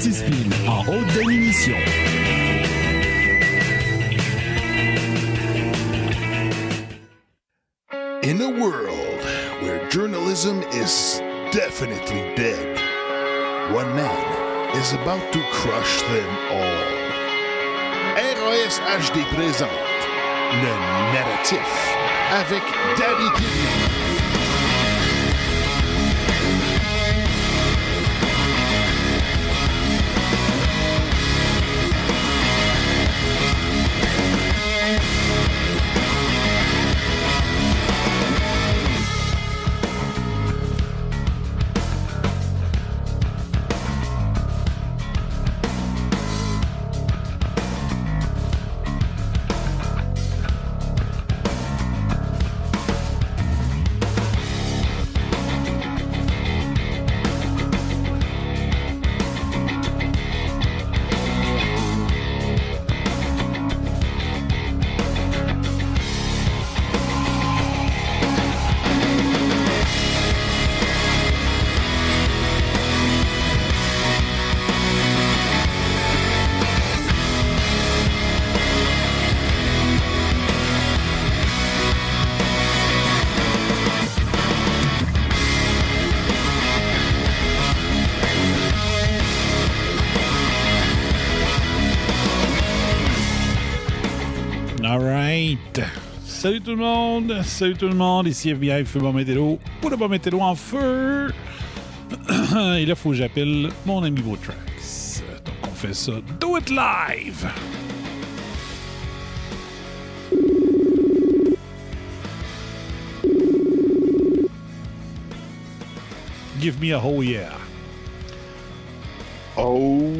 anti-spin en haute définition. In a world where journalism is definitely dead, one man is about to crush them all. RAS HD présente le narratif avec Danny Kidney. Salut tout le monde. Ici FBI Feu Météo. Pour le bon météo en feu. Et là, il faut que j'appelle mon ami Botrax. Donc, on fait ça. Do it live! Give me a oh yeah. Oh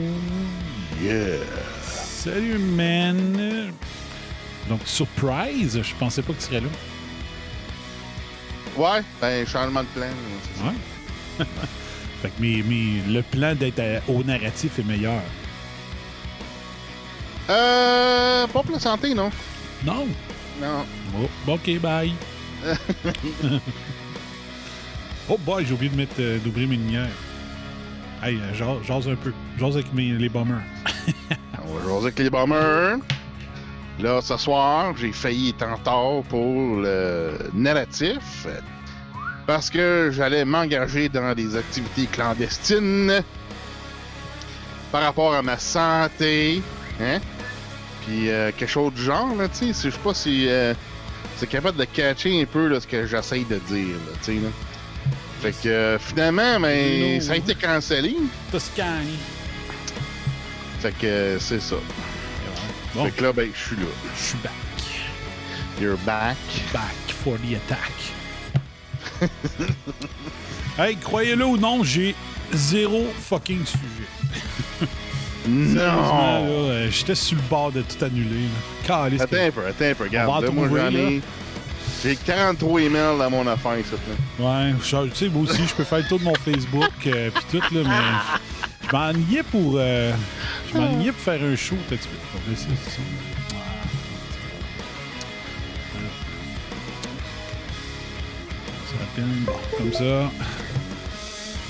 yeah. Salut, man. Donc, surprise, je pensais pas que tu serais là. Ouais, ben, changement de plan. ça. Ouais. fait que mes- le plan d'être au narratif est meilleur. Euh, pas pour la santé, non? Non? Non. Oh, ok, bye. oh boy, j'ai oublié de mettre, euh, d'ouvrir mes lumières. Hey, euh, jase un peu. Jase avec mes, les bombers. On va jaser avec les bombers. Là, ce soir, j'ai failli être en retard pour le narratif parce que j'allais m'engager dans des activités clandestines par rapport à ma santé, hein? Puis euh, quelque chose du genre, là, tu sais. Je sais pas si euh, c'est capable de catcher un peu là, ce que j'essaye de dire, là, tu sais, là. Fait que euh, finalement, ben, Non. ça a été cancellé. Toscane. Fait que c'est ça. Bon, Fait que là, ben, je suis là. je suis back. You're back. Back for the attack. hey, croyez-le ou non, j'ai zéro fucking sujet. Non! euh, j'étais sur le bord de tout annuler. là. Attends un peu, attends un peu, regarde. Là, moi, j'en ai. J'ai 43 emails dans mon affaire, ça. Ouais, tu sais, moi aussi, je peux faire le tour de mon Facebook euh, puis tout, là, mais je m'ennuyais pour... euh, je m'ennuyais pour faire un show. Va laisser ça. Va. Bon, comme ça.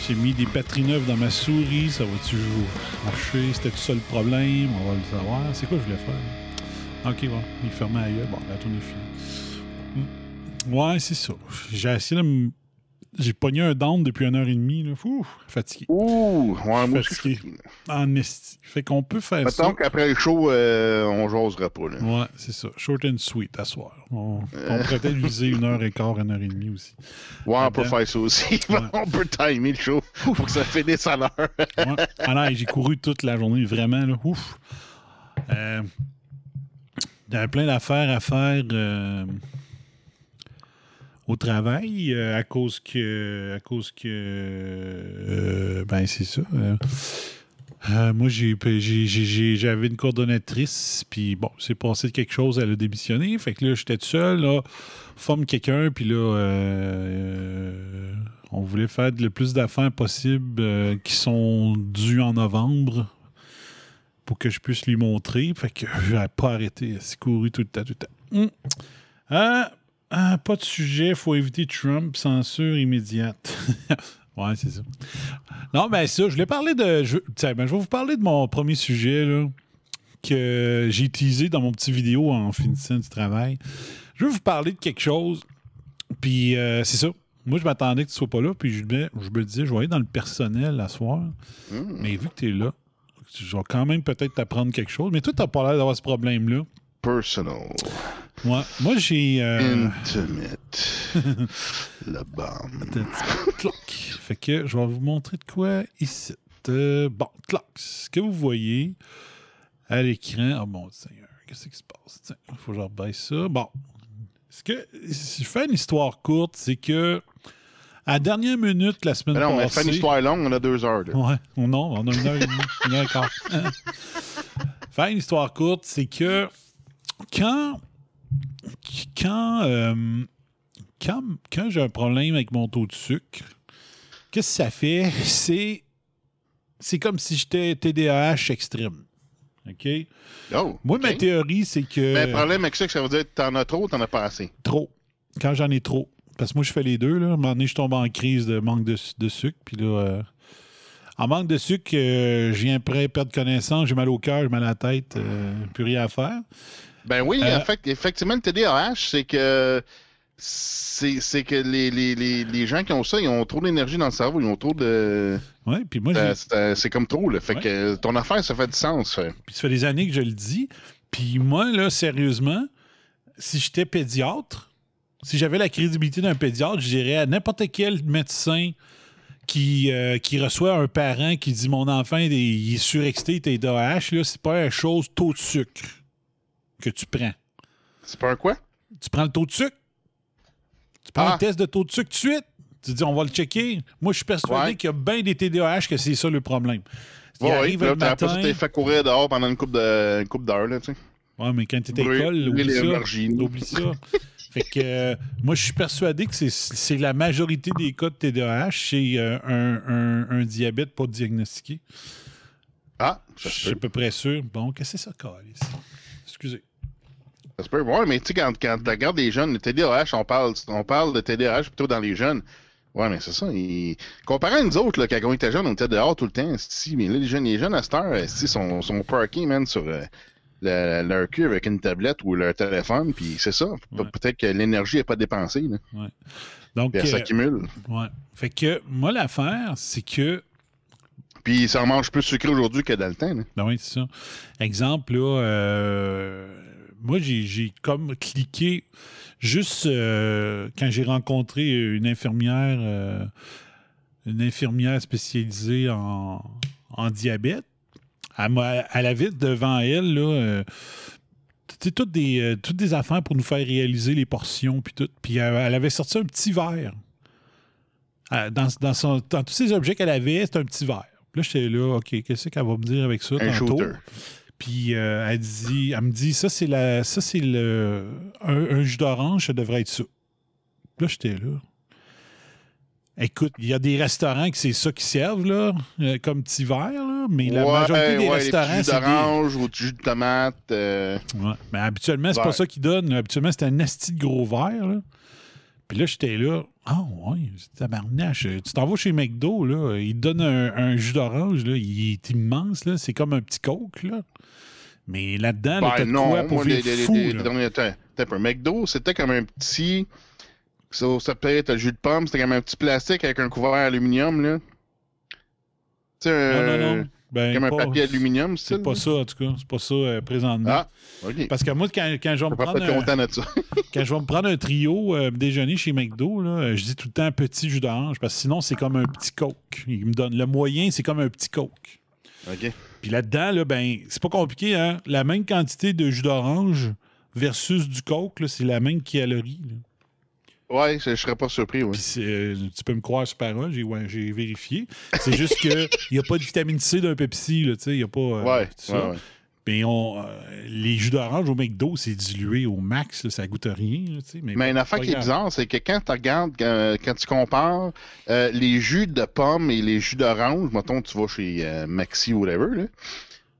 J'ai mis des batteries neuves dans ma souris. Ça va-tu marcher? C'était tout ça le problème? On va le savoir. C'est quoi que je voulais faire? Ok, bon. Il fermait ailleurs. Bon, la tourne est finie. Hmm. Ouais, c'est ça. J'ai essayé de me. J'ai pogné un down depuis une heure et demie. Là. Ouh, fatigué. Ouh! Ouais, moi, je Fatigué. En esti. Fait qu'on peut faire ça. Mettons qu'après le show, euh, on jasera pas, là. Ouais, c'est ça. Short and sweet à soir. On, on pourrait peut-être viser une heure et quart, une heure et demie aussi. Ouais, on peut faire ça aussi. on peut timer le show pour que ça finisse à l'heure. Ouais. Ah j'ai couru toute la journée, vraiment. Là. Ouf. Euh, Il y avait plein d'affaires à faire euh, au travail euh, à cause que. À cause que. euh, ben, c'est ça. euh, euh, moi, j'avais une coordonnatrice, puis bon, c'est passé quelque chose, elle a démissionné. Fait que là, j'étais tout seul, là, forme quelqu'un, puis là, euh, on voulait faire le plus d'affaires possible qui sont dues en novembre pour que je puisse lui montrer. Fait que j'ai pas arrêté, c'est couru tout le temps, tout le temps. Hum. Ah, pas de sujet, faut éviter Trump, censure immédiate. Ouais, c'est ça. Non, ben ça, je voulais parler de. Je, tiens, ben, je vais vous parler de mon premier sujet là, que j'ai utilisé dans mon petit vidéo en finissant du travail. Je veux vous parler de quelque chose. Puis euh, c'est ça. Moi, je m'attendais que tu sois pas là. Puis je, me- je me disais, je vais aller dans le personnel la soir. Hmm. Mais vu que tu es là, je vais quand même peut-être t'apprendre quelque chose. Mais toi, tu pas l'air d'avoir ce problème-là. Personal. Moi, moi j'ai. euh, Intimate. La bombe. Cloc. Fait que je vais vous montrer de quoi ici. Euh, bon, cloc. Ce que vous voyez à l'écran. Oh mon Seigneur, qu'est-ce qui se passe? Tiens, il faut que je rebaisse ça. Bon. Ce que, si je fais une histoire courte, c'est que à la dernière minute, la semaine Mais non, passée. fait une histoire longue, on a deux heures. là. Ouais, ou non, on a une heure et demie, une heure et quart. Faire une histoire courte, c'est que quand quand, euh, quand, quand j'ai un problème avec mon taux de sucre, qu'est-ce que ça fait? C'est c'est comme si j'étais TDAH extrême. OK? Oh, Moi, ma théorie, c'est que. Mais le problème avec ça, ça veut dire que t'en as trop, t'en as pas assez? Trop. Quand j'en ai trop. Parce que moi, je fais les deux. Là. À un moment donné, je tombe en crise de manque de, de sucre. Puis là, euh, en manque de sucre, euh, je viens près perdre connaissance, j'ai mal au cœur, j'ai mal à la tête, euh, plus rien à faire. Ben oui, Euh, effectivement, le TDAH, c'est que c'est que les, les, les, les gens qui ont ça, ils ont trop d'énergie dans le cerveau, ils ont trop de. Ouais, puis moi, euh, c'est euh, c'est comme trop, là. Fait Ouais. que ton affaire, ça fait du sens. puis ça fait des années que je le dis. Puis moi, là, sérieusement, si j'étais pédiatre, si j'avais la crédibilité d'un pédiatre, je dirais à n'importe quel médecin qui, euh, qui reçoit un parent qui dit Mon enfant, il est, surexcité, il est TDAH, là, c'est pas une chose taux de sucre que tu prends. C'est pas un quoi? Tu prends le taux de sucre. Tu prends Ah. un test de taux de sucre tout de suite. Tu dis, on va le checker. Moi, je suis persuadé Ouais. qu'il y a bien des TDAH que c'est ça le problème. Il Ouais, oui, arrive là, le pas t'es fait courir dehors pendant une coupe de une coupe d'heures, là, tu sais. Ouais, mais quand tu es à l'école, oublie ça. Oublie ça. fait que euh, moi, je suis persuadé que c'est- c'est la majorité des cas de TDAH, c'est euh, un, un- un diabète pas diagnostiqué. Ah, Je suis à peu près sûr. Bon, qu'est-ce que c'est ça, Carlis? Excusez. Ça se peut. Ouais, mais tu sais, quand, quand tu regardes les jeunes, le TDAH, on parle, on parle de TDAH plutôt dans les jeunes. Ouais, mais c'est ça. Comparé à nous autres, là, quand on était jeunes, on était dehors tout le temps. Si, mais là, les jeunes, les jeunes à cette heure, esti, sont, sont parkés, man, sur euh, le- leur cul avec une tablette ou leur téléphone. Puis c'est ça. Pe- Ouais. Peut-être que l'énergie n'est pas dépensée. Là, Donc, puis elle euh, s'accumule. ouais. Fait que moi, l'affaire, c'est que Puis ça en mange plus sucré aujourd'hui que dans le temps. là. Ben oui, c'est ça. Exemple, là, euh, moi, j'ai comme cliqué juste euh, quand j'ai rencontré une infirmière, euh, une infirmière spécialisée en, en diabète. Elle, avait devant elle, là, euh, toutes des, euh, toutes des affaires pour nous faire réaliser les portions, puis tout. Puis elle, elle avait sorti un petit verre. Euh, Dans, dans, son- dans tous ces objets qu'elle avait, c'était un petit verre. Puis là, j'étais là, OK, qu'est-ce qu'elle va me dire avec ça Un tantôt? shooter. Puis euh, elle dit, elle me dit, ça c'est la, ça c'est le, un, un jus d'orange, ça devrait être ça. Là, j'étais là. Écoute, il y a des restaurants que c'est ça qu'ils servent là, euh, comme petit verre là, mais la ouais, majorité des ouais, restaurants c'est des, d'orange ou du jus de tomate. euh, Ouais. Mais habituellement, c'est pas ça qu'ils donnent. Habituellement, c'était un asti de gros verre. Là. Puis là, j'étais là. Ah, ouais, c'est tabarnache. Tu t'en vas chez McDo, là. Ils te donnent un, un jus d'orange, là. Il est immense, là. C'est comme un petit coke, là. Mais là-dedans, là, Ben non, quoi pour moi, les, les, fou, les- là. les derniers temps. Un peu. McDo, c'était comme un petit. Ça, ça peut être le jus de pomme, c'était comme un petit plastique avec un couvert aluminium, là. Tu sais, Non, un, non, non. Ben, comme un papier aluminium, C'est pas ça, en tout cas. C'est pas ça euh, présentement. Ah, ok. Parce que moi, quand, quand je vais me prendre pas un, ça. quand je vais me prendre un trio euh, déjeuner chez McDo, là, euh, je dis tout le temps petit jus d'orange, parce que sinon, c'est comme un petit coke. Il me donne le moyen, c'est comme un petit coke. ok. Puis là-dedans, là, ben, c'est pas compliqué, hein? La même quantité de jus d'orange versus du coke, c'est la même calorie. Ouais, je, je serais pas surpris, c'est, euh, tu peux me croire sur parole, j'ai, ouais, vérifié. C'est juste qu'il n'y a pas de vitamine C d'un Pepsi, là, tu sais, il n'y a pas euh, Ouais, tout ça. ouais, ouais. Mais on, euh, les jus d'orange au McDo, c'est dilué au max, là, ça goûte à rien, là. Mais, Mais une affaire qui est bizarre, c'est que quand tu regardes, euh, quand tu compares euh, les jus de pomme et les jus d'orange, mettons tu vas chez Maxi ou whatever, là,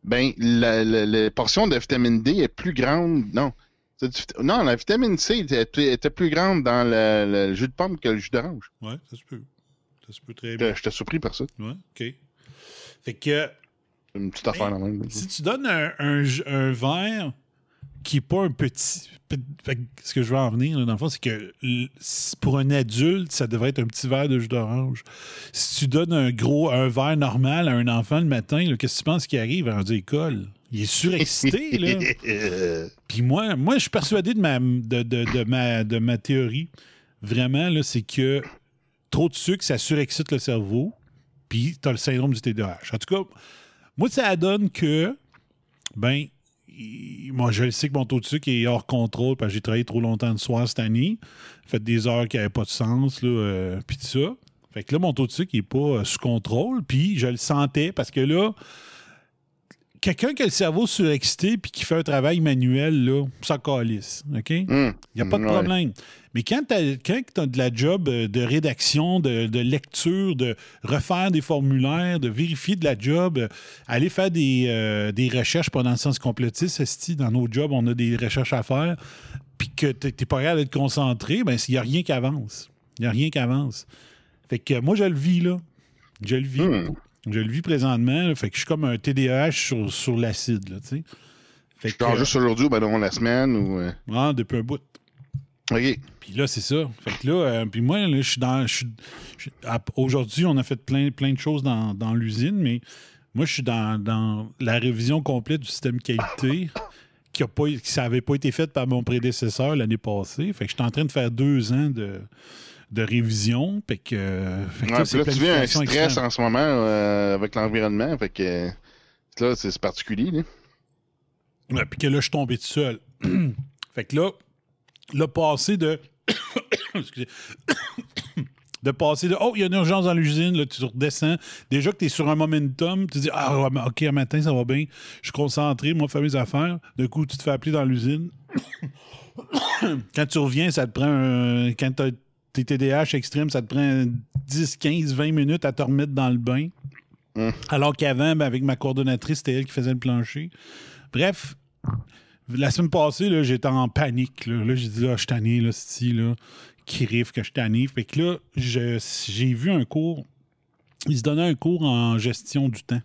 ben la, la- la portion de vitamine D est plus grande. Non. Du non, la vitamine C était, était plus grande dans le, le jus de pomme que le jus d'orange. Ouais, ça se peut. Ça se peut très bien. J'étais surpris par ça. Ouais, OK. Fait que Une petite affaire dans même. si tu donnes un, un, un verre qui n'est pas un petit. ce que je veux en venir, là, dans le fond, c'est que pour un adulte, ça devrait être un petit verre de jus d'orange. Si tu donnes un gros un verre normal à un enfant le matin, qu'est-ce que tu penses qui arrive? À l'école? Il est surexcité, là. Puis moi, moi, je suis persuadé de ma, de, de- de ma, de ma théorie. Vraiment, là, c'est que trop de sucre, ça surexcite le cerveau. Puis tu as le syndrome du TDAH. En tout cas, moi, ça donne que, ben, il- moi, je le sais que mon taux de sucre est hors contrôle parce que j'ai travaillé trop longtemps de soir cette année. Fait des heures qui n'avaient pas de sens, là, euh, puis tout ça. Fait que là, mon taux de sucre n'est pas euh, sous contrôle. Puis je le sentais parce que là, quelqu'un qui a le cerveau surexcité puis qui fait un travail manuel, là, ça calisse. OK? Il hum, n'y a pas de ouais. Mais quand tu as, de la job euh, de rédaction, de, de lecture, de refaire des formulaires, de vérifier de la job, euh, aller faire des, euh, des recherches pendant le sens complotiste, esti, dans nos jobs, on a des recherches à faire, puis que tu n'es pas capable de te concentrer, ben, il n'y a rien qui avance. Il n'y a rien qui avance. Fait que moi, je le vis, là. Je le vis. Hmm. Je le vis présentement. là. fait que je suis comme un TDAH sur, sur l'acide, là, tu sais. Fait que, juste aujourd'hui ou ben non, la semaine ou. ah, depuis un bout. Ok. Puis là, c'est ça. Fait que là, euh, puis moi, là, je suis dans. Aujourd'hui, on a fait plein, plein de choses dans, dans l'usine, mais moi, je suis dans, dans la révision complète du système qualité qui a pas, qui ça n'avait pas été fait par mon prédécesseur l'année passée. Fait que je suis en train de faire deux ans de, de révision. Fait que, euh, fait que Ouais, là, puis là, tu vis un stress extrême. en ce moment euh, avec l'environnement. Fait que. Là, c'est c'est particulier. Là. Ouais, puis que là, je suis tombé tout seul. fait que là, le passé de. Excusez. de passer de Oh, il y a une urgence dans l'usine, là, tu redescends. Déjà que tu es sur un momentum, tu dis Ah, OK, un matin, ça va bien. Je suis concentré, moi, fais mes affaires. De coup, tu te fais appeler dans l'usine. quand tu reviens, ça te prend un. Quand t'es TDAH extrême, ça te prend 10, 15, 20 minutes à te remettre dans le bain. Hum. Alors qu'avant, ben, avec ma coordonnatrice, c'était elle qui faisait le plancher. Bref, la semaine passée, j'étais en panique. Là, j'ai dit, là, je tanné, là, c'ti, là, qui rive que je tanné. Fait que là, j'ai vu un cours. Il se donnait un cours en gestion du temps.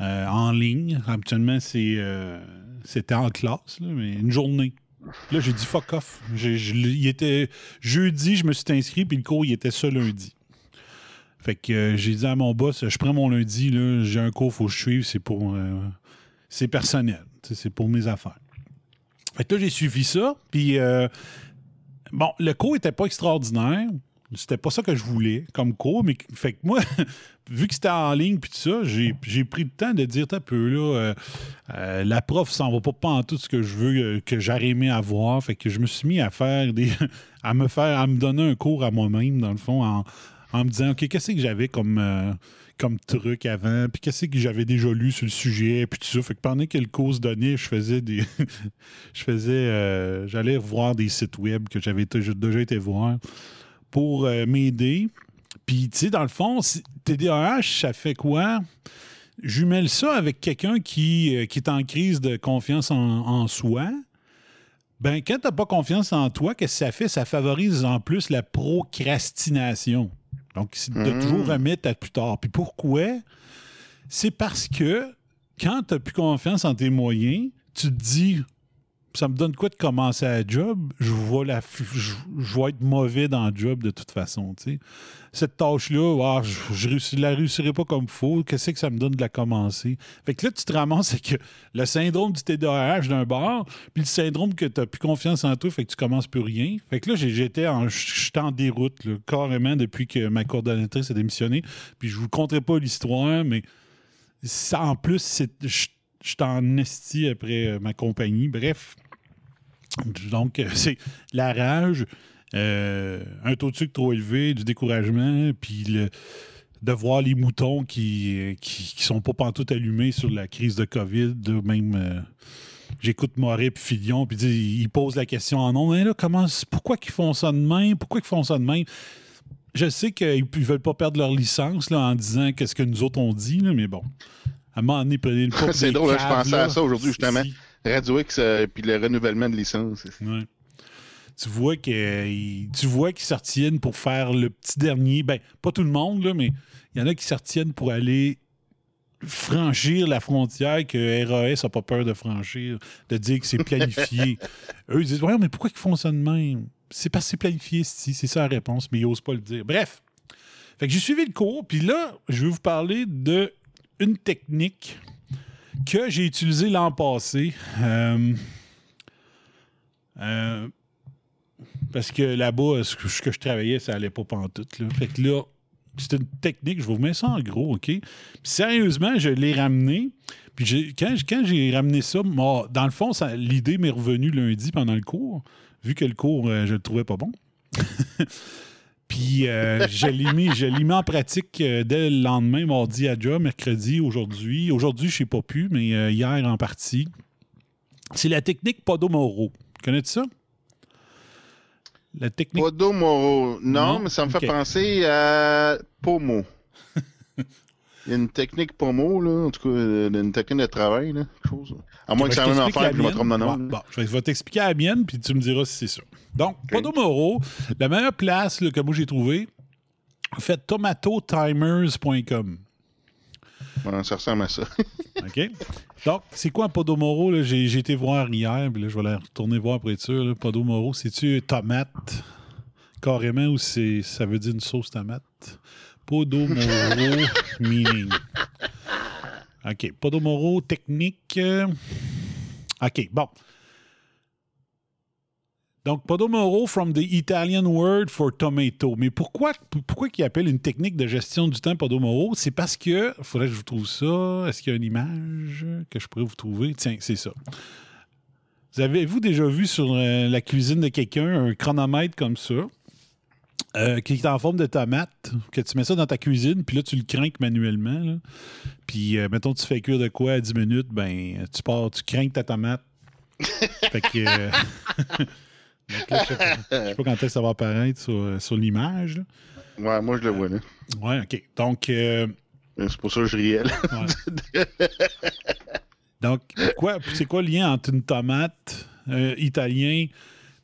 Euh, en ligne. Habituellement, c'est, euh, c'était en classe, là, mais une journée. Là, j'ai dit fuck off. Il était jeudi, je me suis inscrit, puis le cours, il était ça lundi. Fait que euh, j'ai dit à mon boss, je prends mon lundi, là, j'ai un cours, faut que je suive, c'est pour. c'est personnel, c'est pour mes affaires. Fait que là, j'ai suivi ça, puis euh, bon, le cours était pas extraordinaire. C'était pas ça que je voulais comme cours, mais fait que moi, vu que c'était en ligne puis tout ça, j'ai pris le temps de dire un peu là, euh, euh, la prof s'en va pas en tout ce que je veux que j'aurais aimé avoir, fait que je me suis mis à faire des, à me faire, à me donner un cours à moi-même dans le fond en, en me disant ok qu'est-ce que j'avais comme comme truc avant, puis qu'est-ce que j'avais déjà lu sur le sujet, puis tout ça. Fait que pendant que le cours se donnait, je faisais des. je faisais. euh, J'allais voir des sites web que j'avais déjà été voir pour euh, m'aider. Puis, tu sais, dans le fond, TDAH, ça fait quoi? Jumelle ça avec quelqu'un qui, euh, qui est en crise de confiance en, en soi. Ben, quand tu n'as pas confiance en toi, qu'est-ce que ça fait? Ça favorise en plus la procrastination. Donc, c'est de Mhm. toujours remettre à plus tard. Puis pourquoi? C'est parce que quand tu n'as plus confiance en tes moyens, tu te dis ça me donne quoi de commencer à job? Je vais, la, être mauvais dans le job de toute façon. Cette tâche-là, ah, je ne la réussirai pas comme il faut. Qu'est-ce que ça me donne de la commencer? Fait que là, tu te ramasses avec le syndrome du TDAH d'un bord, puis le syndrome que tu n'as plus confiance en toi, fait que tu commences plus rien. Fait que là, j'étais en, en déroute, là, carrément, depuis que ma coordonnatrice a démissionné. Puis je vous conterai pas l'histoire, mais ça, en plus, je suis en après ma compagnie. Bref. Donc, euh, c'est la rage, euh, un taux de sucre trop élevé, du découragement, puis le- de voir les moutons qui, euh, qui, qui sont pas pantoute allumés sur la crise de COVID, même. euh, J'écoute Moret puis Filion, puis ils posent la question en nom. Mais là, comment, pourquoi ils font ça de même? Pourquoi ils font ça de même? Je sais qu'ils ne veulent pas perdre leur licence là, en disant qu'est-ce que nous autres on dit, là, mais bon. À un moment donné, prenez le. C'est drôle, hein, je pensais à ça aujourd'hui, justement. Si. Radio X, euh, puis le renouvellement de licence. Ouais. Tu vois qu'ils tu vois qu'ils s'artiennent pour faire le petit dernier. Ben, pas tout le monde, là, mais il y en a qui s'artiennent pour aller franchir la frontière que RAS n'a pas peur de franchir, de dire que c'est planifié. Eux, ils disent Ouais, mais pourquoi ils font ça de même? C'est parce que c'est planifié, si, c'est ça la réponse, mais ils n'osent pas le dire. Bref. Fait que j'ai suivi le cours, puis là, je vais vous parler de une technique que j'ai utilisée l'an passé. Euh, euh, parce que là-bas, ce que, je travaillais, ça allait pas pantoute. Là. Fait que là, c'est une technique, je vous mettre ça en gros, OK? Puis sérieusement, je l'ai ramené. Puis quand, quand j'ai ramené ça, moi, dans le fond, l'idée m'est revenue lundi pendant le cours, vu que le cours, euh, je le trouvais pas bon. Puis euh, je l'ai mis, je l'ai mis en pratique euh, dès le lendemain, mardi à job, mercredi, aujourd'hui. Aujourd'hui, je sais pas plus, mais euh, hier en partie. C'est la technique Podomoro. Connais-tu ça? La technique. Podomoro. Non, Non? mais ça me fait penser à Pomo. Il y a une technique Pomo, là. En tout cas, une technique de travail, là. Quelque chose. À moins que c'est la même affaire la que je me trompe de nom. Bon, je vais, t'expliquer la mienne, puis tu me diras si c'est ça. Donc, Podomoro, la meilleure place là, que moi j'ai trouvée, en fait, tomatotimers.com. Ouais, ça ressemble à ça. OK? Donc, c'est quoi un Podomoro? J'ai été voir hier, puis là, je vais aller retourner voir pour être sûr. là. Podomoro, c'est-tu tomate carrément ou ça veut dire une sauce tomate? Podomoro meaning. OK. Podomoro technique. euh, OK, bon. Donc, Podomoro from the Italian word for tomato. Mais pourquoi, pourquoi ils appellent une technique de gestion du temps Podomoro? C'est parce que, il faudrait que je vous trouve ça. Est-ce qu'il y a une image que je pourrais vous trouver? Tiens, c'est ça. Vous avez-vous déjà vu sur euh, la cuisine de quelqu'un un chronomètre comme ça, euh, qui est en forme de tomate, que tu mets ça dans ta cuisine, puis là, tu le craques manuellement. là. Puis, euh, mettons, tu fais cuire de quoi à 10 minutes, ben, tu pars, tu craques ta tomate. fait que. euh, donc là, je sais pas, je sais pas quand est-ce que ça va apparaître sur, sur l'image. Ouais, moi, je le vois, là. Ouais, OK. Donc, C'est pour ça que je riais, ouais. Donc, quoi, c'est quoi le lien entre une tomate italien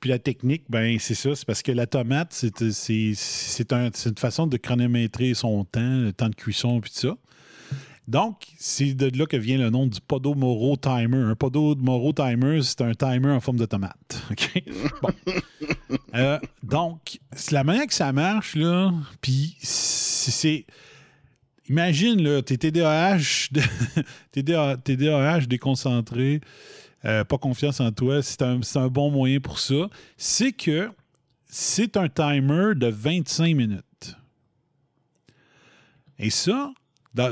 puis la technique? Ben, c'est ça. C'est parce que la tomate, c'est, c'est, c'est, un- c'est une façon de chronométrer son temps, le temps de cuisson puis tout ça. Donc, c'est de là que vient le nom du Podomoro Timer. Un Podomoro Timer, c'est un timer en forme de tomate. Euh, donc, c'est la manière que ça marche, là, puis c'est-. Imagine, là, t'es TDAH, TDA TDAH déconcentré, euh, pas confiance en toi, c'est un, bon moyen pour ça. C'est que c'est un timer de 25 minutes. Et ça,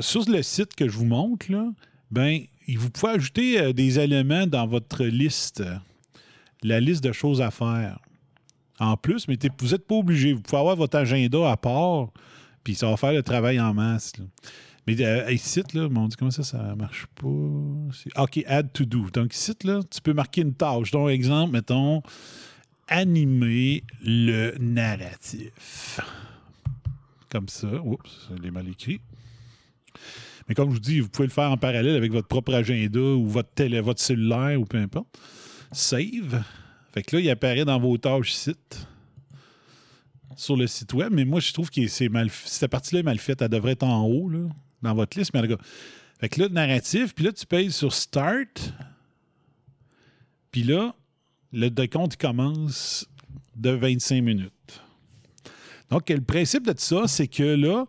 sur le site que je vous montre, là, ben, vous pouvez ajouter euh, des éléments dans votre liste, la liste de choses à faire. En plus, mais vous n'êtes pas obligé. Vous pouvez avoir votre agenda à part, puis ça va faire le travail en masse. Mais euh, ici, là, on dit comment ça, ça marche pas? C'est- OK, add to do. Donc ici, là, tu peux marquer une tâche. Donc, exemple, mettons, animer le narratif. Comme ça. Oups, je l'ai mal écrit. Mais comme je vous dis, vous pouvez le faire en parallèle avec votre propre agenda ou votre, télé, votre cellulaire ou peu importe. Save. Fait que là, il apparaît dans vos tâches sites sur le site web, mais moi, je trouve que cette partie-là est mal faite. Elle devrait être en haut, là, dans votre liste. Mais en tout narratif, puis là, tu payes sur Start. Puis là, le décompte commence de 25 minutes. Donc, le principe de ça, c'est que là,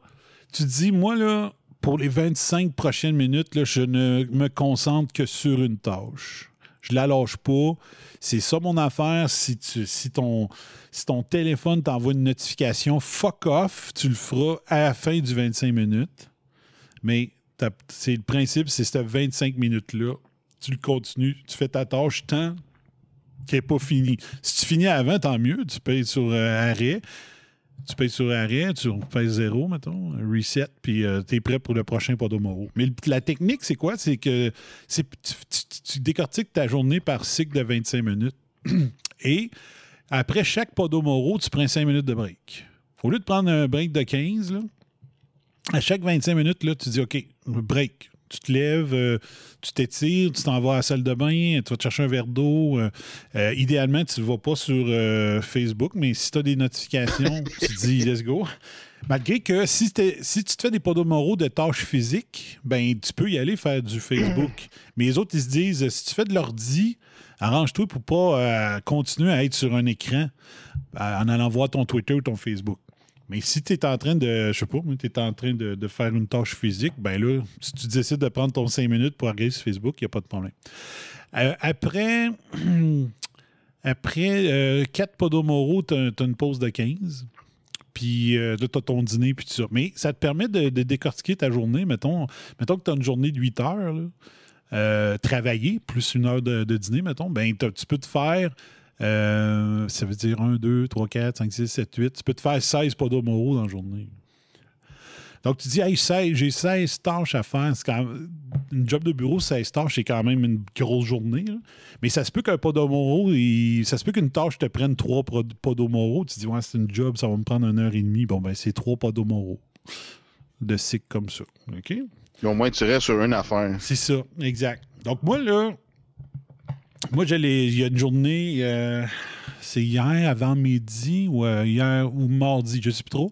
tu dis, moi, là, pour les 25 prochaines minutes, là, je ne me concentre que sur une tâche. Je la lâche pas. C'est ça mon affaire. Si, tu, si, ton, si ton téléphone t'envoie une notification, fuck off, tu le feras à la fin du 25 minutes. Mais c'est le principe, c'est cette 25 minutes-là. Tu le continues, tu fais ta tâche tant qu'elle n'est pas finie. Si tu finis avant, tant mieux. Tu payes sur euh, arrêt. Tu payes sur arrêt, tu payes zéro, mettons, reset, puis tu es prêt pour le prochain Podomoro. Mais la technique, c'est quoi? C'est que tu décortiques ta journée par cycle de 25 minutes. Et après chaque Podomoro, tu prends 5 minutes de break. Au lieu de prendre un break de 15, là, à chaque 25 minutes, là, tu dis OK, break. Tu te lèves, euh, tu t'étires, tu t'en vas à la salle de bain, tu vas te chercher un verre d'eau. euh, euh, idéalement, tu ne vas pas sur Facebook, mais si tu as des notifications, tu te dis let's go. Malgré que si, tu te fais des podomoraux de tâches physiques, ben tu peux y aller faire du Facebook. Mais les autres, ils se disent si tu fais de l'ordi, arrange-toi pour pas continuer à être sur un écran en allant voir ton Twitter ou ton Facebook. Mais si tu es en train de, je sais pas, tu es en train de, faire une tâche physique, ben là, si tu décides de prendre ton 5 minutes pour regarder sur Facebook, il n'y a pas de problème. Euh, après, après 4 podomoro, tu as, une pause de 15. Puis euh, là, tu as ton dîner, puis ça. Mais ça te permet de, décortiquer ta journée. Mettons, mettons que tu as une journée de 8 heures, euh, travailler, plus une heure de, dîner, mettons, ben, tu peux te faire, euh, ça veut dire 1, 2, 3, 4, 5, 6, 7, 8, tu peux te faire 16 podomoro dans la journée. Donc, tu dis, hey, 16, j'ai 16 tâches à faire. C'est quand même- une job de bureau, 16 tâches, c'est quand même une grosse journée. là. Mais ça se peut qu'un podomoro, il- ça se peut qu'une tâche te prenne 3 podomoro. Tu dis, ouais, c'est une job, ça va me prendre une heure et demie. Bon, ben, c'est 3 podomoro de cycle comme ça. OK? Puis au moins, tu restes sur une affaire. C'est ça, exact. Donc, moi, là, moi, j'allais, il y a une journée, euh, c'est hier avant midi ou euh, hier ou mardi, je ne sais plus trop,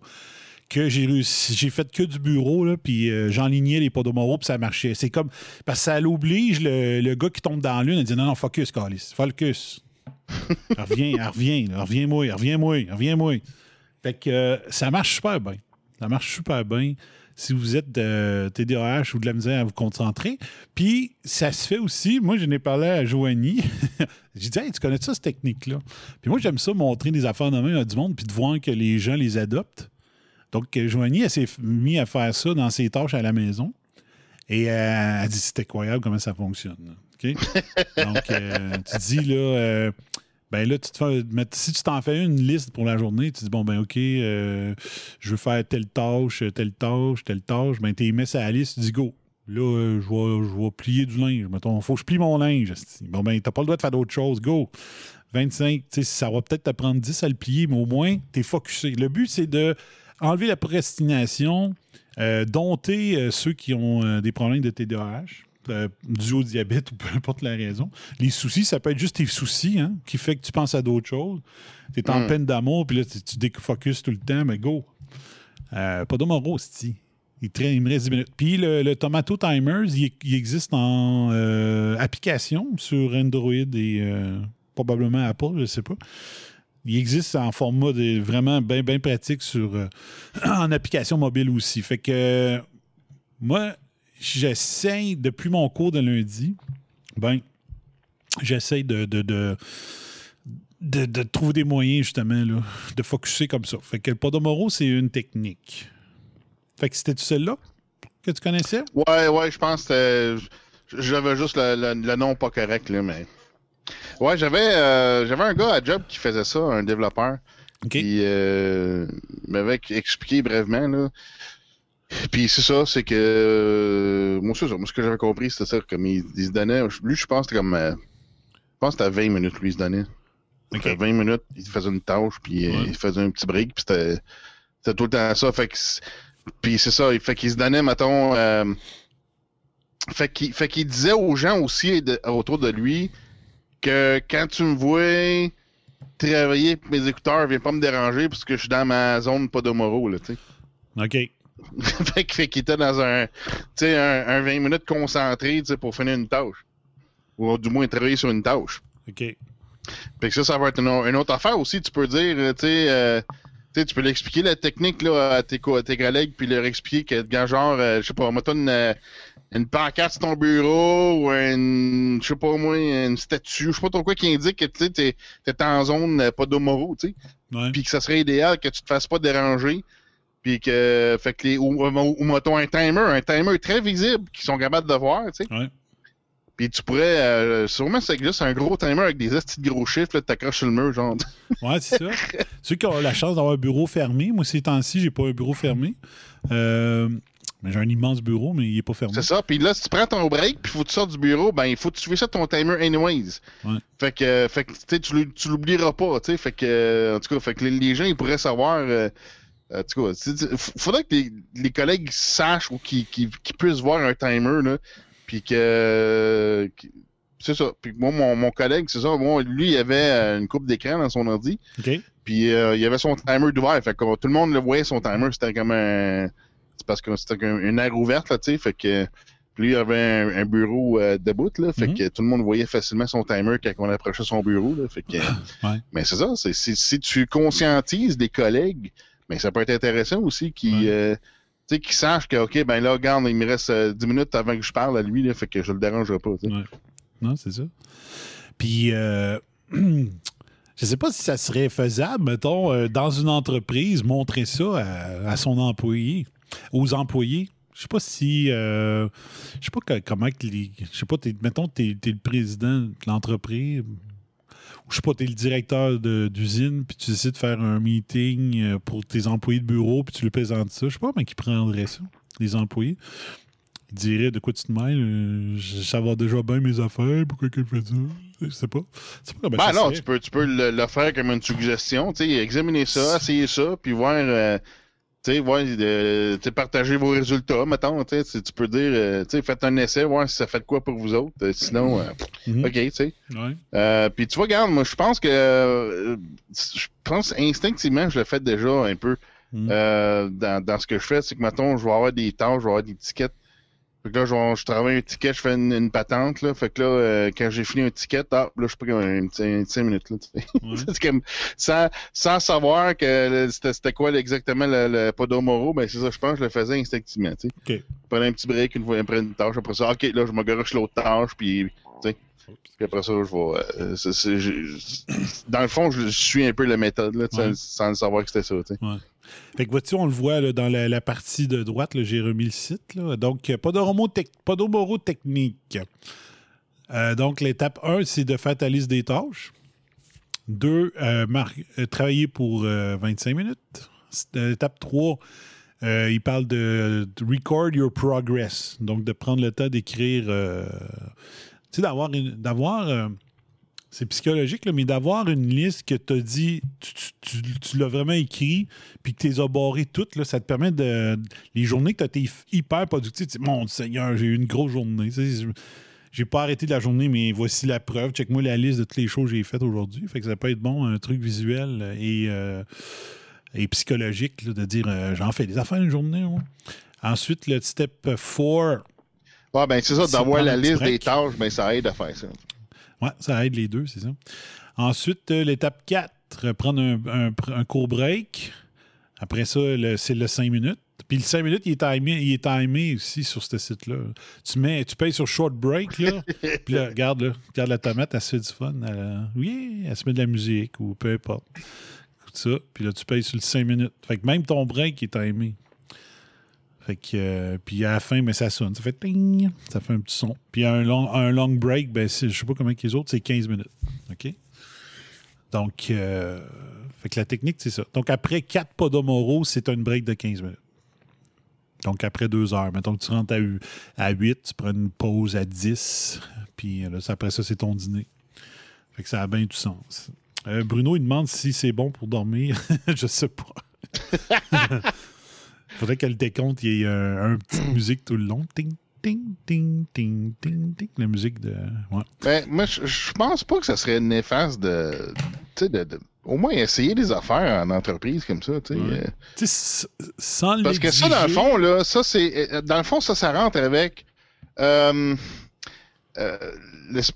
que j'ai réussi, j'ai fait que du bureau, là, puis euh, j'enlignais les podomoro, puis ça marchait. C'est comme, parce que ça l'oblige, le, le gars qui tombe dans lune, il dit non, non, focus, Calis, focus. reviens, reviens, reviens-moi, reviens-moi, reviens-moi. Fait que euh, ça marche super bien. Ça marche super bien si vous êtes de TDAH ou de la misère à vous concentrer. Puis, ça se fait aussi. Moi, je n'ai parlé à Joanie. J'ai dit, hey, tu connais ça, cette technique-là? Puis moi, j'aime ça, montrer des affaires de main à du monde, puis de voir que les gens les adoptent. Donc, euh, Joanie, elle s'est mise à faire ça dans ses tâches à la maison. Et euh, elle dit, c'est incroyable comment ça fonctionne. là. Donc, euh, tu dis, là, euh, ben là, tu te fais, si tu t'en fais une liste pour la journée, tu dis, bon, ben OK, euh, je veux faire telle tâche, telle tâche, telle tâche. Ben, tu mets sur la liste, tu dis, go. Là, euh, je vais, je plier du linge. Mettons, faut que je plie mon linge. Bon, ben, t'as pas le droit de faire d'autres choses. Go. 25, tu sais, ça va peut-être te prendre 10 à le plier, mais au moins, tu es focusé. Le but, c'est de enlever la procrastination, euh, dompter ceux qui ont des problèmes de TDAH, euh, dû au diabète ou peu importe la raison. Les soucis, ça peut être juste tes soucis hein, qui fait que tu penses à d'autres choses. Tu es en Mm. peine d'amour, puis là, tu, défocuses tout le temps, mais go. Euh, pas de mon sti. Il, il me reste 10 minutes. Puis le, le Tomato Timers, il, il existe en euh, application sur Android et euh, probablement Apple, je ne sais pas. Il existe en format de- vraiment bien pratique sur en application mobile aussi. Fait que moi, j'essaie depuis mon cours de lundi, ben, j'essaie de, de, de, de- de trouver des moyens justement là, de focuser comme ça. Fait que le Podomoro, c'est une technique. Fait que c'était celle-là que tu connaissais? Ouais, ouais, je pense que j'avais juste le, le- le nom pas correct, là, mais. Ouais, j'avais euh, j'avais un gars à job qui faisait ça, un développeur. OK. Qui euh, m'avait expliqué brièvement, là. Puis c'est ça, c'est que. euh, moi, c'est ça. Moi, ce que j'avais compris, c'était ça. Comme il, il se donnait. Lui, je pense que c'était comme. euh, je pense que c'était 20 minutes, lui, il se donnait. OK. Fait 20 minutes, il faisait une tâche, puis euh, Ouais. il faisait un petit break, puis c'était c'était tout le temps ça. Fait que puis c'est ça, il fait qu'il se donnait, mettons. euh, fait qu'il fait qu'il disait aux gens aussi de- autour de lui que quand tu me vois travailler mes écouteurs, viens pas me déranger parce que je suis dans ma zone pas de moraux, là, tu sais. OK. fait qu'il était dans un, un, un 20 minutes concentré, pour finir une tâche. Ou du moins travailler sur une tâche. OK. Fait que ça, ça va être une, au- une autre affaire aussi. Tu peux dire, euh, tu sais, euh, tu sais, tu peux l'expliquer la technique là, à, tes, à tes collègues, puis leur expliquer que, quand genre, euh, je sais pas, mettons une, une pancarte sur ton bureau, ou une, je sais pas moi, une statue, je sais pas trop quoi qui indique que tu t'es en zone pas d'homoro, tu sais. Puis que ça serait idéal que tu te fasses pas déranger. Puis que, fait que les, ou, mettons un timer, un timer très visible qu'ils sont capables de voir, tu sais. Ouais. Puis tu pourrais, euh, sûrement c'est juste un gros timer avec des petits gros chiffres, là, t'accroches sur le mur, genre. Ouais, c'est ça. Ceux qui ont la chance d'avoir un bureau fermé, moi, ces temps-ci, j'ai pas un bureau fermé. Euh, mais j'ai un immense bureau, mais il est pas fermé. C'est ça. Puis là, si tu prends ton break, puis faut que tu sortes du bureau, ben il faut que tu fais ça ton timer anyways. Ouais. Fait que, euh, fait que tu tu tu l'oublieras pas, tu sais. Fait que, euh, en tout cas, fait que les, gens, ils pourraient savoir, en tout cas, c'est- c'est- f- faudrait que les, les collègues sachent ou qu'ils puissent voir un timer, là, puis que... c'est ça. Puis moi, mon, mon collègue, c'est ça. Moi, lui, il avait euh, une coupe d'écran dans son ordi. Puis euh, il y avait son timer d'ouvert. Fait que tout le monde le voyait, son timer. C'était comme un. C'est parce que c'était une aire ouverte, là, tu sais. Fait que. Puis lui, il avait un, un bureau euh, debout, là. Fait Mhm. que tout le monde voyait facilement son timer quand on approchait son bureau, là. Fait que. Ouais. Mais c'est ça. Si, si tu conscientises des collègues, mais ça peut être intéressant aussi qu'ils. Ouais. euh, sachent que, OK, ben là, regarde, il me reste euh, 10 minutes avant que je parle à lui, là, fait que je le dérangerai pas. Ouais. Non, c'est ça. Puis, euh, je sais pas si ça serait faisable, mettons, euh, dans une entreprise, montrer ça à, à son employé, aux employés. Je sais pas si. euh, je sais pas comment que les. Je sais pas, mettons, tu es, le président de l'entreprise. Je sais pas, tu es le directeur d'usine, puis tu décides de faire un meeting euh, pour tes employés de bureau, puis tu lui présentes ça. Je sais pas comment ils prendraient ça, les employés. Ils diraient de quoi tu te mêles, euh, je- ça va déjà bien mes affaires, pourquoi qu'elle fait ça? Je sais pas. Pas Ben ça non, serait. tu peux, tu peux le, le faire comme une suggestion, tu sais, examiner ça, essayer ça, puis voir, euh, tu sais, voir, euh, partager vos résultats, mettons, tu peux dire, euh, tu sais, faites un essai, voir si ça fait de quoi pour vous autres, euh, sinon, euh, Mhm. ok, tu sais. Ouais. Puis tu vois, regarde, moi, je pense que, je pense instinctivement, je le fais déjà un peu Mhm. dans, dans ce que je fais, c'est que, mettons, je vais avoir des tâches, je vais avoir des tickets. Fait que là, je, vais- je travaille un ticket, je fais une, une patente, là. Fait que là, euh, quand j'ai fini un ticket, ah, là, je comme un petit un petit cinq minutes, là, tu sais. Ouais. c'est comme, sans, sans savoir que c'était c'était quoi exactement le, le Podomoro, ben c'est ça, je pense je le faisais instinctivement, tu sais. OK. Je prenais un petit break une fois après une tâche, après ça, ok, là, je me garoche l'autre tâche, puis, tu sais. Puis après ça, je vais. euh, dans le fond, je, suis un peu la méthode, là, Ouais. sans le savoir que c'était ça, tu sais. Fait que vois-tu, on le voit là, dans la, la partie de droite, j'ai remis le site. Là. Donc, euh, tec- Podomoro technique. Euh, donc, l'étape 1, c'est de faire ta liste des tâches. 2, travailler pour euh, 25 minutes. Étape 3, il parle de, de record your progress. Donc, de prendre le temps d'écrire. euh, tu sais, d'avoir d'avoir euh, c'est psychologique, mais d'avoir une liste que tu as dit, tu, l'as vraiment écrit, puis que tu les as barrées toutes, là, ça te permet de. Les journées que tu as été hyper productif, tu dis, mon Seigneur, j'ai eu une grosse journée. J'ai pas arrêté de la journée, mais voici la preuve. Check-moi la liste de toutes les choses que j'ai faites aujourd'hui. Fait que ça peut être bon, un truc visuel et, euh, et psychologique, de dire euh, j'en fais des affaires une journée. moi. Ensuite, le step 4, Ouais, ben c'est ça, d'avoir la liste des tâches, ben ça aide à faire ça. Ouais, ça aide les deux, c'est ça. Ensuite, euh, l'étape 4, euh, prendre un, un- un court break. Après ça, c'est le 5 minutes. Puis le 5 minutes, il est timé, il est timé aussi sur ce site-là. Tu, mets, tu payes sur short break, là. puis là, regarde, là, regarde la tomate, elle se fait du fun. Elle, oui, elle se met de la musique ou peu importe. Écoute ça. Puis là, tu payes sur le 5 minutes. Fait que même ton break est timé. Fait que, euh, puis à la fin, ben, ça sonne. Ça fait ting, ça fait un petit son. Puis un long, un long break, ben, je sais pas comment que les autres, c'est 15 minutes. OK? Donc, euh, fait que la technique, c'est ça. Donc, après 4 Podomoro, c'est un break de 15 minutes. Donc, après 2 heures. Mettons que tu rentres à, hu- à 8, tu prends une pause à 10, puis euh, après ça, c'est ton dîner. Fait que ça a bien du sens. Bruno, il demande si c'est bon pour dormir. je sais pas. Faudrait qu'elle décompte, il y ait un, un petite musique tout le long. Ting, ting, ting, ting, ting, ting. La musique de. Ouais. Ben, moi, je pense pas que ça serait néfaste de. Tu sais, de, de- Au moins essayer des affaires en entreprise comme ça, tu sais. Ouais. euh. Sans Parce que ça, dans le fond, là, ça, c'est. euh, Dans le fond, ça, ça rentre avec. Euh, euh,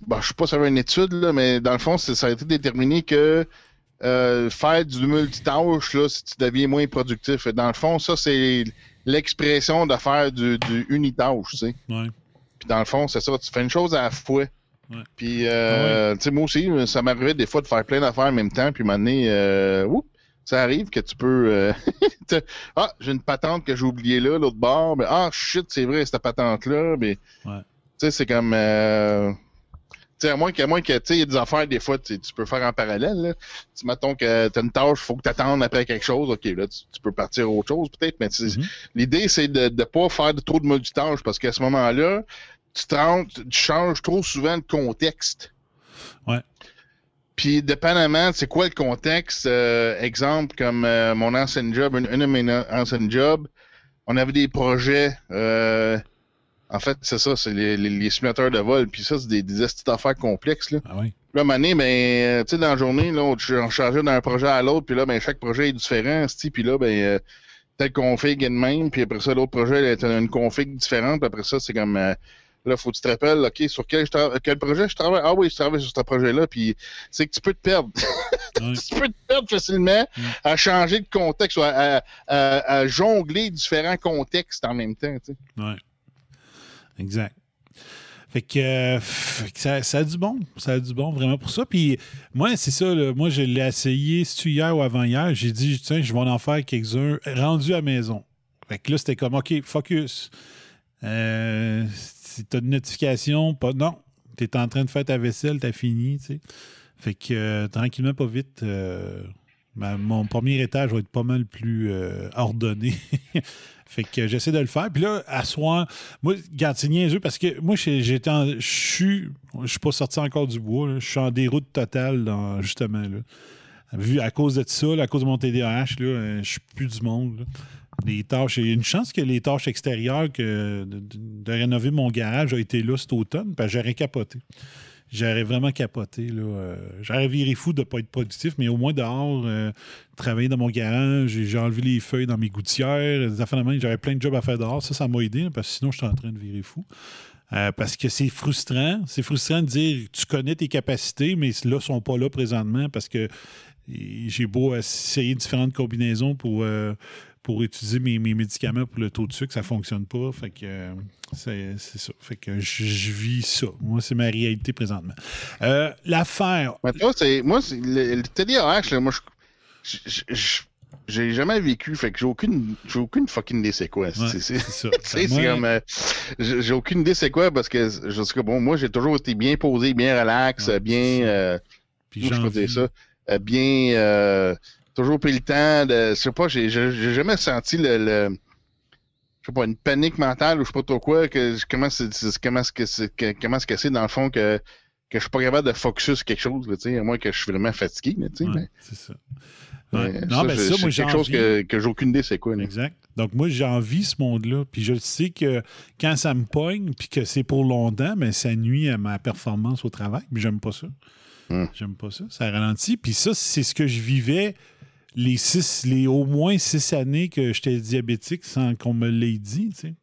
bon, je sais pas si ça avait une étude, là, mais dans le fond, ça a été déterminé que euh, faire du multitâche, là, si tu deviens moins productif. Dans le fond, ça, c'est l'expression de faire du, du unitâche, tu sais. Ouais. Puis dans le fond, c'est ça, tu fais une chose à la fois. Ouais. Puis, euh, tu sais, moi aussi, ça m'arrivait des fois de faire plein d'affaires en même temps, puis m'amener, euh, oups, ça arrive que tu peux. euh, ah, j'ai une patente que j'ai oubliée là, l'autre bord. Mais, ah, shit, c'est vrai, cette patente-là. Mais, Ouais. tu sais, c'est comme. Euh, tu sais, à moins qu'à moins que, tu des affaires, des fois, tu peux faire en parallèle. Là. Mettons que tu as une tâche, il faut que tu attendes après quelque chose. OK, là, tu, tu peux partir à autre chose, peut-être. Mais Mhm. l'idée, c'est de ne pas faire de, trop de multitâches parce qu'à ce moment-là, tu, changes trop souvent de contexte. Ouais. Puis, dépendamment, c'est quoi le contexte? euh, exemple, comme euh, mon ancien job, une, une de mes anciennes jobs, on avait des projets. euh, en fait, c'est ça, c'est les, les- les simulateurs de vol. Puis ça, c'est des, des estis d'affaires complexes. Là. Ah oui. Là, à un moment donné, ben, euh, tu sais, dans la journée, là, on, on changeait d'un projet à l'autre, puis là, ben, chaque projet est différent, puis là, ben, euh, tel config est de même, puis après ça, l'autre projet est une config différente, puis après ça, c'est comme, euh, là, faut que tu te rappelles, OK, sur quel, je quel projet je travaille? Ah oui, je travaille sur ce projet-là, puis c'est que tu peux te perdre. Tu peux te perdre facilement Mm. à changer de contexte, ou à, à- à- à jongler différents contextes en même temps, tu sais. Ouais. Exact. Fait que, euh, ça, a du bon. Ça a du bon vraiment pour ça. Puis moi, c'est ça. moi, je l'ai essayé, c'est hier ou avant-hier? J'ai dit, tiens, je vais en faire quelques-uns rendus à maison. Fait que là, c'était comme, OK, focus. Euh, si t'as une notification, pas. Non. T'es en train de faire ta vaisselle, t'as fini, tu sais. Fait que euh, tranquillement, pas vite. Mon premier étage va être pas mal plus euh, ordonné. fait que j'essaie de le faire. Puis là, à soir, moi, regarde, parce que moi, j'étais en- je suis, je suis pas sorti encore du bois. Je suis en déroute totale, justement. Vu à cause de ça, à cause de mon TDAH, euh, je suis plus du monde. Les tâches, il y a une chance que les tâches extérieures que de, rénover mon garage a été là cet automne, parce que j'aurais. J'aurais vraiment capoté. Là. Euh, j'aurais viré fou de ne pas être productif, mais au moins dehors, euh, travailler dans mon garage, j'ai enlevé les feuilles dans mes gouttières, des de j'avais plein de jobs à faire dehors. Ça, ça m'a aidé, là, parce que sinon, je suis en train de virer fou. Euh, parce que c'est frustrant. C'est frustrant de dire tu connais tes capacités, mais là, ne sont pas là présentement parce que j'ai beau essayer différentes combinaisons pour, pour utiliser mes, mes médicaments pour le taux de sucre, ça ne fonctionne pas. Fait que euh, c'est ça. Fait que je, je vis ça. Moi, c'est ma réalité présentement. Euh, L'affaire. Mais toi, c'est. Moi, c'est le, le TDAH, là, moi, je. J'ai jamais vécu, fait que j'ai aucune, j'ai aucune fucking idée c'est quoi. Ouais, C'est- ça. comme. euh, j'ai aucune idée c'est quoi parce que, je sais que bon, moi, j'ai toujours été bien posé, bien relax, Ouais, bien. euh, puis je peux dire ça? Bien. Euh, toujours pris le temps de. Je sais pas, j'ai jamais senti le. le- je sais pas, une panique mentale ou je sais pas trop quoi, que comment c'est comment est-ce que c'est que- comment que c'est dans le fond que, que je suis pas capable de focus sur quelque chose, là, à moins que je suis vraiment fatigué, là. Ouais, mais- c'est ça. mais Ouais. Non, mais je- ça, c'est moi, j'ai quelque chose que, que j'ai aucune idée c'est quoi. là. Exact. Donc, moi, j'ai envie ce monde-là. Puis je sais que quand ça me pogne, puis que c'est pour longtemps, mais ça nuit à ma performance au travail. Puis j'aime pas ça. Hmm. J'aime pas ça. Ça ralentit. Puis ça, c'est ce que je vivais les six, les au moins six années que j'étais diabétique sans qu'on me l'ait dit, tu sais.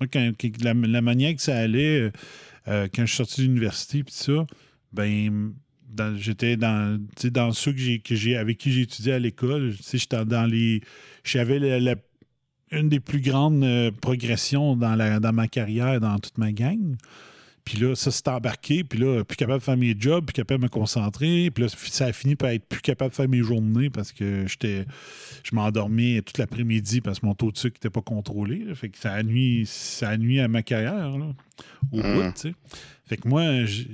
Moi, la, manière que ça allait, euh, euh, quand je suis sorti de l'université, puis ça, ben, j'étais dans, dans ceux que que avec qui j'ai étudié à l'école. J'étais dans les. J'avais la- une des plus grandes euh, progressions dans, la, dans ma carrière, dans toute ma gang. Puis là, ça s'est embarqué. Puis là, plus capable de faire mes jobs, plus capable de me concentrer. Puis là, ça a fini par être plus capable de faire mes journées parce que j'étais, je m'endormais toute l'après-midi parce que mon taux de sucre n'était pas contrôlé. là. Fait que ça a nuit, ça nuit à ma carrière, là, au Mm. bout, tu sais. Fait que moi, je-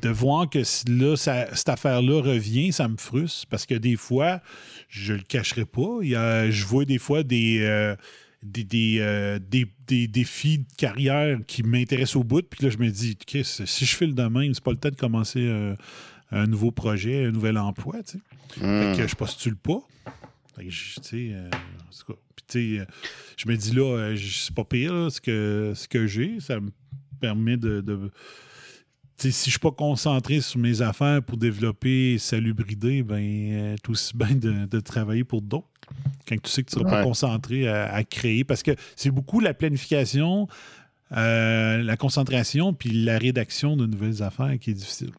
de voir que là, ça- cette affaire-là revient, ça me frustre parce que des fois, je le cacherai pas. Il y a, je vois des fois des, euh, des, des, euh, des- des défis de carrière qui m'intéressent au bout. Puis là, je me dis, si je fais le domaine, c'est pas le temps de commencer euh, un nouveau projet, un nouvel emploi. Tu sais. Hmm. Fait que je postule pas. Fait que je- tu sais, euh, en tout puis tu sais, euh, je me dis là, euh, c'est pas pire là, ce que, ce que j'ai. Ça me permet de. si je suis pas concentré sur mes affaires pour développer salubridé, ben, euh, c'est aussi bien de, de travailler pour d'autres. Quand tu sais que tu seras pas concentré à, à créer. Parce que c'est beaucoup la planification, euh, la concentration, puis la rédaction de nouvelles affaires qui est difficile.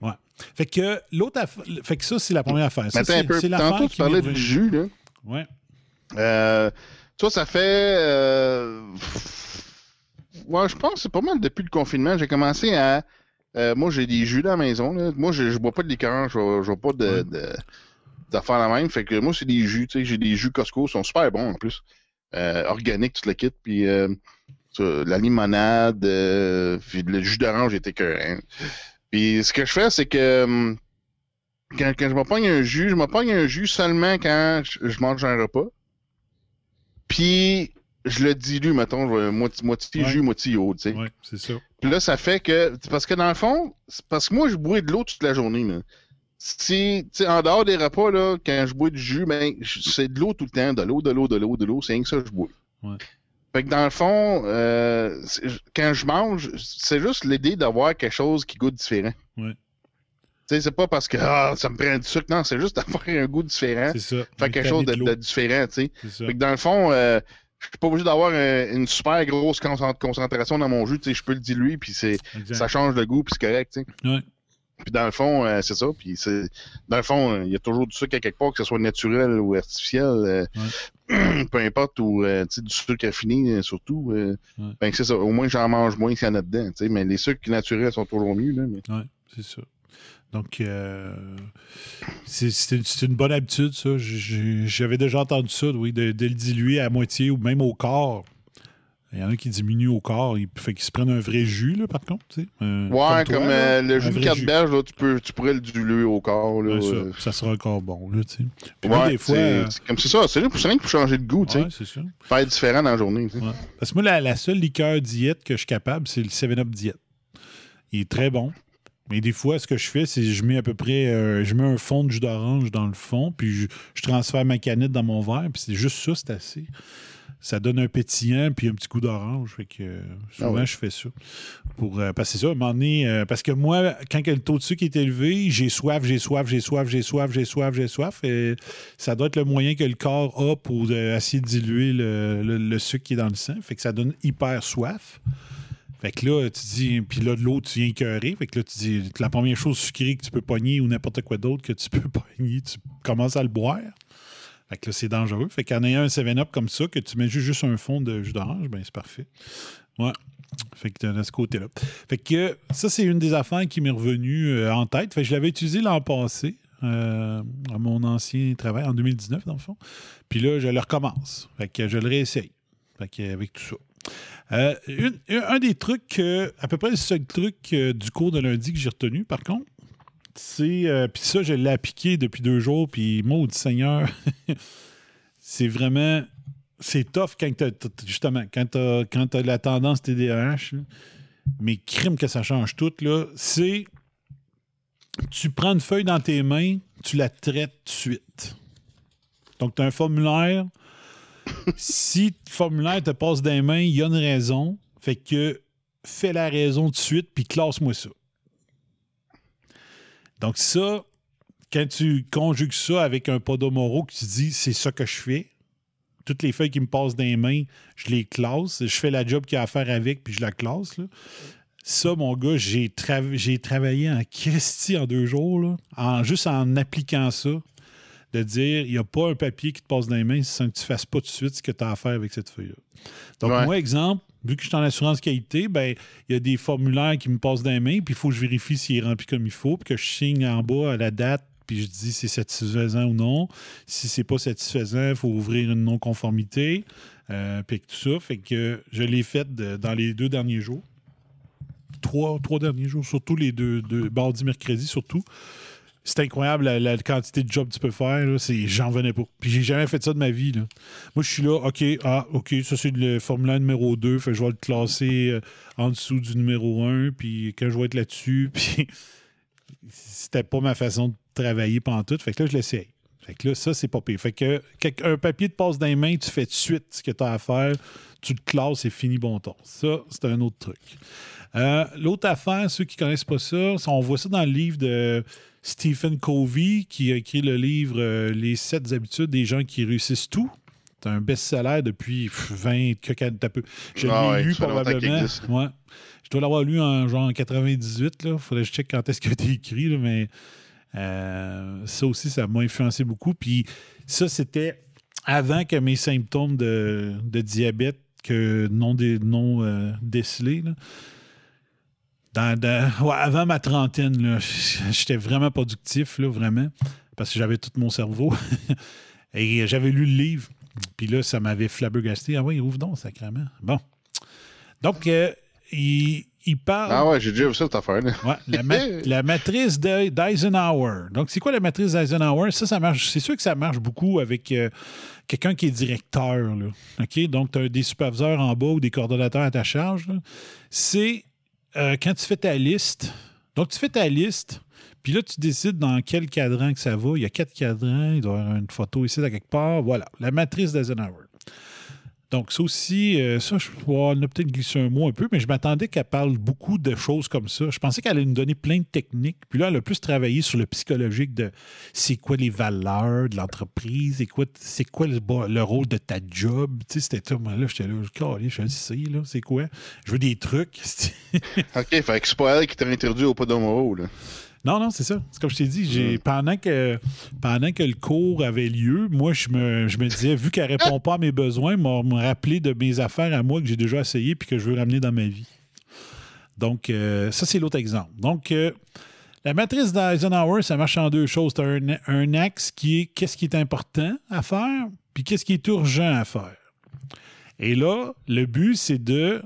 Ouais. Fait que l'autre affaire. Fait que ça, c'est la première affaire. Ça, attends un c'est peu. c'est Tantôt, tu parlais du jus, là. Ouais. Euh, toi, ça fait. euh, Ouais, je pense que c'est pas mal depuis le confinement. J'ai commencé à. euh, moi, j'ai des jus dans la maison. Là. Moi, je, je bois pas de liqueur. Je, je bois pas de- d'affaires la même. Fait que moi, c'est des jus. Tu sais, j'ai des jus Costco. Ils sont super bons en plus. Euh, organiques, tout le kit. Puis euh, la limonade, euh, puis le jus d'orange était écœurant. Puis ce que je fais, c'est que. hum, Quand, quand je me pogne un jus, je me pogne un jus seulement quand je, je mange un repas. Puis je le dilue, mettons, moitié, moitié Ouais. jus, moitié eau, tu sais. Ouais, c'est ça. Puis là, ça fait que. Parce que dans le fond, parce que moi, je bois de l'eau toute la journée. Là. Si, tu sais, en dehors des repas, là, quand je bois du jus, ben, c'est de l'eau tout le temps, de l'eau, de l'eau, de l'eau, de l'eau. C'est rien que ça que je bois. Ouais. Fait que dans le fond, euh, quand je mange, c'est juste l'idée d'avoir quelque chose qui goûte différent. Ouais. Tu sais, c'est pas parce que ah, ça me prend du sucre, non, c'est juste d'avoir un goût différent. C'est ça. Faire quelque chose de, différent, tu sais. Fait que dans le fond, euh, je suis pas obligé d'avoir un- une super grosse concent- concentration dans mon jus, tu sais, je peux le diluer, puis ça change de goût, puis c'est correct, tu sais. Ouais. Puis dans le fond, euh, c'est ça, puis c'est, dans le fond, il y a toujours du sucre à quelque part, que ce soit naturel ou artificiel, euh, peu importe, ou, euh, du sucre raffiné, euh, surtout, Ouais. ben c'est ça, au moins j'en mange moins qu'il y en a dedans, mais les sucres naturels sont toujours mieux, là, mais... Oui, c'est ça. Donc, euh, c'est une, bonne habitude, ça. J'avais déjà entendu ça, oui, de, de le diluer à moitié ou même au quart. Il y en a qui diminuent au quart. Il fait qu'ils se prennent un vrai jus, là, par contre. tu sais. Un- Ouais, comme, euh, le jus de là, tu, peux, tu pourrais le diluer au corps, là. Ouais, ça, euh, ça sera encore bon, là, tu sais. Puis des fois... c'est- euh, comme c'est ça, c'est rien pour c'est rien que pour changer de goût, tu sais. ouais, c'est ça. Faire différent dans la journée, tu sais. Ouais. Parce que moi, la, la seule liqueur diète que je suis capable, c'est le 7-Up diète. Il est très bon. Mais des fois, ce que je fais, c'est que je mets à peu près euh, je mets un fond de jus d'orange dans le fond, puis je, je transfère ma canette dans mon verre, puis c'est juste ça, c'est assez. Ça donne un pétillant puis un petit coup d'orange. Fait que euh, souvent, Ah ouais. je fais ça. Pour, euh, parce que c'est ça, à un moment donné, euh, parce que moi, quand le taux de sucre est élevé, j'ai soif, j'ai soif, j'ai soif, j'ai soif, j'ai soif, j'ai soif. Et ça doit être le moyen que le corps a pour euh, essayer de diluer le, le- le sucre qui est dans le sang. Fait que ça donne hyper soif. Fait que là, tu dis, puis là, de l'eau, tu viens écœurer. Fait que là, tu dis, la première chose sucrée que tu peux pogner ou n'importe quoi d'autre que tu peux pogner, tu commences à le boire. Fait que c'est dangereux. Fait qu'en ayant un 7-Up comme ça, que tu mets juste, un fond de jus d'orange, ben c'est parfait. Ouais. Fait que de ce côté-là. Fait que ça, c'est une des affaires qui m'est revenue euh, en tête. Fait que je l'avais utilisé l'an passé, euh, à mon ancien travail, en 2019, dans le fond. Puis là, je le recommence. Fait que je le réessaye. Fait que avec tout ça. Euh, un des trucs, euh, à peu près le seul truc euh, du cours de lundi que j'ai retenu, par contre, c'est. euh, puis ça, je l'ai appliqué depuis deux jours, puis maudit Seigneur, c'est vraiment. C'est tough quand t'as, t'as- justement, quand t'as, quand t'as la tendance TDAH, mais crime que ça change tout, là, c'est. Tu prends une feuille dans tes mains, tu la traites tout de suite. Donc, tu as un formulaire. si le formulaire te passe des mains, il y a une raison. Fait que fais la raison tout de suite, puis classe-moi ça. Donc, ça, quand tu conjugues ça avec un podomoro, que tu dis c'est ça que je fais, toutes les feuilles qui me passent des mains, je les classe, je fais la job qu'il y a à faire avec, puis je la classe. là. Ça, mon gars, j'ai, tra- j'ai travaillé en Christie en deux jours, là, en, juste en appliquant ça, de dire il n'y a pas un papier qui te passe dans les mains sans que tu ne fasses pas tout de suite ce que tu as à faire avec cette feuille-là. Donc, Ouais. moi, exemple, vu que je suis en assurance qualité, ben il y a des formulaires qui me passent dans les mains, puis il faut que je vérifie s'il est rempli comme il faut, puis que je signe en bas à la date, puis je dis si c'est satisfaisant ou non. Si c'est pas satisfaisant, il faut ouvrir une non-conformité, euh, puis tout ça. Fait que je l'ai fait dans les deux derniers jours. Trois, trois derniers jours, surtout les deux, deux mardi, mercredi, surtout. C'est incroyable la, quantité de job que tu peux faire. j'en venais pas. Puis j'ai jamais fait ça de ma vie. là. Moi, je suis là, OK, ah, OK, ça c'est le formulaire numéro 2. Fait que je vais le classer euh, en dessous du numéro 1. Puis quand je vais être là-dessus, puis c'était pas ma façon de travailler pendant tout. Fait que là, je l'essaye. Fait que là, ça, c'est pas pire. Fait que un papier te passe dans les mains, tu fais tout de suite ce que tu as à faire, tu le classes et fini bon temps. Ça, c'est un autre truc. Euh, L'autre affaire, ceux qui connaissent pas ça, on voit ça dans le livre de Stephen Covey, qui a écrit le livre euh, Les sept habitudes des gens qui réussissent tout. C'est un best-seller depuis pff, 20, que- que- t'as peu. Je Ah l'ai lu probablement. Ouais. Je dois l'avoir lu en genre en 98. Il faudrait que je check quand est-ce qu'il a été écrit, là, mais euh, ça aussi, ça m'a influencé beaucoup. Puis ça, c'était avant que mes symptômes de, diabète que non, non euh, décelés. là. Avant ma trentaine, j'étais vraiment productif, là, vraiment, parce que j'avais tout mon cerveau. Et j'avais lu le livre. Puis là, ça m'avait flabbergasté. Ah oui, ouvre donc, sacrément. Bon. Donc, euh, il, il parle. Ah ouais, j'ai déjà vu ça, cette affaire-là. Ouais, la, ma- la matrice de- d'Eisenhower. Donc, c'est quoi la matrice d'Eisenhower? Ça, ça marche. C'est sûr que ça marche beaucoup avec euh, quelqu'un qui est directeur. Là. OK? Donc, tu as des superviseurs en bas ou des coordonnateurs à ta charge. C'est euh, quand tu fais ta liste, donc tu fais ta liste, puis là, tu décides dans quel cadran que ça va. Il y a quatre cadrans, il doit y avoir une photo ici, à quelque part. Voilà, la matrice d'Eisenhower. Donc, ça aussi, euh, ça, je on a peut-être glissé un mot un peu, mais je m'attendais qu'elle parle beaucoup de choses comme ça. Je pensais qu'elle allait nous donner plein de techniques. Puis là, elle a plus travaillé sur le psychologique de c'est quoi les valeurs de l'entreprise, c'est quoi, c'est quoi le, le rôle de ta job. Tu sais, c'était tout. Moi, là, j'étais là, je je sais, là, c'est quoi? Je veux des trucs. OK, fait que c'est pas elle qui t'a introduit au Podomoro, là. Non, non, c'est ça. C'est comme je t'ai dit, j'ai, pendant, que, pendant que le cours avait lieu, moi, je me, je me disais, vu qu'elle ne répond pas à mes besoins, m'a me rappeler de mes affaires à moi que j'ai déjà essayé puis que je veux ramener dans ma vie. Donc, euh, ça, c'est l'autre exemple. Donc, euh, la matrice d'Eisenhower, ça marche en deux choses. Tu as un, un, axe qui est qu'est-ce qui est important à faire, puis qu'est-ce qui est urgent à faire. Et là, le but, c'est de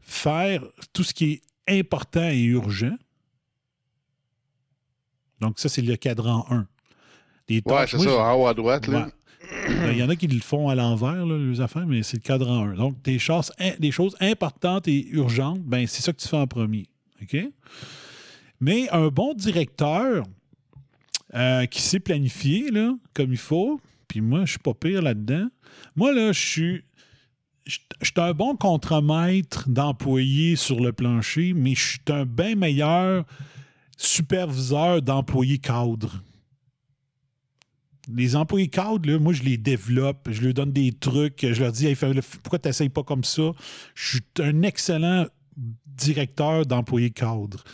faire tout ce qui est important et urgent donc, ça, c'est le cadran 1. ouais, c'est ça, en haut à droite. Ben, il y en a qui le font à l'envers, les affaires, mais c'est le cadran 1. Donc, des choses, des choses importantes et urgentes, ben, c'est ça que tu fais en premier. OK? Mais un bon directeur euh, qui sait planifier là, comme il faut, puis moi, je suis pas pire là-dedans. Moi, là, je suis. Je suis un bon contremaître d'employés sur le plancher, mais je suis un bien meilleur superviseur d'employés cadres. Les employés cadres, moi, je les développe, je leur donne des trucs, je leur dis pourquoi tu n'essayes pas comme ça? Je suis un excellent directeur d'employés cadres.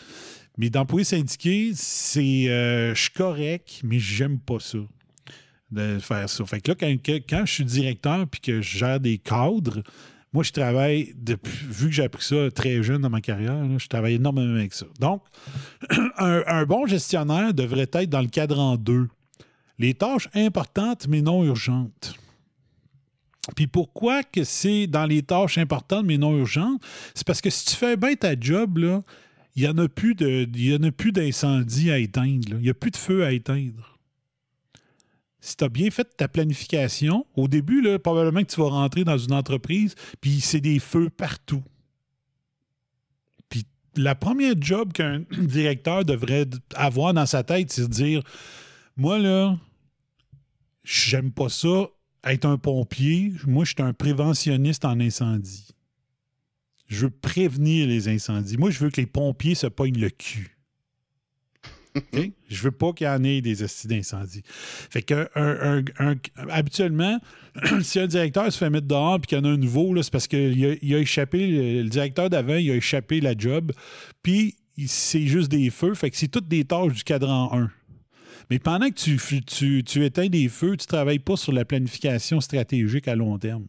Mais d'employés syndiqués, c'est euh, je suis correct, mais j'aime pas ça. De faire ça. Fait que là, quand, quand je suis directeur puis que je gère des cadres, moi, je travaille, depuis, vu que j'ai appris ça très jeune dans ma carrière, je travaille énormément avec ça. Donc, un, bon gestionnaire devrait être dans le cadran 2. Les tâches importantes mais non urgentes. Puis pourquoi que c'est dans les tâches importantes mais non urgentes? C'est parce que si tu fais bien ta job, il n'y en a plus d'incendie à éteindre. Il n'y a plus de feu à éteindre si tu as bien fait ta planification, au début, là, probablement que tu vas rentrer dans une entreprise, puis c'est des feux partout. Puis la première job qu'un directeur devrait avoir dans sa tête, c'est de dire Moi, là, j'aime pas ça, être un pompier. Moi, je suis un préventionniste en incendie. Je veux prévenir les incendies. Moi, je veux que les pompiers se poignent le cul. Je veux pas qu'il y en ait des astuces d'incendie. Fait que habituellement, si un directeur se fait mettre dehors et qu'il y en a un nouveau, c'est parce qu'il a, échappé, le, directeur d'avant, il a échappé la job, puis c'est juste des feux. Fait que c'est toutes des tâches du cadran 1. Mais pendant que tu, tu, éteins des feux, tu ne travailles pas sur la planification stratégique à long terme.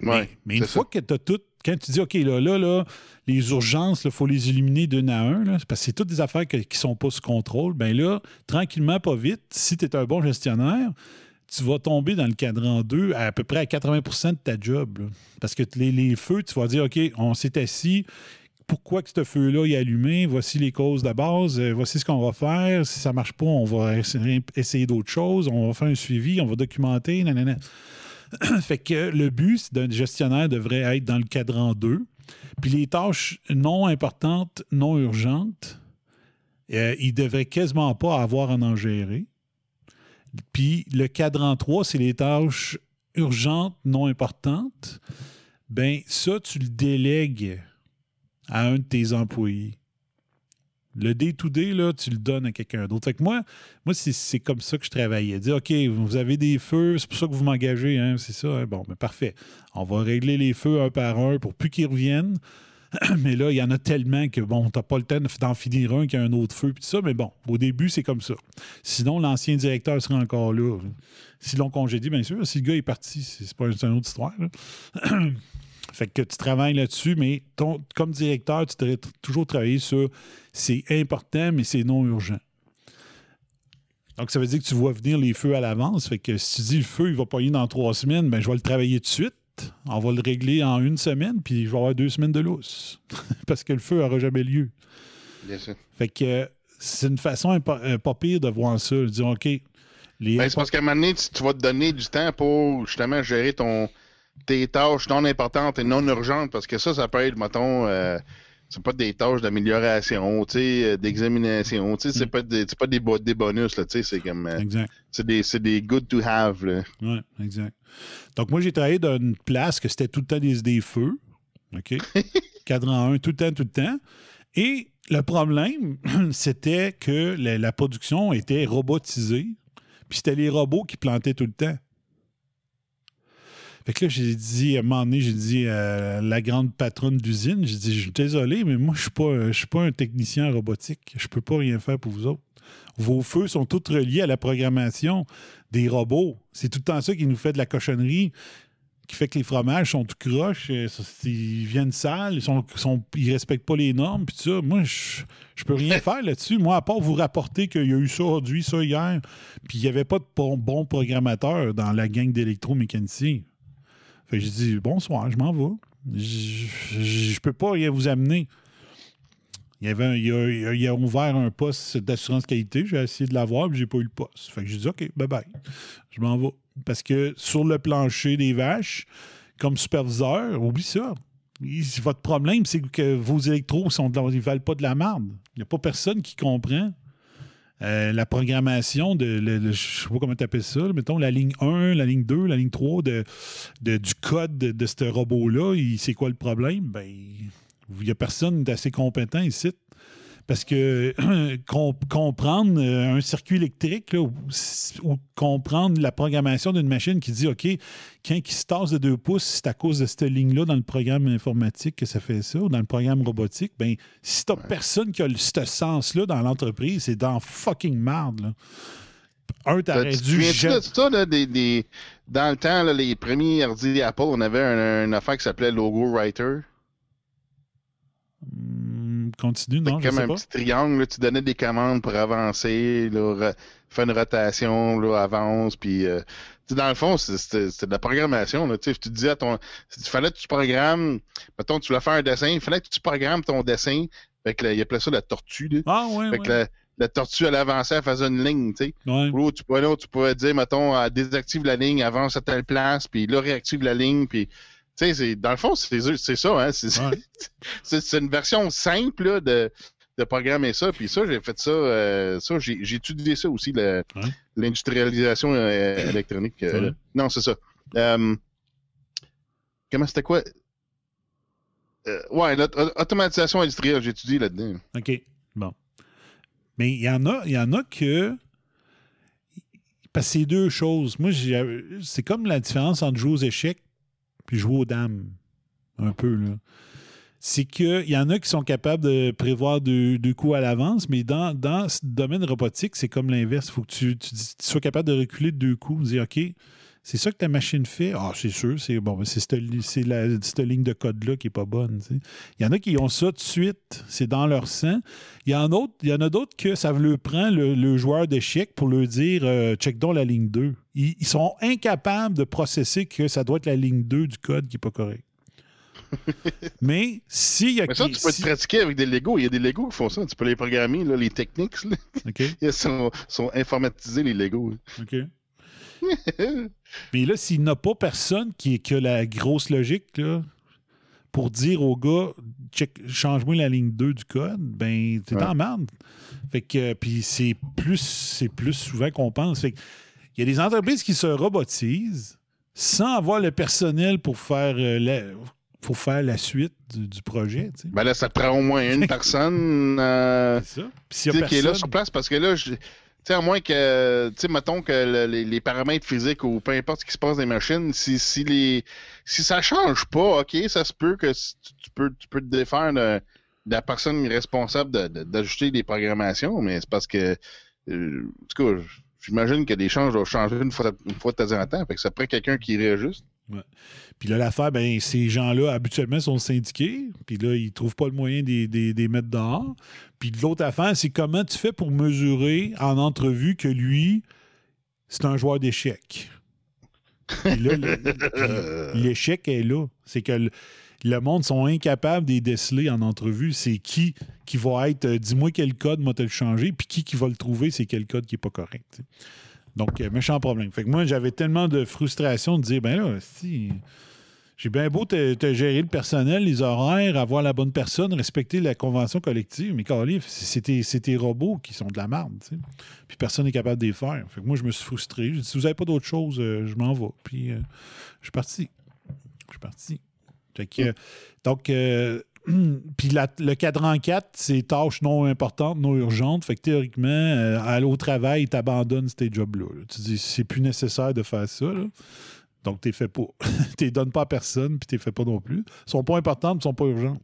mais, une fois que tu as tout quand tu dis, OK, là, là, là les urgences, il faut les éliminer d'une à un, parce que c'est toutes des affaires qui ne sont pas sous contrôle, bien là, tranquillement, pas vite, si tu es un bon gestionnaire, tu vas tomber dans le cadran 2 à, peu près à 80% de ta job. Parce que les, feux, tu vas dire, OK, on s'est assis, pourquoi que ce feu-là est allumé, voici les causes de base, euh, voici ce qu'on va faire, si ça ne marche pas, on va essayer d'autres choses, on va faire un suivi, on va documenter, nanana. fait que le but d'un gestionnaire devrait être dans le cadran 2. Puis les tâches non importantes, non urgentes, euh, il ne devrait quasiment pas avoir à en gérer. Puis le cadran 3, c'est les tâches urgentes, non importantes. Ben ça, tu le délègues à un de tes employés. Le day-to-day, tu le donnes à quelqu'un d'autre. Fait moi, moi c'est comme ça que je travaillais. Dire, OK, vous avez des feux, c'est pour ça que vous m'engagez, hein, c'est ça. Hein? Bon, mais parfait. On va régler les feux un par un pour plus qu'ils reviennent. mais là, il y en a tellement que, bon, t'as pas le temps d'en finir un qui a un autre feu, puis ça. Mais bon, au début, c'est comme ça. Sinon, l'ancien directeur serait encore là. Si l'on congédie, bien sûr. Si le gars est parti, c'est pas une autre histoire. Fait que tu travailles là-dessus, mais ton, comme directeur, tu devrais toujours travailler sur c'est important, mais c'est non urgent. Donc, ça veut dire que tu vois venir les feux à l'avance. Fait que si tu dis le feu, il va pas y dans trois semaines, ben, je vais le travailler tout de suite. On va le régler en une semaine, puis je vais avoir deux semaines de lousse. Parce que le feu n'aura jamais lieu. Bien sûr. Fait que c'est une façon pas, euh, pas, pire de voir ça. De dire, OK. Les ben, c'est parce qu'à un moment donné, tu, vas te donner du temps pour justement gérer ton, tes tâches non importantes et non urgentes, parce que ça, ça peut être, mettons, euh, c'est pas des tâches d'amélioration, euh, d'examination, tu sais, c'est Mm. pas des, pas des, bo- des bonus, là, tu sais, c'est comme, euh, Exact. c'est des, des good to have, là. Oui, exact. Donc, moi, j'ai travaillé dans une place que c'était tout le temps des, des feux. OK? Cadran 1, tout le temps, tout le temps. Et le problème, c'était que la, la production était robotisée. Puis c'était les robots qui plantaient tout le temps. Fait que là, j'ai dit, à un moment donné, j'ai dit à la grande patronne d'usine, j'ai dit, je suis désolé, mais moi, je suis pas, je suis pas un technicien en robotique. Je peux pas rien faire pour vous autres. Vos feux sont tous reliés à la programmation des robots. C'est tout le temps ça qui nous fait de la cochonnerie, qui fait que les fromages sont tout croches, euh, ils viennent sales, ils, sont, sont- ils respectent pas les normes, puis tout ça. Moi, je, je peux rien faire là-dessus. Moi, à part vous rapporter qu'il y a eu ça aujourd'hui, ça hier, puis il n'y avait pas de bon, bon programmateur dans la gang d'électromécaniciens. Fait que j'ai dit, bonsoir, je m'en vais. Je, peux pas vous amener. Il, y avait il, a, a- ouvert un poste d'assurance qualité. J'ai essayé de l'avoir, puis j'ai pas eu le poste. Fait que j'ai dit OK, bye bye. Je m'en vais. Parce que sur le plancher des vaches, comme superviseur, oublie ça. Votre problème, c'est que vos électros sont valent pas de la merde. Il n'y a pas personne qui comprend euh, la programmation de, le- je sais pas comment tu appelles ça, mettons la ligne 1, la ligne 2, la ligne 3 de, du code de, ce robot-là. C'est quoi le problème? Ben, il n'y a personne d'assez compétent ici. Parce que com- comprendre euh, un circuit électrique là, ou, ou comprendre la programmation d'une machine qui dit OK, quand il se tasse de deux pouces, c'est à cause de cette ligne-là dans le programme informatique que ça fait ça, ou dans le programme robotique, ben si t'as personne qui a ce sens-là dans l'entreprise, c'est dans fucking marde. Là. Un, t'aurais Tu dû. de ça, là, des, des- dans le temps, là, les premiers ordi Apple, on avait un, affaire qui s'appelait Logo Writer? Hmm, Continue, non, je comme sais un pas. petit triangle, là, tu donnais des commandes pour avancer, là, faire une rotation, là, avance, puis euh, dans le fond, c'est- de la programmation. Là, tu sais, tu disais à ton. Il fallait que tu programmes, mettons, tu voulais faire un dessin, il fallait que tu programmes ton dessin. Fait que là, il appelait ça la tortue. Là. Ah, Fait ouais. que la, la tortue, elle avançait, elle faisait une ligne, tu sais. ouais. Ou là, tu pouvais, là, tu pouvais dire, mettons, désactive la ligne, avance à telle place, puis là, réactive la ligne, puis. Tu sais, c'est- dans le fond, c'est c'est ça, hein. C'est Ouais. c'est- c'est une version simple là, de, de programmer ça. Puis ça, j'ai fait ça. euh, ça, j'ai j'ai étudié ça aussi, le- Ouais. l'industrialisation euh, électronique. euh, Ouais. Non, c'est ça. Comment c'était quoi? Ouais, l'automatisation industrielle, j'ai étudié là-dedans. OK. Bon. Mais il y en a, il y en a que. Parce que c'est deux choses. Moi, j'ai- c'est comme la différence entre jouer aux échecs puis jouer aux dames. Un peu, là. C'est qu'il y en a qui sont capables de prévoir deux, coups à l'avance, mais dans, dans ce domaine robotique, c'est comme l'inverse. Il faut que tu, sois capable de reculer de deux coups, dire OK, c'est ça que ta machine fait? Ah, c'est sûr, c'est bon, c'est cette, la- ligne de code-là qui n'est pas bonne. Il y en a qui ont ça tout de suite, c'est dans leur sang. Il y en a, d'autres- il y en a d'autres que ça leur prend le, le joueur d'échecs pour leur dire euh, check donc la ligne 2. Ils, ils sont incapables de processer que ça doit être la ligne 2 du code qui n'est pas correct. Mais s'il y a Mais ça, qui- tu peux si- te pratiquer avec des Legos. Il y a des Legos qui font ça. Tu peux les programmer, là, les techniques. là. OK, Ils sont, sont informatisés, les Legos. OK. Mais là, s'il n'y a pas personne qui, qui a la grosse logique là, pour dire au gars, change-moi la ligne 2 du code, ben, t'es Ouais. en merde. Fait que, puis c'est plus, c'est plus souvent qu'on pense. Fait il y a des entreprises qui se robotisent sans avoir le personnel pour faire, euh, la, pour faire la suite du, du projet. Ben là, ça te prend au moins une personne. euh, ça. Y a qui est là personne- sur place parce que là, sais, à moins que, tu mettons que le- les, les paramètres physiques ou peu importe ce qui se passe les machines, si, si les si ça change pas, ok, ça se peut que tu, peux, tu peux te défaire de, la personne responsable de- de- des programmations, mais c'est parce que, euh, en tout cas, j'imagine que des changes doivent changer une fois, une fois de temps en temps, fait que ça prend quelqu'un qui réajuste. Puis là, l'affaire, ben, ces gens-là, habituellement, sont syndiqués. Puis là, ils trouvent pas le moyen de les mettre dehors. Puis l'autre affaire, c'est comment tu fais pour mesurer en entrevue que lui, c'est un joueur d'échecs? Puis là, l'échec est là. C'est que le, monde sont incapables de les déceler en entrevue. C'est qui qui va être, euh, dis-moi quel code m'a te le changé, puis qui qui va le trouver, c'est quel code qui est pas correct. Donc, euh, méchant problème. Fait que moi, j'avais tellement de frustration de dire, ben là, si, J'ai bien beau te, te gérer le personnel, les horaires, avoir la bonne personne, respecter la convention collective, mais Carly, c'est tes, c'est tes robots qui sont de la sais. Puis personne n'est capable de les faire. Fait que moi, je me suis frustré. J'ai dit, si vous n'avez pas d'autre chose, euh, je m'en vais. Puis euh, je suis parti. Je suis parti. Fait que, euh, donc, euh, puis le cadran 4, c'est tâches non importantes, non urgentes. Fait que théoriquement, euh, aller au travail, tu abandonnes ces jobs-là. là. Tu dis, c'est plus nécessaire de faire ça. Donc, tu fais pas. tu donnes pas à personne, puis tu fais pas non plus. Ils sont pas importantes, ils sont pas urgentes.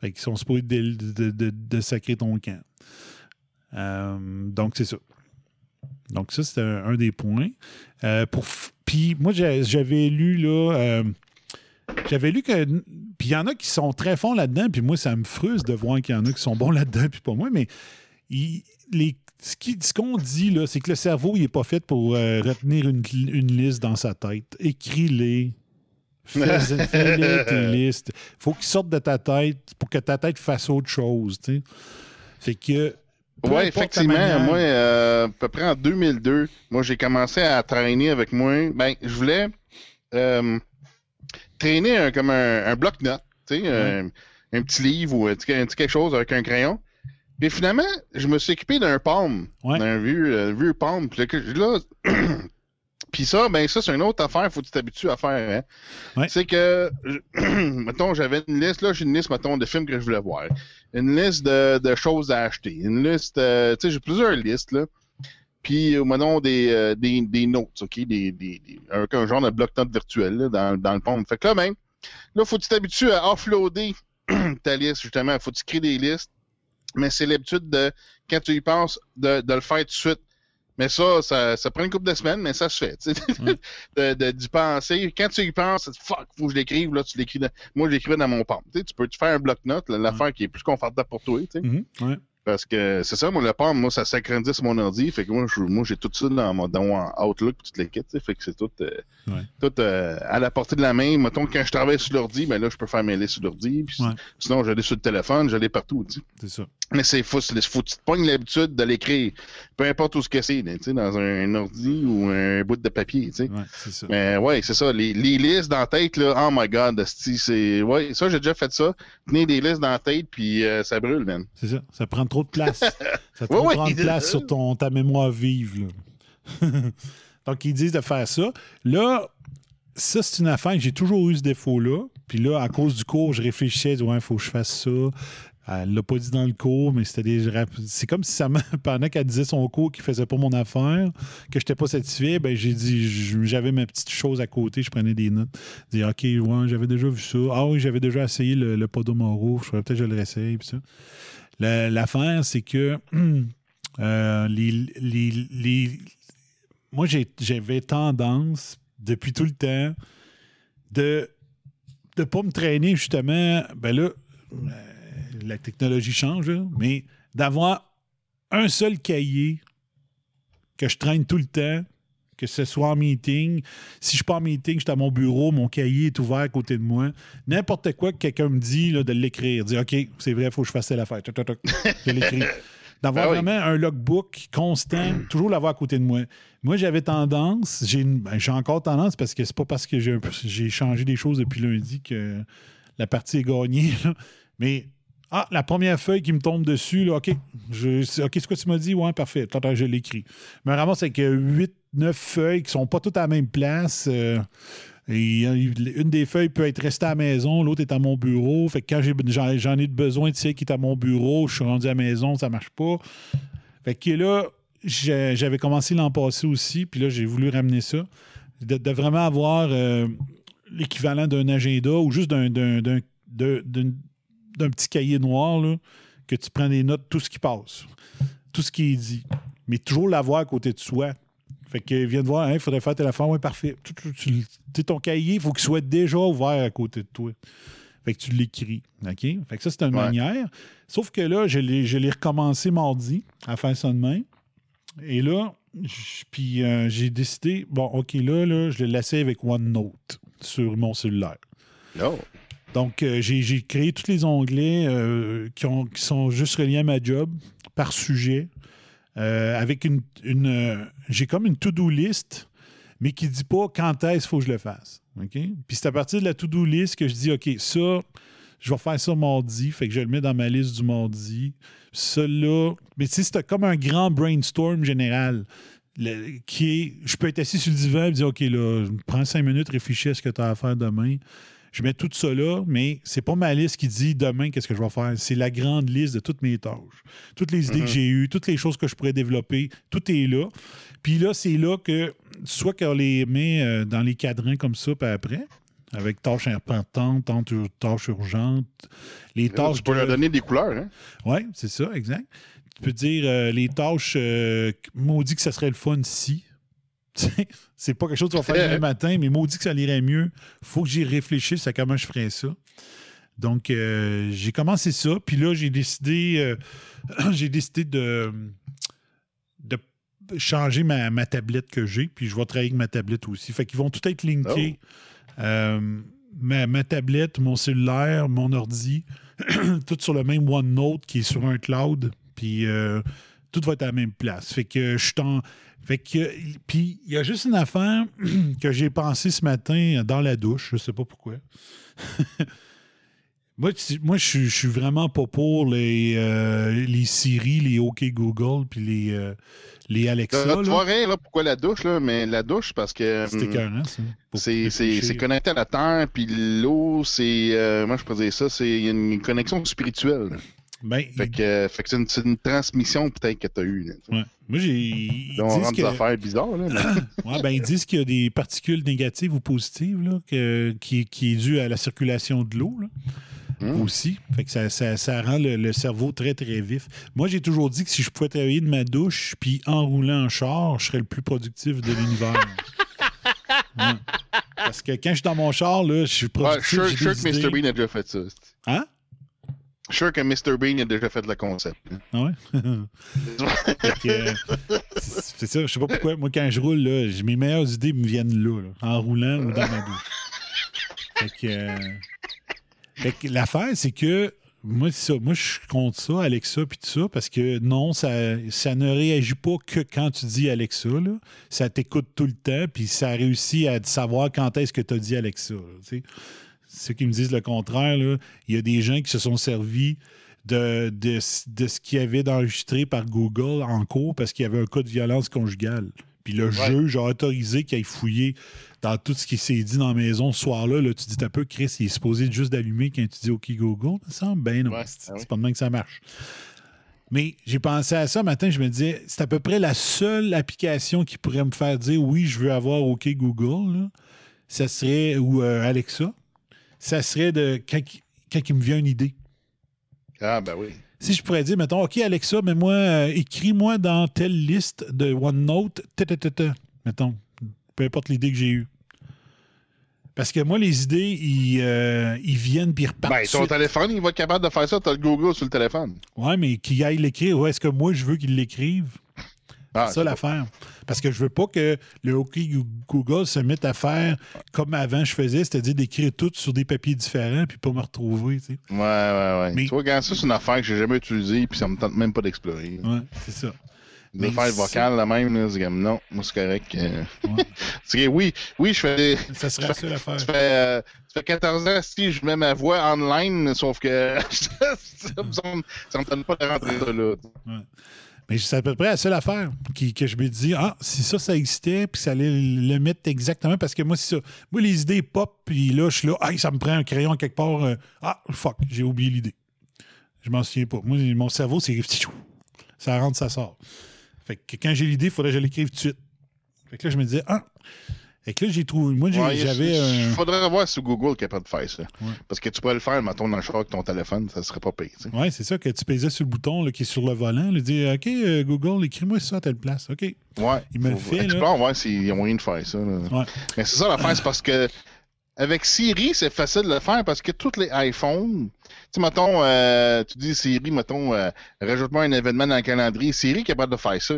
Fait qu'ils sont supposés de, sacrer ton camp. Euh, donc, c'est ça. Donc, ça, c'était un, des points. Euh, Puis, moi, j'avais lu, là. j'avais lu que. Puis, il y en a qui sont très fonds là-dedans, puis moi, ça me frustre de voir qu'il y en a qui sont bons là-dedans, puis pas moi, mais il- les, ce qu'on dit, là, c'est que le cerveau, il n'est pas fait pour euh, retenir une, une liste dans sa tête. Écris-les. Fais- Fais-les tes listes. faut qu'ils sortent de ta tête pour que ta tête fasse autre chose, tu sais. Fait que. ta effectivement. manière- Moi, euh, à peu près en 2002, moi, j'ai commencé à traîner avec moi. Ben, je voulais euh, traîner un- comme un, un bloc-notes, tu sais, un, un petit livre ou un petit, un petit quelque chose avec un crayon. Puis finalement, je me suis équipé d'un palme, Ouais. d'un vieux, euh, vieux palme. Puis là, puis ça, ben ça, c'est une autre affaire, faut que tu t'habitues à faire. Hein? Ouais. C'est que, mettons, j'avais une liste, là, j'ai une liste, mettons, de films que je voulais voir. Une liste de, de choses à acheter. Une liste, euh, tu sais, j'ai plusieurs listes, là. Puis, euh, mettons, des, euh, des, des notes, OK? Des, des, des- un, un genre de bloc-notes virtuel, là, dans, dans le palme. Fait que là, ben, là, faut que tu t'habitues à offloader ta liste, justement. Faut que tu crées des listes. Mais c'est l'habitude de, quand tu y penses, de, de le faire tout de suite. Mais ça, ça, ça prend une couple de semaines, mais ça se fait. Mm. de, de- d'y penser. Quand tu y penses, fuck, faut que je l'écrive. Là, tu l'écris dans- Moi, je l'écrivais dans mon palme. Tu, peux te faire un bloc-notes, là, l'affaire qui est plus confortable pour toi. tu sais. Mhm, ouais. Parce que c'est ça, moi, le moi, ça synchronise sur mon ordi. Fait que moi, je- moi j'ai tout ça dans mon, dans mon Outlook toute l'équipe. Fait que c'est tout, euh, Ouais. tout euh, à la portée de la main. Mettons, quand je travaille sur l'ordi, ben là, je peux faire mes listes sur l'ordi. Ouais. Sinon, je l'ai sur le téléphone, je l'ai partout. C'est ça. Mais c'est faut, faut que tu te pognes l'habitude de l'écrire. Peu importe où ce que c'est, dans un, un ordi ou un bout de papier. Ouais, c'est ça. Mais ouais, c'est ça. Les, les listes dans la tête, là, oh my god, c'est. Ouais, ça, j'ai déjà fait ça. Tenir des listes dans la tête, puis euh, ça brûle, man. C'est ça. Ça prend trop de place. Ça te Ouais, prend ouais. trop de place sur ton, ta mémoire vive. là. Donc, ils disent de faire ça. Là, ça, c'est une affaire que j'ai toujours eu ce défaut-là. Puis là, à cause du cours, je réfléchissais, ouais, il faut que je fasse ça. Elle l'a pas dit dans le cours, mais c'était des. C'est comme si ça pendant qu'elle disait son cours qui faisait pas mon affaire, que j'étais pas satisfait, ben j'ai dit j'avais ma petite chose à côté, je prenais des notes. Je dis OK, ouais, j'avais déjà vu ça. Ah oui, j'avais déjà essayé le, le Podomoro, je ferais peut-être que je le réessaye, puis ça. La- L'affaire, c'est que euh, moi, j'avais tendance, depuis tout le temps, de ne pas me traîner, justement. Ben là, euh, la technologie change, mais d'avoir un seul cahier que je traîne tout le temps, que ce soit en meeting. Si je suis pas en meeting, je suis à mon bureau, mon cahier est ouvert à côté de moi. N'importe quoi que quelqu'un me dit, là, de l'écrire. Dire, OK, c'est vrai, il faut que je fasse telle affaire. Toc, toc, toc. Je l'écris. D'avoir oui. vraiment un logbook constant, toujours l'avoir à côté de moi. Moi, j'avais tendance, j'ai ben, encore tendance parce que c'est pas parce que j'ai changé des choses depuis lundi que la partie est gagnée. là. Mais ah, la première feuille qui me tombe dessus, là, OK, je, c'est- OK, c'est quoi tu m'as dit? Ouais, parfait. Attends, je l'écris. Je me ramasse avec 8, 9 feuilles qui sont pas toutes à la même place. euh, euh, une des feuilles peut être restée à la maison, l'autre est à mon bureau. Fait que quand j'en ai besoin de celle qui est à mon bureau, je suis rendu à la maison, ça marche pas. Fait que là, j'avais commencé l'an passé aussi, puis là, j'ai voulu ramener ça. De, vraiment avoir euh, l'équivalent d'un agenda ou juste d'un petit cahier noir, là, que tu prends des notes, tout ce qui passe, tout ce qui est dit. Mais toujours l'avoir à côté de soi. Fait que vient de voir, il faudrait faire affaire, ouais, parfait. Tu- tu- ton cahier, il faut qu'il soit déjà ouvert à côté de toi. Fait que tu l'écris. OK? Fait que ça, c'est une Ouais. manière. Sauf que là, je l'ai recommencé mardi à faire ça demain. Et là, puis euh, j'ai décidé, bon, OK, là, là je l'ai laissé avec OneNote sur mon cellulaire. Oh. Donc, euh, j'ai créé tous les onglets euh, qui, ont- qui sont juste reliés à ma job par sujet. euh, avec une. j'ai comme une to-do list, mais qui ne dit pas quand est-ce qu'il faut que je le fasse. Puis c'est à partir de la to-do list que je dis, OK, ça, je vais faire ça mardi, fait que je le mets dans ma liste du mardi. Celui-là, mais tu sais, c'est comme un grand brainstorm général. qui je peux être assis sur le divan et dire, OK, là, prends cinq minutes, réfléchis à ce que tu as à faire demain. Je mets tout ça là, mais c'est pas ma liste qui dit demain qu'est-ce que je vais faire. C'est la grande liste de toutes mes tâches. Toutes les idées que j'ai eues, toutes les choses que je pourrais développer, tout est là. Puis là, c'est là que, soit qu'on les met euh, dans les cadrans comme ça, puis après, avec tâches importantes, tâches- urgentes, les tâches. tu peux de- leur donner des couleurs. Hein? oui, c'est ça, exact. Tu peux dire euh, les tâches, euh, maudit que ça serait le fun si. C'est pas quelque chose que tu vas faire demain matin, mais maudit que ça irait mieux. faut que j'y réfléchisse à comment je ferais ça. Donc, euh, j'ai commencé ça, puis là, j'ai décidé, euh, j'ai décidé de, de changer ma, ma tablette que j'ai, puis je vais travailler avec ma tablette aussi. Fait qu'ils vont tout être linkés. Euh, ma, ma tablette, mon cellulaire, mon ordi, tout sur le même OneNote qui est sur un cloud, puis tout va être à la même place. Fait que je suis en. Fait que. Puis il y a juste une affaire que j'ai pensé ce matin dans la douche, je sais pas pourquoi. moi, tu- moi je suis- je suis vraiment pas pour les, euh, les Siri, les OK Google, puis les, euh, les Alexa. Là, tu vois rien, là, pourquoi la douche, là, mais la douche, parce que. C'était hum, écœurant, ça. C'est c'est- c'est connecté à la terre, puis l'eau, c'est. euh, moi, je pourrais dire ça, c'est une connexion spirituelle. Ben, Fait que, euh, c'est une, transmission peut-être que tu as eue. ouais. Moi, j'ai. on que- des affaires bizarres. Là, mais- Ouais, ben, ils disent qu'il y a des particules négatives ou positives là, que- qui, qui est dû à la circulation de l'eau là, Hmm. aussi. Fait que ça, ça- ça rend le, le cerveau très, très vif. Moi, j'ai toujours dit que si je pouvais travailler de ma douche puis en roulant en char, je serais le plus productif de l'univers. Ouais. Parce que quand je suis dans mon char, là, je suis Ouais, productif. sûr, j'ai sûr que Mr. Bean a déjà fait ça. Hein? Sûr que Mr. Bean a déjà fait le concept. hein. Ah ouais? Euh, c'est ça, je sais pas pourquoi. Moi, quand je roule, là, mes meilleures idées me viennent là, en roulant ou dans ma douche. Fait que, euh, l'affaire, c'est que moi, ça, moi, je compte ça, Alexa, puis tout ça, parce que non, ça, ça ne réagit pas que quand tu dis Alexa. Là. Ça t'écoute tout le temps, puis ça réussit à savoir quand est-ce que tu as dit Alexa. Ceux qui me disent le contraire, il y a des gens qui se sont servis de, de, de ce qu'il y avait d'enregistré par Google en cours parce qu'il y avait un cas de violence conjugale. Puis le juge a autorisé qu'il aille fouiller dans tout ce qui s'est dit dans la maison ce soir-là. Là, tu dis un peu, Chris, il est supposé juste d'allumer quand tu dis OK Google. Ça semble ben non. Ouais, c'est ah pas de même que ça marche. Mais j'ai pensé à ça matin, je me disais, c'est à peu près la seule application qui pourrait me faire dire oui, je veux avoir OK Google. là. Ça serait, ou euh, Alexa, ça serait de quand, quand il me vient une idée. Ah, ben oui. Si je pourrais dire, mettons, OK, Alexa, mais moi, euh, écris-moi dans telle liste de OneNote, ta, ta, ta, ta, mettons, peu importe l'idée que j'ai eue. Parce que moi, les idées, ils, euh, ils viennent puis ils repartent. Ben, ton téléphone, il va être capable de faire ça. T'as le Google sur le téléphone. Ouais, mais qu'il aille l'écrire. Ouais, est-ce que moi, je veux qu'il l'écrive? Ah, C'est ça l'affaire. Parce que je veux pas que le OK Google se mette à faire comme avant je faisais, c'est-à-dire d'écrire tout sur des papiers différents puis pas me retrouver. Tu sais. Ouais, ouais, ouais. Mais- Tu vois, quand ça, c'est une affaire que j'ai jamais utilisée, puis ça me tente même pas d'explorer. Ouais, c'est ça. De faire le vocal, la même, là, c'est comme non, moi, c'est correct. euh. Ouais. oui, oui, je fais. Ça serait. Ça fait, euh, ça fait 14 ans si je mets ma voix online, sauf que ça, me- ça me donne pas de rentrer là. Mais c'est à peu près la seule affaire qui, que je me dis, ah, si ça, ça existait, puis ça allait le mettre exactement, parce que moi, c'est ça. Moi, les idées pop, puis là, je suis là, ah, ça me prend un crayon quelque part. euh, ah, fuck, j'ai oublié l'idée. Je m'en souviens pas. Moi, mon cerveau, c'est. Ça rentre, ça sort. Fait que quand j'ai l'idée, il faudrait que je l'écrive tout de suite. Fait que là, je me disais, ah. Fait que là, j'ai trouvé. Moi, Ouais, j'avais il faudrait voir si Google est capable de faire ça. Ouais. Parce que tu pourrais le faire, mettons, dans le char avec ton téléphone, ça serait pas pire. sais. Oui, c'est ça, que tu pesais sur le bouton là, qui est sur le volant. Là, dis, OK, euh, Google, écris-moi ça à telle place. OK. Ouais. Il me le fait, là. Explore, voir s'il y a moyen de faire ça. là. Ouais. Mais c'est ça l'affaire, c'est parce que avec Siri, c'est facile de le faire parce que tous les iPhones, tu sais, mettons, euh, tu dis Siri, mettons, euh, rajoute-moi un événement dans le calendrier. Siri est capable de faire ça.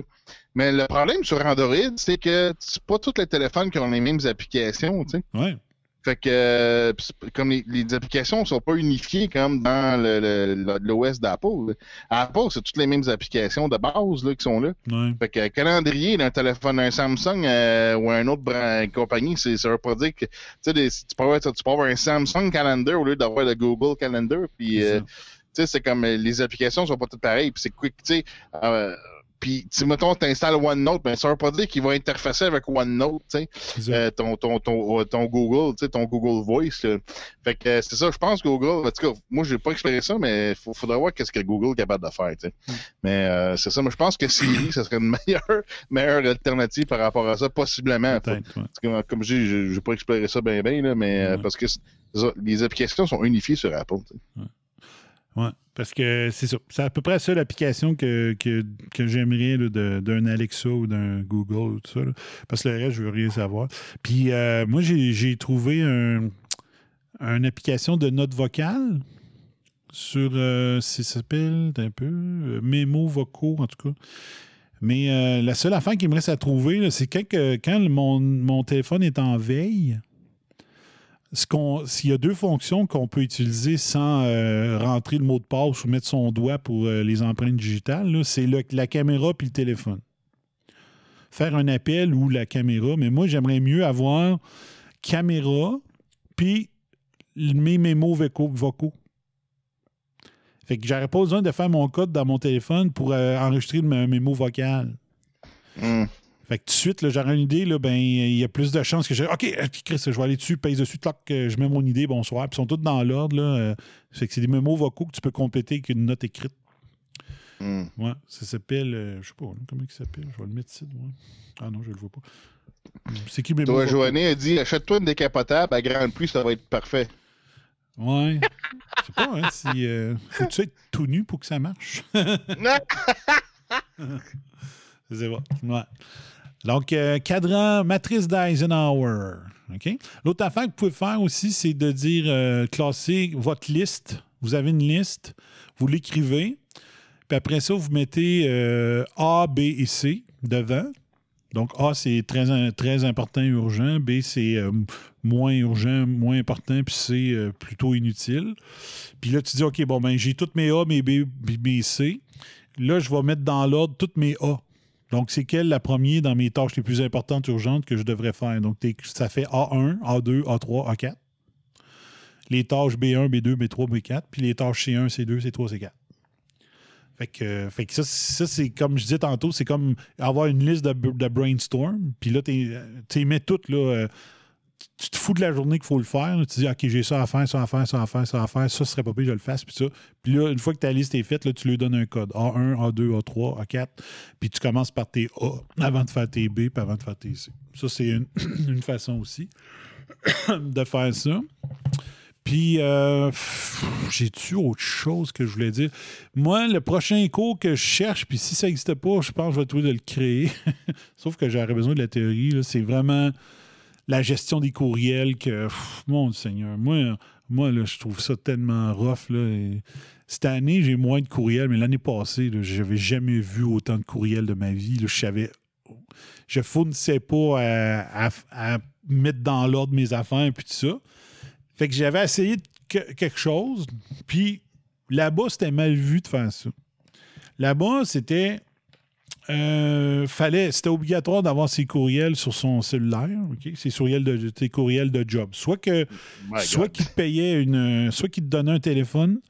Mais le problème sur Android, c'est que c'est pas tous les téléphones qui ont les mêmes applications, tu sais. Ouais. Fait que, euh, comme les, les applications sont pas unifiées comme dans le- le- le- l'OS d'Apple. Apple, c'est toutes les mêmes applications de base là, qui sont là. Ouais. Fait que euh, calendrier d'un téléphone, un Samsung euh, ou un autre compagnie, c'est, ça veut pas dire que tu sais, des- tu, peux avoir, tu peux avoir un Samsung Calendar au lieu d'avoir le Google Calendar. Puis, C'est euh, ça. tu sais, c'est comme euh, les applications sont pas toutes pareilles. Puis c'est quick, tu sais. Puis, si mettons, tu installes OneNote, ben, ça veut pas dire qu'il va interfacer avec OneNote, tu euh, ton, ton, ton, euh, ton Google, tu sais, ton Google Voice. là. Fait que euh, c'est ça, je pense que Google, en tout cas, moi, j'ai pas expérimenté ça, mais il faudrait voir qu'est-ce que Google est capable de faire, tu sais. Mm. Mais euh, c'est ça, mais je pense que Siri, ça serait une meilleure, meilleure alternative par rapport à ça, possiblement. Ouais. Comme je dis, j'ai- j'ai pas exploré ça bien, bien, là, mais parce que ça, les applications sont unifiées sur Apple. Ouais, parce que c'est ça. C'est à peu près la seule application que, que, que j'aimerais d'un Alexa ou d'un Google ou tout ça. Parce que le reste, je veux rien savoir. Puis euh, moi, j'ai trouvé un, une application de notes vocales sur, euh, ça s'appelle un peu, euh, Mémo vocaux en tout cas. Mais euh, la seule affaire qui me reste à trouver, c'est quand, quand mon, mon téléphone est en veille, s'il y a deux fonctions qu'on peut utiliser sans euh, rentrer le mot de passe ou mettre son doigt pour euh, les empreintes digitales, c'est la caméra puis le téléphone. Faire un appel ou la caméra, mais moi, j'aimerais mieux avoir caméra puis mes mémos vocaux. vocaux. Fait que j'aurais pas besoin de faire mon code dans mon téléphone pour euh, enregistrer un mémo vocal. Hmm. Fait que tout de suite, j'aurais une idée, là, ben, il y a plus de chances que je. OK, euh, Chris, je vais aller dessus, pèse dessus, toc, euh, je mets mon idée, bonsoir. Puis ils sont tous dans l'ordre. Là, euh, fait que c'est des mémos vocaux que tu peux compléter avec une note écrite. Hmm. Ouais, ça s'appelle. euh, je sais pas, comment il s'appelle. Je vais le mettre ici. moi. Ah non, je le vois pas. C'est qui mémo Toi? Joanny a dit achète-toi une décapotable à grande pluie, ça va être parfait. Ouais. Je sais pas, hein, si. euh, faut-tu être tout nu pour que ça marche? Je sais pas. Ouais. Donc, euh, cadran, matrice d'Eisenhower. L'autre affaire que vous pouvez faire aussi, c'est de dire euh, classer votre liste. Vous avez une liste, vous l'écrivez, puis après ça, vous mettez euh, A, B et C devant. Donc, A, c'est très, très important urgent. B, c'est moins urgent, moins important. Puis C, plutôt inutile. Puis là, tu dis, OK, bon, ben j'ai toutes mes A, mes B, B, C. Là, je vais mettre dans l'ordre toutes mes A. Donc, c'est quelle la première dans mes tâches les plus importantes urgentes que je devrais faire? Donc, ça fait A1, A2, A3, A4. Les tâches B1, B2, B3, B4. Puis les tâches C1, C2, C3, C4. Fait que, ça, c'est comme je disais tantôt, c'est comme avoir une liste de, de brainstorm. Puis là, tu mets toutes. Là, euh, tu te fous de la journée qu'il faut le faire. tu dis, OK, j'ai ça à faire, ça à faire, ça à faire, ça à faire. Ça, serait pas pire, je le fasse. Puis ça. Puis là, une fois que ta liste est faite, là, tu lui donnes un code. A1, A2, A3, A4. Puis tu commences par tes A avant de faire tes B, puis avant de faire tes C. Ça, c'est une, façon aussi de faire ça. Puis, euh, j'ai-tu autre chose que je voulais dire? Moi, le prochain cours que je cherche, puis si ça n'existe pas, je pense que je vais trouver de le créer. Sauf que j'aurais besoin de la théorie. C'est vraiment la gestion des courriels que, mon Seigneur, moi, moi là, je trouve ça tellement rough. Là, et cette année, j'ai moins de courriels, mais l'année passée, je n'avais jamais vu autant de courriels de ma vie. je savais. Je fournissais pas à, mettre dans l'ordre mes affaires et tout ça. Fait que j'avais essayé quelque chose, puis là-bas, c'était mal vu de faire ça. Là-bas, c'était. Euh, fallait, c'était obligatoire d'avoir ses courriels sur son cellulaire? Ses courriels de, courriels de job. Soit que My soit qu'il te payait une. Soit qu'il te donnait un téléphone,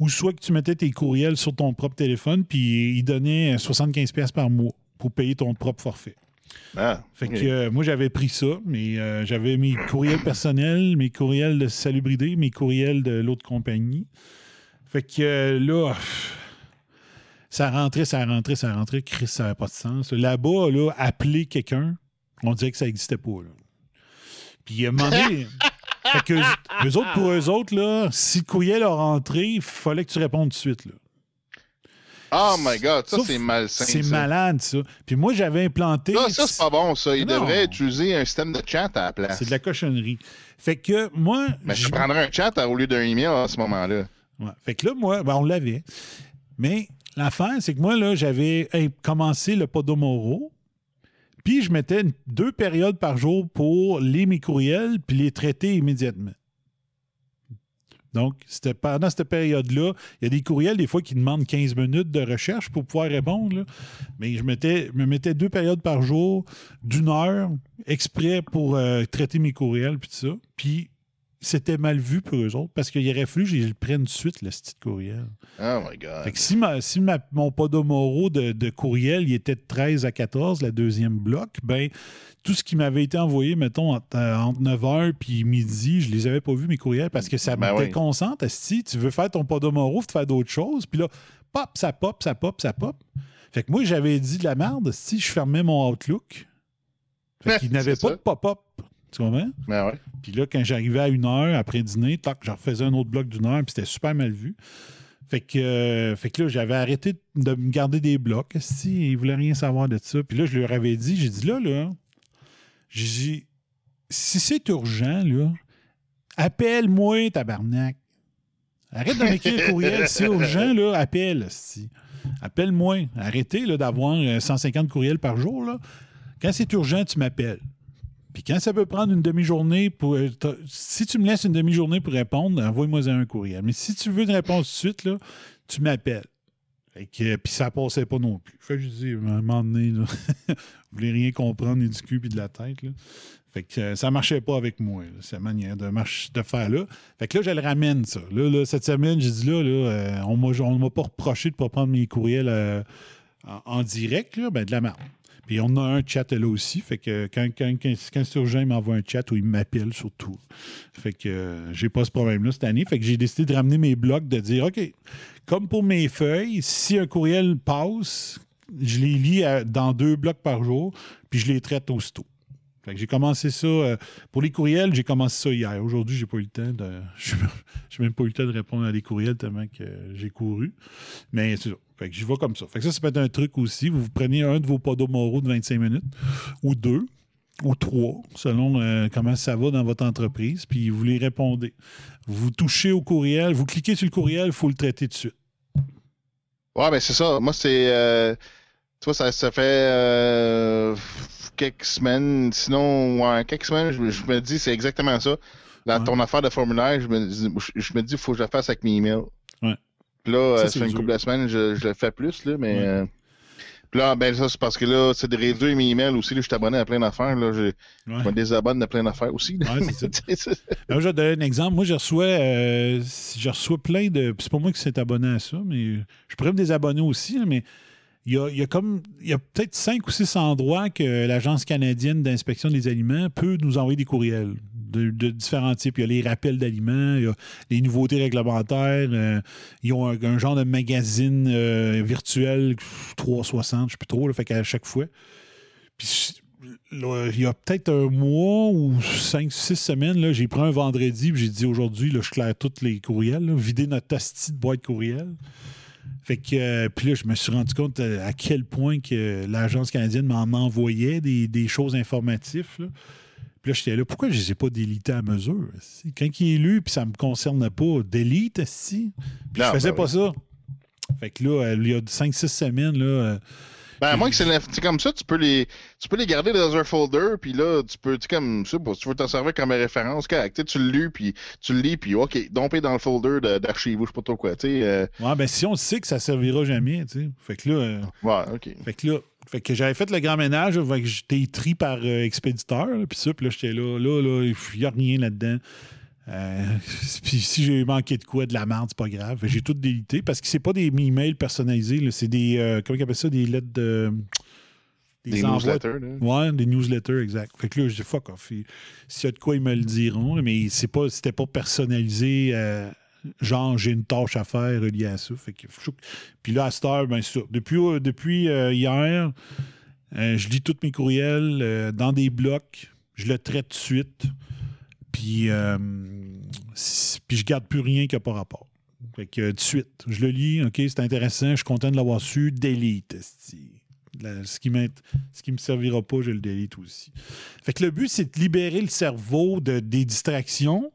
ou soit que tu mettais tes courriels sur ton propre téléphone, puis il donnait 75$ piastres par mois pour payer ton propre forfait. Ah, Fait que euh, moi, j'avais pris ça, mais euh, j'avais mes courriels personnels, mes courriels de salubrité, mes courriels de l'autre compagnie. Fait que euh, là, ça rentrait, ça rentrait, ça rentrait. Chris, ça n'avait pas de sens. Là-bas, là, appeler quelqu'un, on dirait que ça n'existait pas. là. Puis à un moment donné, fait que eux, eux autres, pour eux autres, là, si le courriel a rentré, il fallait que tu répondes tout de suite. Là. Oh my god, ça c'est malsain. C'est malade, ça. Puis moi, j'avais implanté. Ça, ça, c'est pas bon, ça. Il Non. devrait utiliser un système de chat à la place. C'est de la cochonnerie. Fait que moi. Mais je je- prendrais un chat au lieu d'un email à ce moment-là. Ouais. Fait que là, moi, ben, on l'avait. Mais l'affaire, c'est que moi, là, j'avais commencé le Podomoro. Puis je mettais deux périodes par jour pour lire mes courriels puis les traiter immédiatement. Donc, c'était pendant cette période-là, il y a des courriels, des fois, qui demandent 15 minutes de recherche pour pouvoir répondre. Mais je, mettais, me mettais deux périodes par jour d'une heure exprès pour euh, traiter mes courriels puis tout ça. Puis c'était mal vu pour eux autres parce qu'il aurait fallu que je le prenne tout de suite, le style courriel. Oh my god. Fait que si, ma- si ma- mon podomoro de, de courriel il était de 13 à 14, la deuxième bloc, ben tout ce qui m'avait été envoyé, mettons, entre, euh, entre 9h puis midi, je les avais pas vus, mes courriels, parce que ça Ben me oui. déconcentre. Si tu veux faire ton podomoro, te faire d'autres choses, puis là, pop, ça pop, ça pop, ça pop. Fait que moi, j'avais dit de la merde si je fermais mon Outlook. Fait qu'il n'avait pas ça. de pop-up. Tu comprends? Ben ouais. Puis là, quand j'arrivais à une heure après dîner, tac, je refaisais un autre bloc d'une heure, puis c'était super mal vu. Fait que, euh, fait que là, j'avais arrêté de me garder des blocs. Si, ils voulaient rien savoir de ça. Puis là, je leur avais dit, j'ai dit là, là, j'ai dit, si c'est urgent, là, appelle-moi, tabarnak. Arrête de m'écrire le courriel. Si c'est urgent, là, appelle. Si. Appelle-moi. Arrêtez là, d'avoir euh, 150 courriels par jour. Là. Quand c'est urgent, tu m'appelles. Puis quand ça peut prendre une demi-journée pour. euh, Si tu me laisses une demi-journée pour répondre, envoie-moi un courriel. Mais si tu veux une réponse tout de suite, là, tu m'appelles. Euh, puis ça passait pas non plus. Fait que je dis, à un moment donné, là, vous voulez rien comprendre ni du cul puis de la tête. Là. Fait que euh, ça marchait pas avec moi, cette manière de, faire là. Fait que là, je le ramène, ça. Là, cette semaine, j'ai dit là, on on m'a pas reproché de pas prendre mes courriels en, en direct, là, ben de la merde. Puis on a un chat là aussi. Fait que quand, quand, quand, c'est urgent, m'envoie un chat ou il m'appelle surtout. Fait que euh, j'ai pas ce problème-là cette année. Fait que j'ai décidé de ramener mes blocs, de dire OK, comme pour mes feuilles, si un courriel passe, je les lis dans deux blocs par jour, puis je les traite aussitôt. Fait que j'ai commencé ça. euh, pour les courriels, j'ai commencé ça hier. Aujourd'hui, j'ai pas eu le temps de. J'ai même pas eu le temps de répondre à des courriels tellement que j'ai couru. Mais c'est ça. Fait que j'y vais comme ça. Fait que ça, ça peut être un truc aussi. Vous, vous prenez un de vos podomoro de 25 minutes, ou deux, ou trois, selon euh, comment ça va dans votre entreprise, puis vous les répondez. Vous touchez au courriel, vous cliquez sur le courriel, il faut le traiter de suite. Ouais, ben c'est ça. Moi, c'est. euh, tu vois, ça, ça fait euh, quelques semaines. Sinon, ouais, quelques semaines, je, me- je me dis, c'est exactement ça. Dans Ouais. ton affaire de formulaire, je me, dis- je, je me dis, il faut que je le fasse avec mes emails. Ouais. Puis là, Ça, euh, ça fait une couple de semaines, je, je le fais plus, là, mais. Ouais. euh, puis là, ben ça, c'est parce que là, c'est de réduire mes emails aussi. Là, je suis abonné à plein d'affaires. Là, je, me désabonne de plein d'affaires aussi. là. Ouais, c'est ça. C'est ça. Alors, je vais te donner un exemple. Moi, je reçois, euh, je reçois plein de. puis C'est pas moi qui s'est abonné à ça, mais je pourrais me désabonner aussi, mais il y a, il y a comme. Il y a peut-être cinq ou six endroits que l'Agence canadienne d'inspection des aliments peut nous envoyer des courriels de, différents types. Il y a les rappels d'aliments, il y a les nouveautés réglementaires, euh, ils ont un, genre de magazine euh, virtuel pff, 360, je sais plus trop, là, fait qu'à chaque fois. Puis là, il y a peut-être un mois ou cinq, six semaines, j'ai pris un vendredi puis j'ai dit aujourd'hui, je claire tous les courriels, vider notre asti de boîte courriel. Fait que, euh, puis là, je me suis rendu compte à quel point que l'Agence canadienne m'en envoyait des, des choses informatives. Puis là, j'étais là, pourquoi je ne les ai pas délités à mesure? Quand il est lu, puis ça ne me concerne pas, délite, si. Puis Non, je faisais ben pas oui. ça. Fait que là, euh, il y a 5-6 semaines, là, euh, Ben, à moins que c'est comme ça, tu peux les tu peux les garder dans un folder, puis là, tu peux, tu sais, comme ça, tu veux t'en servir comme référence, correct, tu le lis, puis tu le lis, puis OK, domper dans le folder de- d'archives, ou je sais pas trop quoi, tu sais. euh, ouais, ben si on sait que ça servira jamais, tu sais. Fait que là, euh, ouais, OK. Fait que là, fait que j'avais fait le grand ménage, fait que j'étais tri par euh, expéditeur, puis ça, puis là, j'étais là, là, là, il n'y a rien là-dedans. Euh, puis si j'ai manqué de quoi, de la merde, c'est pas grave. J'ai tout délité parce que c'est pas des emails personnalisés, c'est des, euh, comment ils appellent ça, des lettres de... Des envois- newsletters, là. Ouais, des newsletters, exact. Fait que là, je dis fuck off. S'il y a de quoi, ils me le diront, mais c'est pas, c'était pas personnalisé. Genre, j'ai une tâche à faire reliée à ça. Fait que, puis là, à cette heure, c'est ça. Depuis, euh, euh, hier, euh, je lis tous mes courriels dans des blocs. Je le traite de suite. Puis, puis je garde plus rien qui n'a pas rapport. Fait que de suite, je le lis, OK, c'est intéressant, je suis content de l'avoir su, esti. La- ce qui qui me servira pas, je le délite aussi. Fait que le but, c'est de libérer le cerveau de, des distractions,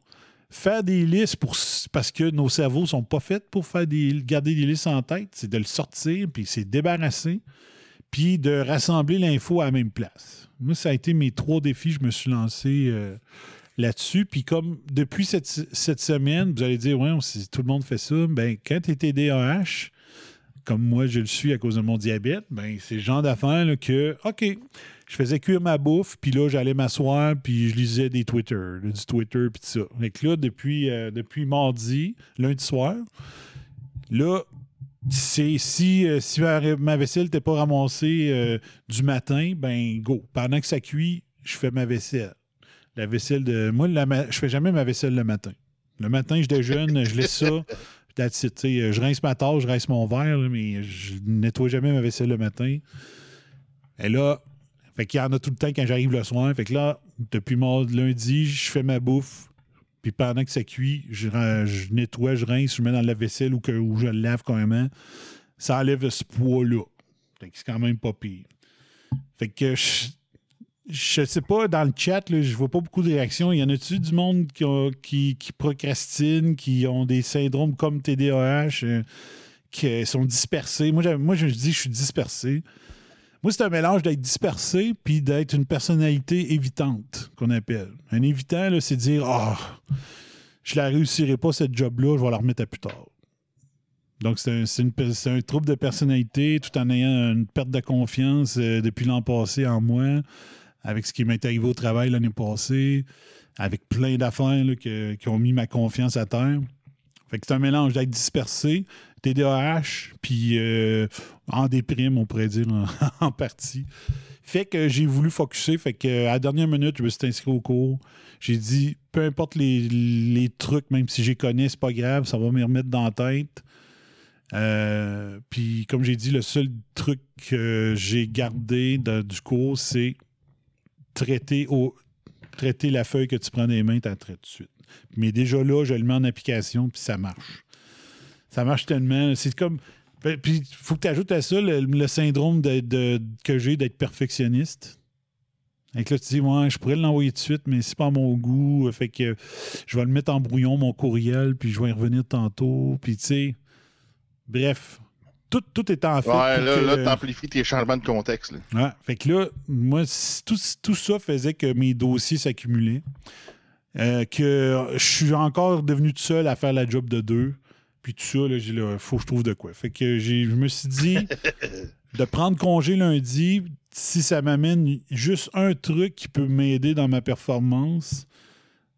faire des listes pour, parce que nos cerveaux sont pas faits pour faire des, garder des listes en tête, c'est de le sortir, puis c'est débarrasser, puis de rassembler l'info à la même place. Moi, ça a été mes trois défis. Je me suis lancé euh, là-dessus. Puis comme depuis cette, cette, semaine, vous allez dire, ouais, tout le monde fait ça. Ben, quand tu es TDAH, comme moi je le suis à cause de mon diabète, ben, c'est le genre d'affaire que, OK, je faisais cuire ma bouffe, puis là, j'allais m'asseoir, puis je lisais des Twitter, du Twitter, puis tout ça. Fait là, depuis, euh, depuis mardi, lundi soir, là, c'est si, euh, si ma, vaisselle n'était pas ramassée euh, du matin, ben go. Pendant que ça cuit, je fais ma vaisselle. La vaisselle de. Moi, je fais jamais ma vaisselle le matin. Le matin, je déjeune, je laisse ça. je rince ma tasse, je rince mon verre, mais je nettoie jamais ma vaisselle le matin. Et là, fait qu'il y en a tout le temps quand j'arrive le soir. Fait que là, depuis lundi, je fais ma bouffe. Puis pendant que ça cuit, je, nettoie, je rince, je mets dans la vaisselle ou, que, je le lave quand même. Ça enlève ce poids-là. Fait que c'est quand même pas pire. Fait que je, sais pas, dans le chat, je vois pas beaucoup de réactions. Il y en a-tu du monde qui, qui, procrastine, qui ont des syndromes comme TDAH, euh, qui sont dispersés? Moi, moi, je dis je suis dispersé. Moi, c'est un mélange d'être dispersé puis d'être une personnalité évitante, qu'on appelle. Un évitant, c'est dire Ah, oh, je la réussirai pas, cette job-là, je vais la remettre à plus tard. Donc, c'est un, trouble de personnalité tout en ayant une perte de confiance euh, depuis l'an passé en moi, avec ce qui m'est arrivé au travail l'année passée, avec plein d'affaires qui ont mis ma confiance à terre. Fait que c'est un mélange d'être dispersé, TDAH, puis euh, en déprime, on pourrait dire en, partie. Fait que j'ai voulu focuser. Fait que à la dernière minute, je me suis inscrit au cours. J'ai dit, peu importe les, trucs, même si j'y connais, c'est pas grave, ça va me remettre dans la tête. Euh, puis, comme j'ai dit, le seul truc que j'ai gardé du cours, c'est traiter, traiter la feuille que tu prends des mains, tu la traites tout de suite. Mais déjà là, je le mets en application, puis ça marche. Ça marche tellement. C'est comme. Ben, puis il faut que tu ajoutes à ça le, syndrome de, que j'ai d'être perfectionniste. Et là, tu dis, ouais, je pourrais l'envoyer tout de suite, mais c'est pas à mon goût. Fait que je vais le mettre en brouillon, mon courriel, puis je vais y revenir tantôt. Puis tu sais, bref, tout, tout est en fait. Ouais, là, là t'amplifies tes changements de contexte. Ouais, fait que là, moi, tout, tout ça faisait que mes dossiers s'accumulaient. Euh, que je suis encore devenu tout seul à faire la job de deux. Puis tout ça, il faut que je trouve de quoi. Fait que je me suis dit de prendre congé lundi, si ça m'amène juste un truc qui peut m'aider dans ma performance,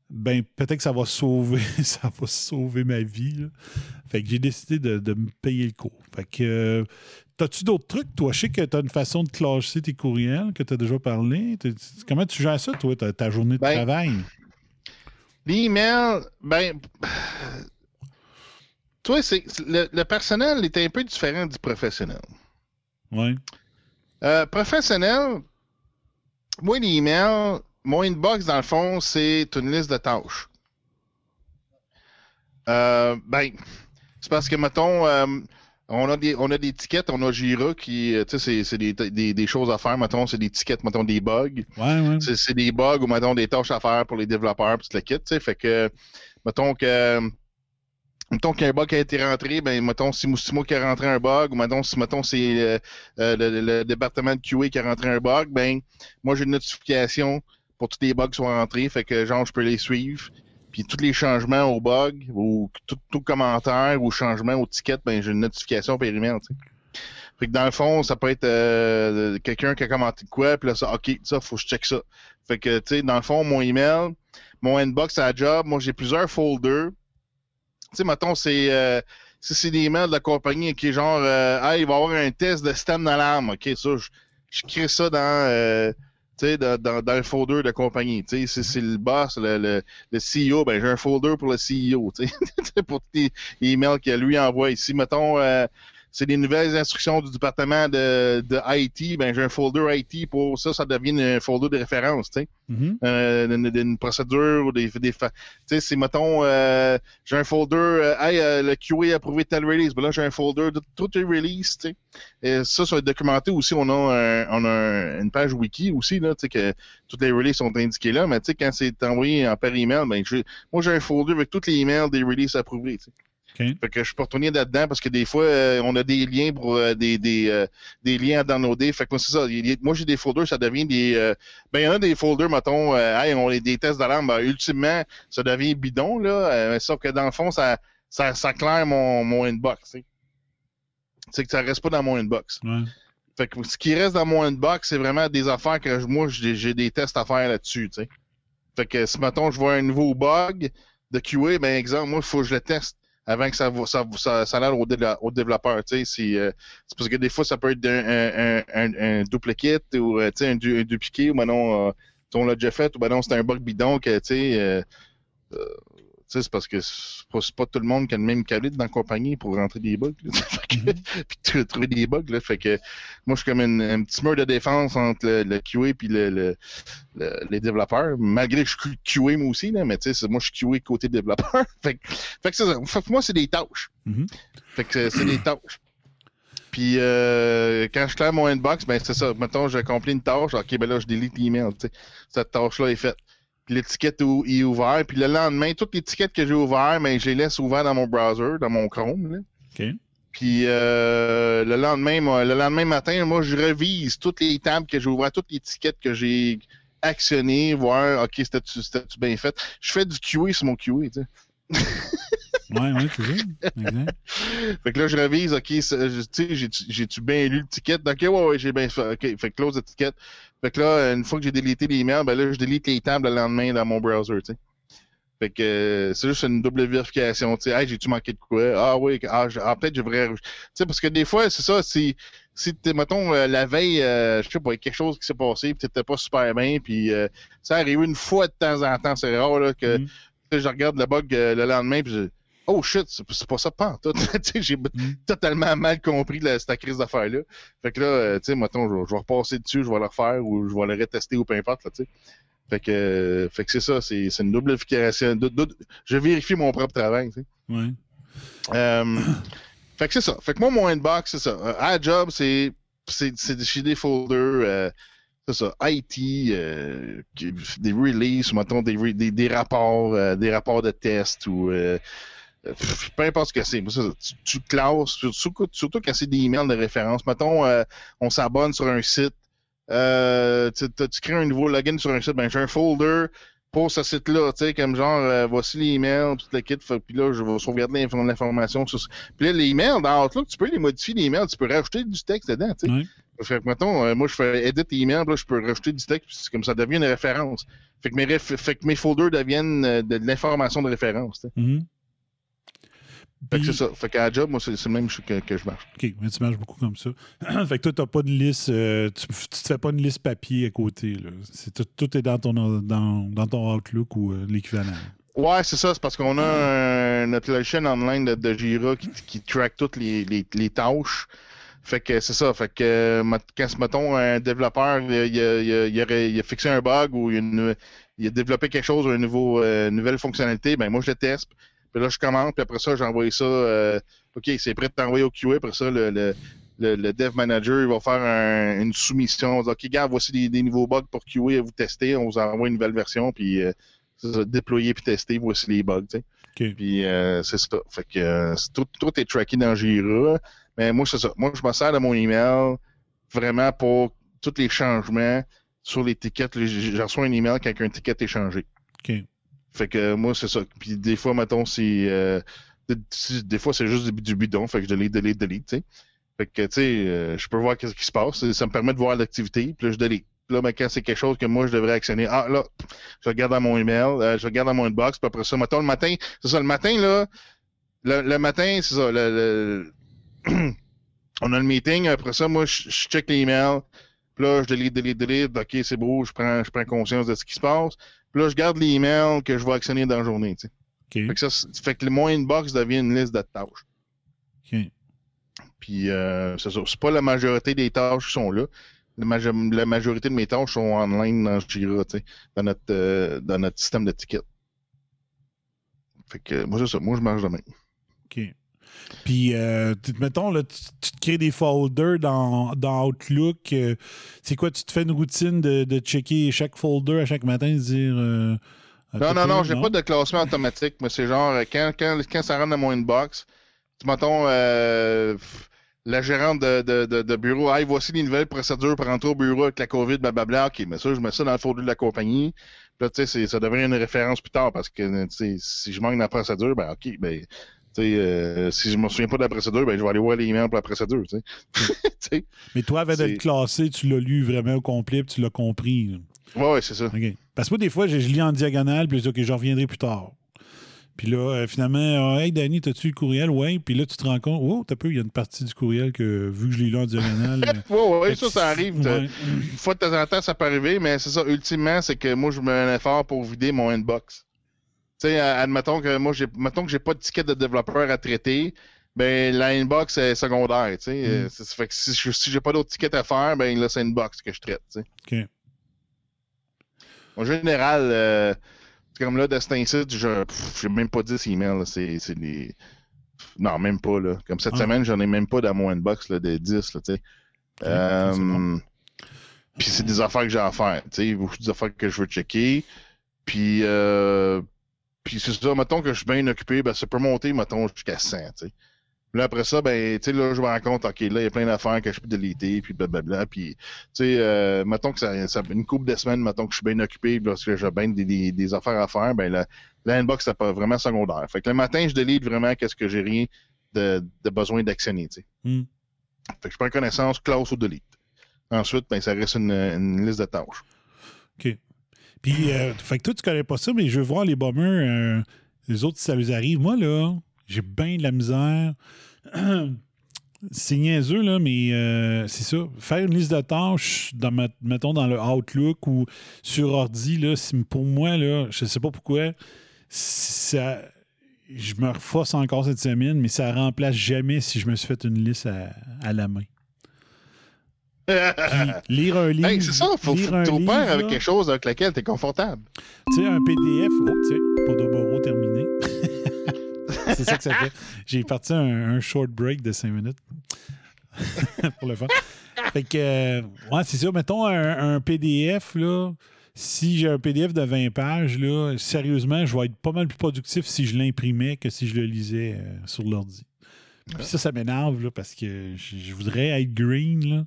ben peut-être que ça va sauver, ça va sauver ma vie. Fait que j'ai décidé de, me payer le cours. Fait que euh, T'as-tu d'autres trucs, toi? Je sais que tu as une façon de clasher tes courriels que tu as déjà parlé. Comment tu gères ça, toi, ta, journée de ben, travail? L'email, ben. Toi, c'est, le, personnel est un peu différent du professionnel. Oui. Euh, professionnel, moi, l'email, mon inbox, dans le fond, c'est une liste de tâches. Euh, ben, c'est parce que, mettons, euh, on a des on a des tickets, on a Jira qui, euh, tu sais, c'est des, des, des, choses à faire, mettons, c'est des tickets, mettons, des bugs. Ouais, ouais. C'est des bugs ou, mettons, des tâches à faire pour les développeurs, puis le kit, tu sais. Fait que, mettons que, mettons qu'un bug a été rentré, ben, mettons, si c'est moi qui a rentré un bug, ou mettons, si, mettons, c'est euh, euh, le, le, département de QA qui a rentré un bug, ben, moi, j'ai une notification pour tous les bugs soient rentrés, fait que, genre, je peux les suivre. Puis tous les changements au bug ou tout, tout commentaire ou changement au ticket, ben j'ai une notification par email. Fait que dans le fond, ça peut être euh, quelqu'un qui a commenté quoi, puis là, ça, OK, ça, faut que je check ça. Fait que, tu sais, dans le fond, mon email, mon inbox à la job, moi, j'ai plusieurs folders. Tu sais, mettons, c'est euh, si c'est des de la compagnie qui est genre, euh, ah, il va y avoir un test de système d'alarme. OK, ça, je, crée ça dans euh, dans, dans, dans, le folder de compagnie. Si c'est le boss, le, le, le CEO, ben j'ai un folder pour le CEO, pour les emails qu'il lui envoie. ici mettons, euh, c'est des nouvelles instructions du département de, de IT, ben j'ai un folder IT pour ça, ça devient un folder de référence, tu sais. Mm-hmm. euh, une, procédure ou des, des tu sais, c'est mettons, euh, j'ai un folder, euh, hey, euh, le QA a approuvé tel release, ben là j'ai un folder de toutes les releases, tu sais. Et ça, ça va être documenté aussi. On a, on a une page wiki aussi là, tu sais que toutes les releases sont indiquées là, mais tu sais quand c'est envoyé en par email, ben moi j'ai un folder avec toutes les emails des releases approuvées, tu sais. Fait que je peux retourner là-dedans parce que des fois, euh, on a des liens pour euh, des, des, euh, des liens à downloader. Fait que moi, c'est ça. Il Moi, j'ai des folders, ça devient des. ben, il y en a des folders, mettons, hey, on a des tests d'alarme. Ben, ultimement, ça devient bidon, là. sauf que dans le fond, ça, ça, ça claire mon, mon inbox. C'est que ça reste pas dans mon inbox. Ouais. Fait que ce qui reste dans mon inbox, c'est vraiment des affaires que je- moi, j'ai des tests à faire là-dessus. Fait que si, mettons, je vois un nouveau bug de QA, ben, exemple, moi, il faut que je le teste avant que ça, ça, ça, ça aille au, développeur. C'est euh, c'est parce que des fois, ça peut être un, un, un duplicate ou, euh, un, un dupliqué, ou ben non, euh, on l'a déjà fait, ou ben non, c'est un bug bidon que, tu sais, euh, euh, c'est parce que c'est pas, tout le monde qui a le même calibre dans la compagnie pour rentrer des bugs. là. Que- puis tr- trouver des bugs. Là. Fait que moi, je suis comme une- un petit mur de défense entre le, le QA et le, le- le- les développeurs. Malgré que je suis QA moi aussi, là, mais tu sais, c'est- moi, je suis QA côté développeur. fait, que- fait que c'est ça. Fait que moi, c'est des tâches. Mhm. Fait que c'est- des tâches. Puis euh, quand je claire mon inbox, ben c'est ça. Mettons, j'ai accompli une tâche. OK, ben là, je délite l'email. Cette tâche-là est faite. L'étiquette est ouverte. Puis le lendemain, toutes les étiquettes que j'ai ouvertes, ben, je les laisse ouvertes dans mon browser, dans mon Chrome. Là. OK. Puis euh, le lendemain, moi, le lendemain matin, moi, je revise toutes les tables que j'ai ouvertes, toutes les étiquettes que j'ai actionnées, voir, OK, c'était-tu c'était-tu bien fait. Je fais du QA sur mon QA, tu sais. Ouais, ouais. Exact. Fait que là, je revise, OK, tu sais, j'ai-tu- bien lu l'étiquette? OK, ouais, ouais, j'ai bien fait. OK, fait que close l'étiquette. Fait que là, une fois que j'ai délité l'email, ben là, je délite les tables le lendemain dans mon browser, tu sais. Fait que euh, c'est juste une double vérification, tu sais. Hey, j'ai-tu manqué de quoi? Ah oui, ah, je- ah, peut-être je devrais... Tu sais, parce que des fois, c'est ça, si, si t'es, mettons, euh, la veille, euh, je sais pas, il y a quelque chose qui s'est passé, puis t'étais pas super bien, puis euh, ça arrive une fois de temps en temps, c'est rare, là, que Mhm. sais, je regarde le bug euh, le lendemain, puis je Oh shit, c'est pas ça pas tout. J'ai Mhm. totalement mal compris la, cette crise d'affaires-là. Fait que là, euh, tu sais, mettons, je, vais- je vais repasser dessus, je vais le refaire ou je vais le retester ou peu importe, là, tu sais. Fait que, euh, fait que c'est ça, c'est une double vérification. je vérifie mon propre travail, tu sais. Ouais. Euh, fait que c'est ça. Fait que moi, mon inbox, c'est ça. Euh, à job, c'est chez des folders, c'est ça, IT, euh, des releases, mettons, des, des, des rapports, euh, des rapports de test ou euh, peu importe ce que c'est. Tu, tu classes, surtout, surtout quand c'est des emails de référence. Mettons, euh, on s'abonne sur un site, euh, tu, crées un nouveau login sur un site, ben j'ai un folder pour ce site-là, tu sais, comme genre, euh, voici l'email, tout le kit, puis là, je vais sauvegarder l'inf- l'information sur Puis là, les emails, dans Outlook, tu peux les modifier, les emails, tu peux rajouter du texte dedans, tu sais. Fait que, mettons, euh, moi, je fais edit email, là, je peux rajouter du texte, comme ça devient une référence. Fait que mes, fait que mes folders deviennent de, l'information de référence, tu sais. Mhm. Fait que c'est ça. Fait qu'à la job, moi, c'est le même que, que je marche. OK, mais tu marches beaucoup comme ça. fait que toi, tu n'as pas de liste, euh, tu, tu te fais pas une liste papier à côté. Là. Tout, tout est dans ton, dans, dans ton Outlook ou euh, l'équivalent. Ouais, c'est ça. C'est parce qu'on a un- notre logiciel online de, de Jira qui, qui track toutes les, les, les tâches. Fait que c'est ça. Fait que euh, quand, mettons, un développeur, il a, il il a- il fixé un bug ou une- il a développé quelque chose, une nouveau, euh, nouvelle fonctionnalité, ben moi, je le teste. Puis là, je commande, puis après ça, j'envoie ça. euh, OK, c'est prêt de t'envoyer au QA. Après ça, le, le, le, le dev manager il va faire un- une soumission. On va dire, OK, gars, voici des, des nouveaux bugs pour QA à vous tester. On vous envoie une nouvelle version, puis euh, déployer puis tester. Voici les bugs, tu sais. OK. Puis euh, c'est ça. Fait que euh, tout, tout est tracké dans Jira. Mais moi, c'est ça. Moi, je me sers de mon email vraiment pour tous les changements sur l'étiquette. J- J'en reçois un email quand un ticket est changé. OK. Fait que euh, moi, c'est ça. Puis des fois, mettons, c'est. euh, des- fois, c'est juste du, bidon. Fait que je delete, delete, delete, tu sais. Fait que, tu sais, euh, je peux voir qu'est-ce qui se passe. Ça me permet de voir l'activité. Puis là, je delete. Là, ben, quand c'est quelque chose que moi, je devrais actionner, ah, là, je regarde dans mon email, je regarde dans mon inbox. Puis après ça, mettons, le matin, c'est ça, le matin, là, le, le matin, c'est ça, le, on a le meeting. Après ça, moi, je, je check les emails. Puis là, je delete, delete, delete. OK, c'est beau, je prends, je prends conscience de ce qui se passe. Puis là, je garde les emails que je vais actionner dans la journée, tu sais. Fait que ça, fait que le- mon inbox devient une liste de tâches. OK. Puis euh, c'est ça. C'est pas la majorité des tâches qui sont là. La, majo- la majorité de mes tâches sont online dans Jira, tu sais, dans notre euh, dans notre système de tickets. Fait que moi c'est ça. Moi je marche demain. OK. Puis, euh, tu- mettons, là, tu, tu te crées des folders dans, dans Outlook. euh, c'est quoi, tu te fais une routine de, de checker chaque folder à chaque matin, de dire euh, Ah, Non, non, non, j'ai pas de classement automatique. Moi, c'est genre, euh, quand, quand, quand ça rentre dans mon inbox, tu mettons, euh, la gérante de, de, de, de bureau, hey, voici les nouvelles procédures pour rentrer au bureau avec la COVID, blablabla. OK, mais ça, je mets ça dans le folder de la compagnie. Puis là, tu sais, ça devient une référence plus tard parce que, si je manque dans la procédure, ben, OK, ben, euh, si je me souviens pas de la procédure, ben, je vais aller voir les emails pour la procédure. Mais toi, avant d'être classé, tu l'as lu vraiment au complet puis tu l'as compris. là. Ouais, ouais, c'est ça. Parce que moi, des fois, je, je lis en diagonale, puis je dis, OK, j'en reviendrai plus tard. Puis là, euh, finalement, Ah, hey, Danny, t'as-tu le courriel? Ouais. Puis là, tu te rends compte, oh, t'as peu, il y a une partie du courriel que, vu que je l'ai lu en diagonale. euh, Ouais, ouais, fait ça, ça arrive. ouais. Une fois de temps en temps, ça peut arriver, mais c'est ça, ultimement, c'est que moi, je mets un effort pour vider mon inbox. Tu sais, euh, admettons que moi, j'ai, mettons que j'ai pas de ticket de développeur à traiter, ben, la inbox est secondaire, tu sais. Euh, ça ça fait que si, je- si j'ai pas d'autres tickets à faire, ben, là, c'est inbox que je traite, tu sais. OK. En général, euh, comme là, de cet incite, je, j'ai même pas 10 emails, c'est, c'est des... Non, même pas, là. Comme cette Ah. semaine, j'en ai même pas dans mon inbox, là, de 10, là, bon. Euh, Puis c'est des affaires que j'ai à faire, tu sais, beaucoup des affaires que je veux checker. Puis, euh, puis c'est ça, mettons que je suis bien occupé, ben ça peut monter, mettons, jusqu'à 100, tu sais. Là, après ça, ben, tu sais, là, je me rends compte, OK, là, il y a plein d'affaires que je peux déliter, puis blablabla. Puis, tu sais, euh, mettons que ça, ça une couple de semaines, mettons que je suis bien occupé, puis lorsque j'ai bien des, des, des affaires à faire, ben, la, la inbox, c'est pas vraiment secondaire. Fait que le matin, je délite vraiment qu'est-ce que j'ai rien de, de besoin d'actionner, tu sais. Hmm. Fait que je prends connaissance, classe ou delete. Ensuite, ben, ça reste une, une liste de tâches. OK. Puis, euh, fait que toi, tu connais pas ça, mais je veux voir les bombers, euh, les autres, si ça leur arrive. Moi, là, j'ai bien de la misère. c'est niaiseux, là, mais euh, c'est ça. Faire une liste de tâches, mettons, dans le Outlook ou sur ordi, là, pour moi, là, je sais pas pourquoi, ça... Je me reforce encore cette semaine, mais ça remplace jamais si je me suis fait une liste à la main. Puis, lire un livre. Hey, c'est ça, faut, lire que tu avec quelque chose avec lequel tu es confortable. tu sais, un PDF. Oh, de bureau terminé. c'est ça que ça fait. J'ai parti un, un short break de 5 minutes. pour le fun. Fait que, euh, ouais, c'est ça. Mettons un, un PDF, là. Si j'ai un PDF de 20 pages, là, sérieusement, je vais être pas mal plus productif si je l'imprimais que si je le lisais euh, sur l'ordi. Puis ça, ça m'énerve, là, parce que je, je voudrais être green, là.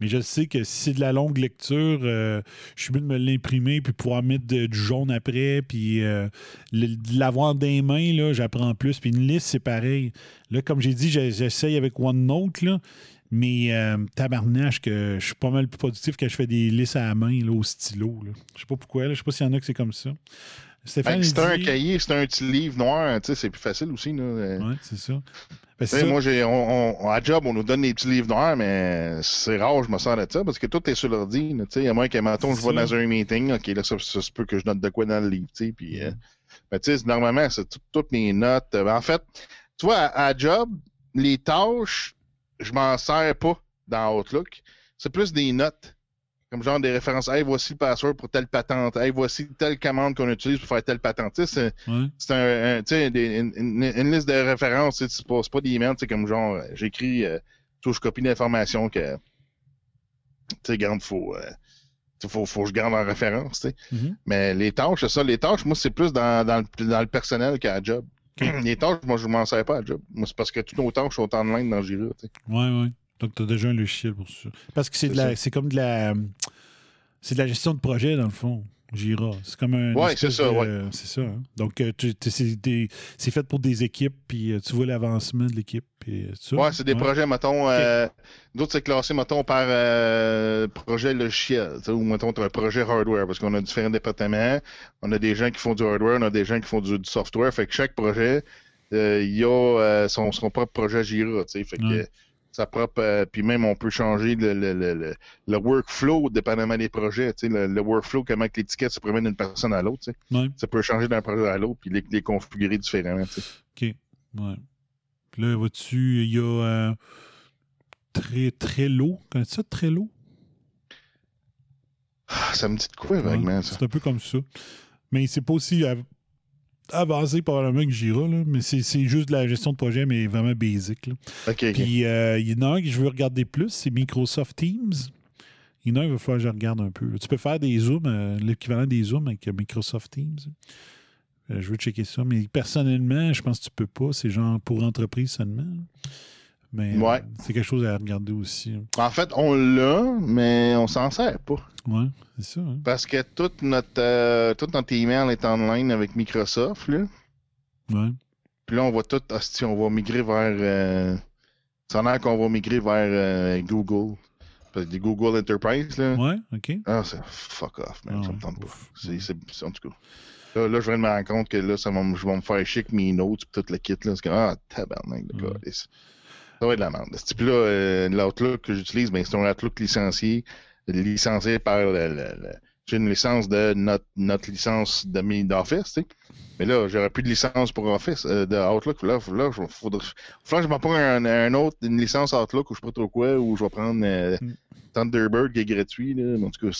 Mais je sais que si c'est de la longue lecture, euh, je suis mieux de me l'imprimer puis pouvoir mettre du jaune après, puis euh, de l'avoir dans les mains, là, j'apprends plus. Puis une liste, c'est pareil. Là, comme j'ai dit, j'essaye avec OneNote, là, mais euh, que je suis pas mal plus productif quand je fais des listes à la main, là, au stylo. Je sais pas pourquoi, je sais pas s'il y en a que c'est comme ça. Stéphane, il c'est un cahier, c'est un petit livre noir, tu sais, c'est plus facile aussi. Là. Euh, Ouais, c'est ça. Ben, ça. Moi, j'ai, on, on- à job, on nous donne des petits livres noirs, mais c'est rare, je me sers de ça, parce que tout est sur l'ordi. là, Tu sais, à moins que, mettons, je vais dans un meeting, OK, là, ça, ça se peut que je note de quoi dans le livre, tu sais, puis... euh, mais tu sais, normalement, c'est tout- toutes mes notes. euh, en fait, tu vois, à, à job, les tâches, je m'en sers pas dans Outlook. C'est plus des notes. Comme genre des références. Hey, voici le password pour telle patente. Hey, voici telle commande qu'on utilise pour faire telle patente. C'est- un, une, une- une liste de références. C'est pas, pas des emails, c'est comme genre, euh, j'écris, euh, tout, je copie l'information que, tu sais, garde, faut, euh, faut, faut que je garde en référence, tu sais. Mhm. Mais les tâches, c'est ça, les tâches, moi, c'est plus dans, dans, le, dans le personnel qu'à la job. Les tâches, moi, je m'en sers pas à la job. Moi, c'est parce que toutes nos tâches sont en ligne dans Jira, tu sais. Ouais, ouais. Donc, tu as déjà un logiciel pour ça. Parce que c'est de la, c'est comme de la. C'est de la gestion de projet, dans le fond. Jira. C'est comme un. Ouais, espèce c'est ça, de- ouais. C'est ça. hein. Donc, euh, tu- tu- c'est des- c'est fait pour des équipes, puis euh, tu vois l'avancement de l'équipe. Puis, euh. Ouais, c'est des Ouais. projets, mettons, d'autres, c'est classé, mettons, par projet logiciel, tu ou mettons, t'as un projet hardware, parce qu'on a différents départements. On a des gens qui font du hardware, on a des gens qui font du, du software. Fait que chaque projet, il y a son, son propre projet Jira, tu sais. Fait que Ouais. Sa propre. euh, puis même, on peut changer le, le, le, le, le workflow dépendamment des projets. Le, le workflow, comment que l'étiquette se promène d'une personne à l'autre. Ouais, Ça peut changer d'un projet à l'autre, puis les, les configurer différemment. OK. Ouais. Puis là, vois-tu, il y a euh, très, très low. Connais-tu ça, très low? Ah, Ça me dit de quoi, vaguement, ça? C'est un peu comme ça. Mais c'est pas aussi avancé probablement que Jira, là, mais c'est juste de la gestion de projet, mais vraiment basic. là. Puis euh, il y en a un que je veux regarder plus, c'est Microsoft Teams. Il y en a un, il va falloir que je regarde un peu. là. Tu peux faire des zooms, euh, l'équivalent des zooms avec Microsoft Teams. Euh, je veux checker ça. Mais personnellement, je pense que tu peux pas. C'est genre pour entreprise seulement. Mais euh, Ouais. c'est quelque chose à regarder aussi. En fait, on l'a, mais on s'en sert pas. Ouais, c'est ça. hein. Parce que toute notre, euh, tout notre email est en ligne avec Microsoft, là. Ouais. Puis là, on va tout, hostie, on va migrer vers. Euh, ça a l'air qu'on va migrer vers euh, Google. Parce que des Google Enterprise, là. Ouais, OK. Ah, c'est fuck off, man. Ah ça ouais, me tente pas. C'est, en tout cas. Là, là, je viens de me rendre compte que là, ça va, je vais me faire chier avec mes notes pis tout le kit, là. C'est comme, ah, tabarnak de Ouais. Ça va être de la merde. Ce type-là, euh, l'Outlook que j'utilise, ben, c'est un Outlook licencié, licencié par le, le- le- j'ai une licence de notre, notre licence de d'Office, tu sais. Mais là, j'aurais plus de licence pour Office, euh, de Outlook. Là, là, il faudrait, faudrait que je m'en prenne un, un autre, une licence Outlook ou je sais pas trop quoi, ou je vais prendre euh, Mm. Thunderbird qui est gratuit. Là. Mais En tout cas,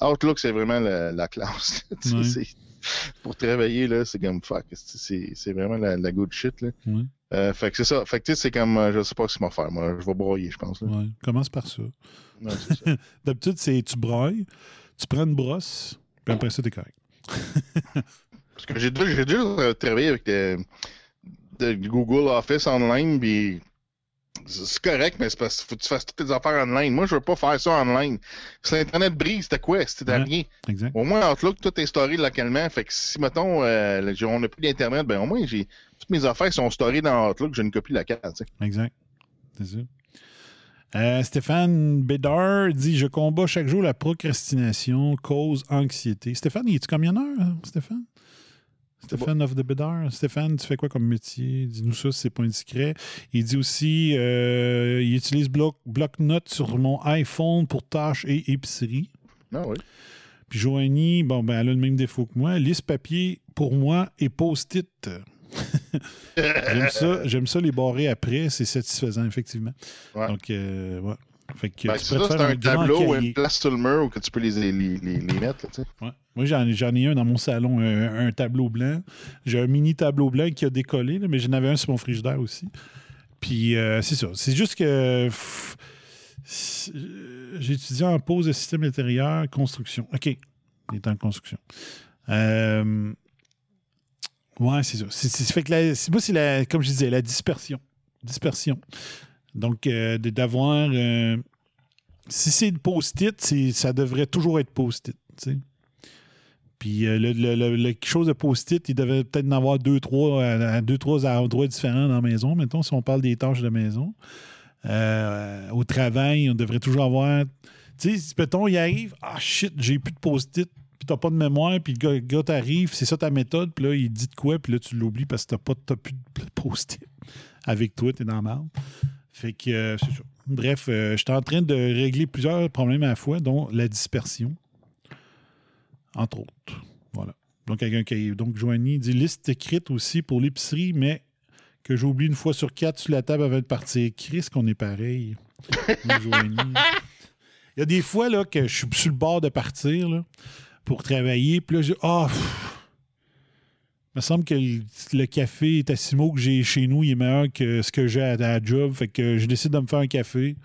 Outlook, c'est vraiment la, la classe. Tu sais. pour travailler, là, c'est comme fuck. C'est- vraiment la, la good shit. Là. Ouais. Euh, fait que c'est ça. Fait que tu sais, c'est comme, euh, je sais pas ce qu'il va faire. Moi, je vais broyer, je pense. Là. Ouais. Commence par ça. Ouais, c'est ça. D'habitude, c'est tu brailles, tu prends une brosse, puis après ça, t'es correct. Parce que j'ai déjà, déjà euh, travaillé avec euh, de Google Office online, puis c'est correct, mais c'est parce qu'il faut que tu fasses toutes tes affaires online. Moi, je veux pas faire ça online. Si l'Internet brise, c'était quoi? C'était Ouais. rien. Exact. Au moins, Outlook, tout est storé localement. Fait que si, mettons, euh, on n'a plus d'Internet, ben au moins, j'ai toutes mes affaires sont storées dans Outlook, j'ai une copie locale, tu sais. Exact. C'est ça. Euh, Stéphane Bédard dit Je combats chaque jour la procrastination, cause anxiété. Stéphane, es-tu camionneur, hein, Stéphane of the Bédard. Stéphane, tu fais quoi comme métier? Dis-nous ça si c'est pas indiscret. Il dit aussi euh, Il utilise bloc, bloc-notes sur mon iPhone pour tâches et épicerie. Ah oui. Puis Joanie, bon, ben, elle a le même défaut que moi. Liste papier pour moi et post-it. j'aime ça, j'aime ça les barrer après, c'est satisfaisant, effectivement. Ouais. Donc, euh, ouais. Fait que Ben, tu c'est ça, un, grand tableau ou une place sur le mur où que tu peux les, les, les, les mettre, là. Ouais. Moi, j'en, j'en ai un dans mon salon, un, un tableau blanc. J'ai un mini tableau blanc qui a décollé, là, mais j'en avais un sur mon frigidaire aussi. Puis, euh, c'est ça. C'est juste que pff, c'est- euh, j'ai étudié en pause de système intérieur, construction. OK. Il est en construction. Euh, ouais, c'est ça. C'est, c'est- fait que la- moi, c'est la, comme je disais, la dispersion. Dispersion. Donc, euh, d'avoir. euh, si c'est post-it, ça devrait toujours être post-it. Puis euh, le, quelque chose de post-it, il devait peut-être en avoir deux, trois, à, deux, trois endroits différents dans la maison. Mettons, si on parle des tâches de maison. Au travail, on devrait toujours avoir. Tu sais, si, mettons, il arrive, ah shit, j'ai plus de post-it, puis t'as pas de mémoire, puis le gars, t'arrive, c'est ça ta méthode, puis là, il dit de quoi, puis là, tu l'oublies parce que t'as pas plus de post-it avec toi, t'es dans la merde. Fait que euh. Bref, euh, j'étais en train de régler plusieurs problèmes à la fois, dont la dispersion, entre autres. Voilà. Donc, avec un cahier. Donc, Joanie dit liste écrite aussi pour l'épicerie, mais que j'oublie une fois sur quatre sur la table avant de partir. Chris, qu'on est pareil. Joanie. Il y a des fois là, que je suis sur le bord de partir là, pour travailler, puis là, je Ah. Il me semble que le, le café Tassimo que j'ai chez nous, il est meilleur que ce que j'ai à, job. Fait que je décide de me faire un café.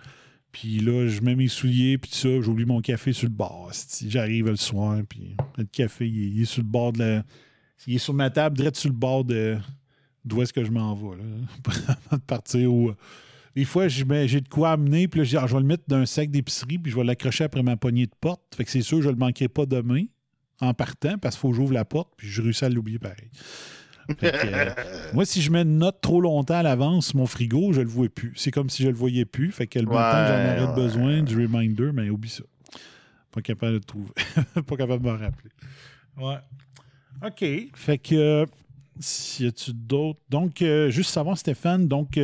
Puis là, je mets mes souliers, puis tout ça, j'oublie mon café sur le bord. J'arrive le soir, puis le café, il est, sur le bord de la. Il est sur ma table, direct sur le bord de d'où est-ce que je m'en vais, là, avant de partir. Ou, des fois, j'ai de quoi amener, puis là, je Ah, je vais le mettre dans un sac d'épicerie, puis je vais l'accrocher après ma poignée de porte. Fait que c'est sûr, je ne le manquerai pas demain en partant, parce qu'il faut que j'ouvre la porte, puis je réussis à l'oublier pareil. Que, euh, moi, si je mets une note trop longtemps à l'avance mon frigo, je le vois plus. C'est comme si je le voyais plus. Fait que le matin, Ouais, j'en aurais ouais. besoin du reminder, mais oublie ça. Pas capable de le trouver. pas capable de m'en rappeler. Ouais. OK. Fait que. euh, y a-tu d'autres? Donc, euh, juste savoir, Stéphane, donc.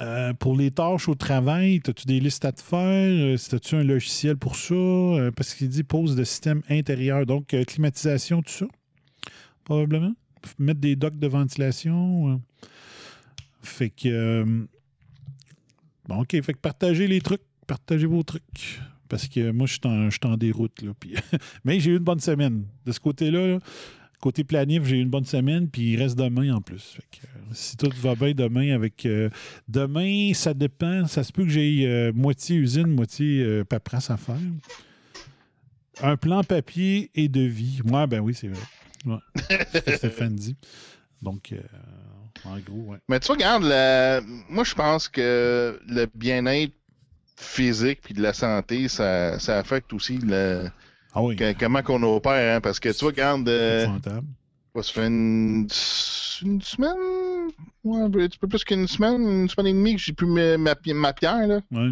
Euh, pour les tâches au travail, as-tu des listes à te faire? Euh, As-tu un logiciel pour ça? Euh, parce qu'il dit pose de système intérieur. Donc, climatisation, tout ça? Probablement. Mettre des docks de ventilation. Fait que. Bon, OK. Fait que partagez les trucs. Partagez vos trucs. Parce que moi, je suis en, déroute. Là, Mais j'ai eu une bonne semaine. De ce côté-là, là, Côté planif, j'ai eu une bonne semaine, puis il reste demain en plus. Euh, si tout va bien demain avec. euh, demain, ça dépend. Ça se peut que j'ai euh, moitié usine, moitié paperasse à faire. Un plan papier et devis. Ouais, ben oui, c'est vrai. Ouais. C'est ce que Stéphane dit. Donc, en gros, ouais. Mais tu vois, regarde, la- moi, je pense que le bien-être physique puis de la santé, ça, ça affecte aussi le, Ah oui, que- comment qu'on opère. Hein, parce que tu vois, regarde, euh, ça fait une, une semaine, ouais, un petit peu plus qu'une semaine, une semaine et demie que j'ai plus ma, ma, pi- ma pierre. Là. Ouais.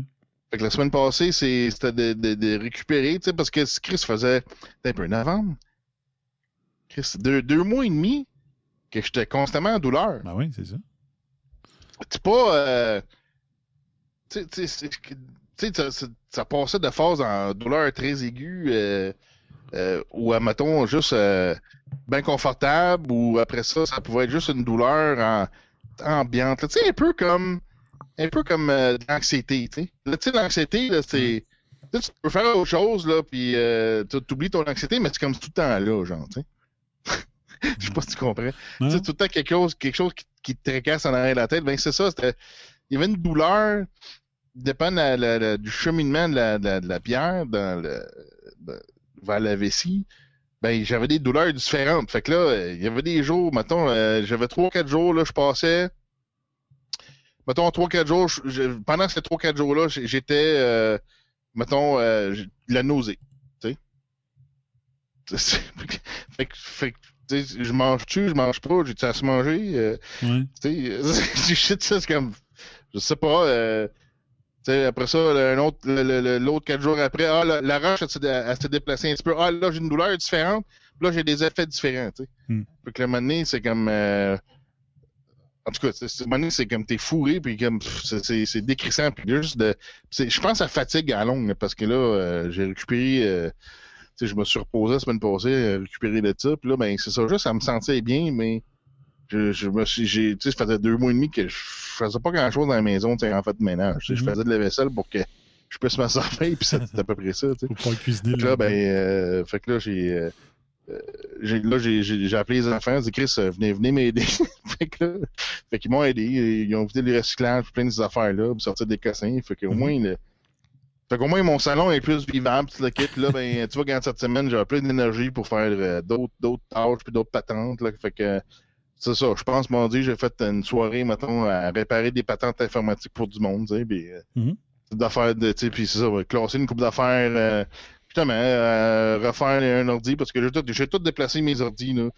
Fait que la semaine passée, c'était de, de, de récupérer, tu sais, parce que Chris faisait un peu novembre. Chris, deux, deux mois et demi que j'étais constamment en douleur. Ben oui, c'est ça. C'est pas. euh, tu sais, tu sais, ça, ça- passait de phase en douleur très aiguë, euh, euh, ou à mettons juste euh, bien confortable, ou après ça, ça pouvait être juste une douleur en, ambiante. Tu sais, un peu comme. Un peu comme de l'anxiété, tu sais. L'anxiété, c'est. tu peux faire autre chose, là, puis tu oublies ton anxiété, mais c'est comme tout le temps là, genre, tu sais. Je sais pas si tu comprends. Ouais. Tu sais, tout le temps quelque chose, quelque chose qui, qui te tracasse en arrière de la tête. Ben, c'est ça. c'était- Il y avait une douleur, dépend de la- la- la- du cheminement de la, de pierre dans le, de- vers la vessie. Ben, j'avais des douleurs différentes. Fait que là, il y avait des jours, mettons, euh, j'avais 3-4 jours, là, je passais. Mettons, 3-4 jours, je- pendant ces 3-4 jours-là, j'étais, euh, mettons, euh, la nausée. Tu sais? fait que, fait que, je mange-tu, je mange pas, j'ai-tu à se manger? euh, tu sais, c'est comme. Je sais pas. euh, après ça, l'autre quatre jours après, ah, la, la roche, elle, dé- elle s'est déplacée un petit peu. Ah, là, j'ai une douleur différente. Puis là, j'ai des effets différents. Hmm. Fait que le moment donné, c'est comme. euh, en tout cas, c'est- c'est- le moment donné, c'est comme t'es fourré, puis comme. c'est- décrissant. Puis juste de. Je pense ça fatigue à longue, parce que là, euh, j'ai récupéré. euh, je me suis reposé la semaine passée, récupéré de ça. Puis là, ben, c'est ça, juste, ça me sentait bien, mais je, je me suis, j'ai, tu sais, ça faisait deux mois et demi que je faisais pas grand chose dans la maison, tu sais, en fait, de ménage. Je Mhm. faisais de la vaisselle pour que je puisse m'en sortir, puis c'était à peu près ça, tu sais. Faut pas cuisiner. Fait que là, ben, euh, fait que là, j'ai, euh, euh, là, j'ai, appelé les enfants, j'ai dit, Chris, venez, venez m'aider. fait que là, fait qu'ils m'ont aidé, ils ont vidé le recyclage, plein de ces affaires-là, puis sortir des cassins, fait qu'au Mhm. moins, le, fait qu'au moins, mon salon est plus vivable, tout le kit, là, ben, tu vois, quand cette semaine, j'avais plein d'énergie pour faire euh, d'autres, d'autres tâches, puis d'autres patentes, là, fait que, c'est ça, je pense, mardi, j'ai fait une soirée, mettons, à réparer des patentes informatiques pour du monde, tu sais, puis, euh, Mhm. d'affaires de, tu sais, puis c'est ça, ouais, classer une coupe d'affaires, euh, justement, euh, refaire un ordi, parce que j'ai tout, tout déplacé mes ordis, là,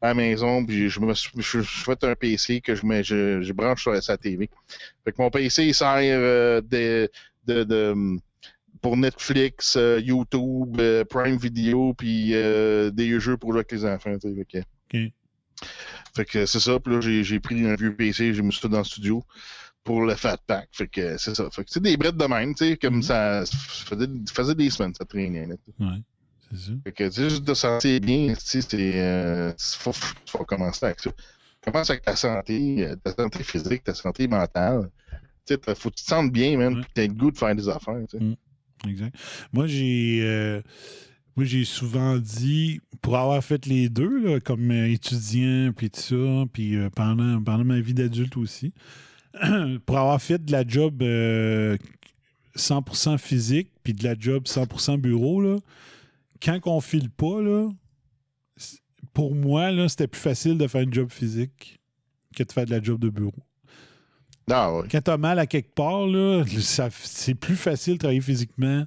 à la maison, puis je me suis, je, je fait un PC que je mets, je, je branche sur sa TV. Fait que mon PC, il sert euh, de, de, de- pour Netflix, euh, YouTube, euh, Prime Video, puis euh, des jeux pour jouer avec les enfants, tu sais, fait que- OK. Fait que c'est ça. Puis là, j'ai, pris un vieux PC, j'ai mis ça dans le studio pour le Fat Pack. Fait que c'est ça. Fait que c'est des brettes de même, tu sais, comme Mhm. ça, ça faisait, faisait des semaines, ça traînait. Là. Ouais, c'est ça. Fait que tu juste de se sentir bien, tu sais, c'est. Euh, faut, faut commencer avec ça. Commence avec ta santé, euh, ta santé physique, ta santé mentale. Tu sais, faut que tu te sentes bien, même, Ouais. puis t'aies le goût de faire des affaires, tu sais. Exact. Moi, j'ai euh, moi j'ai souvent dit, pour avoir fait les deux, là, comme euh, étudiant, puis tout ça, puis euh, pendant, pendant ma vie d'adulte aussi, pour avoir fait de la job euh, 100% physique, puis de la job 100% bureau, là, quand on file pas, là, pour moi, là, c'était plus facile de faire une job physique que de faire de la job de bureau. Ah ouais. Quand t'as mal à quelque part, là, ça- c'est plus facile de travailler physiquement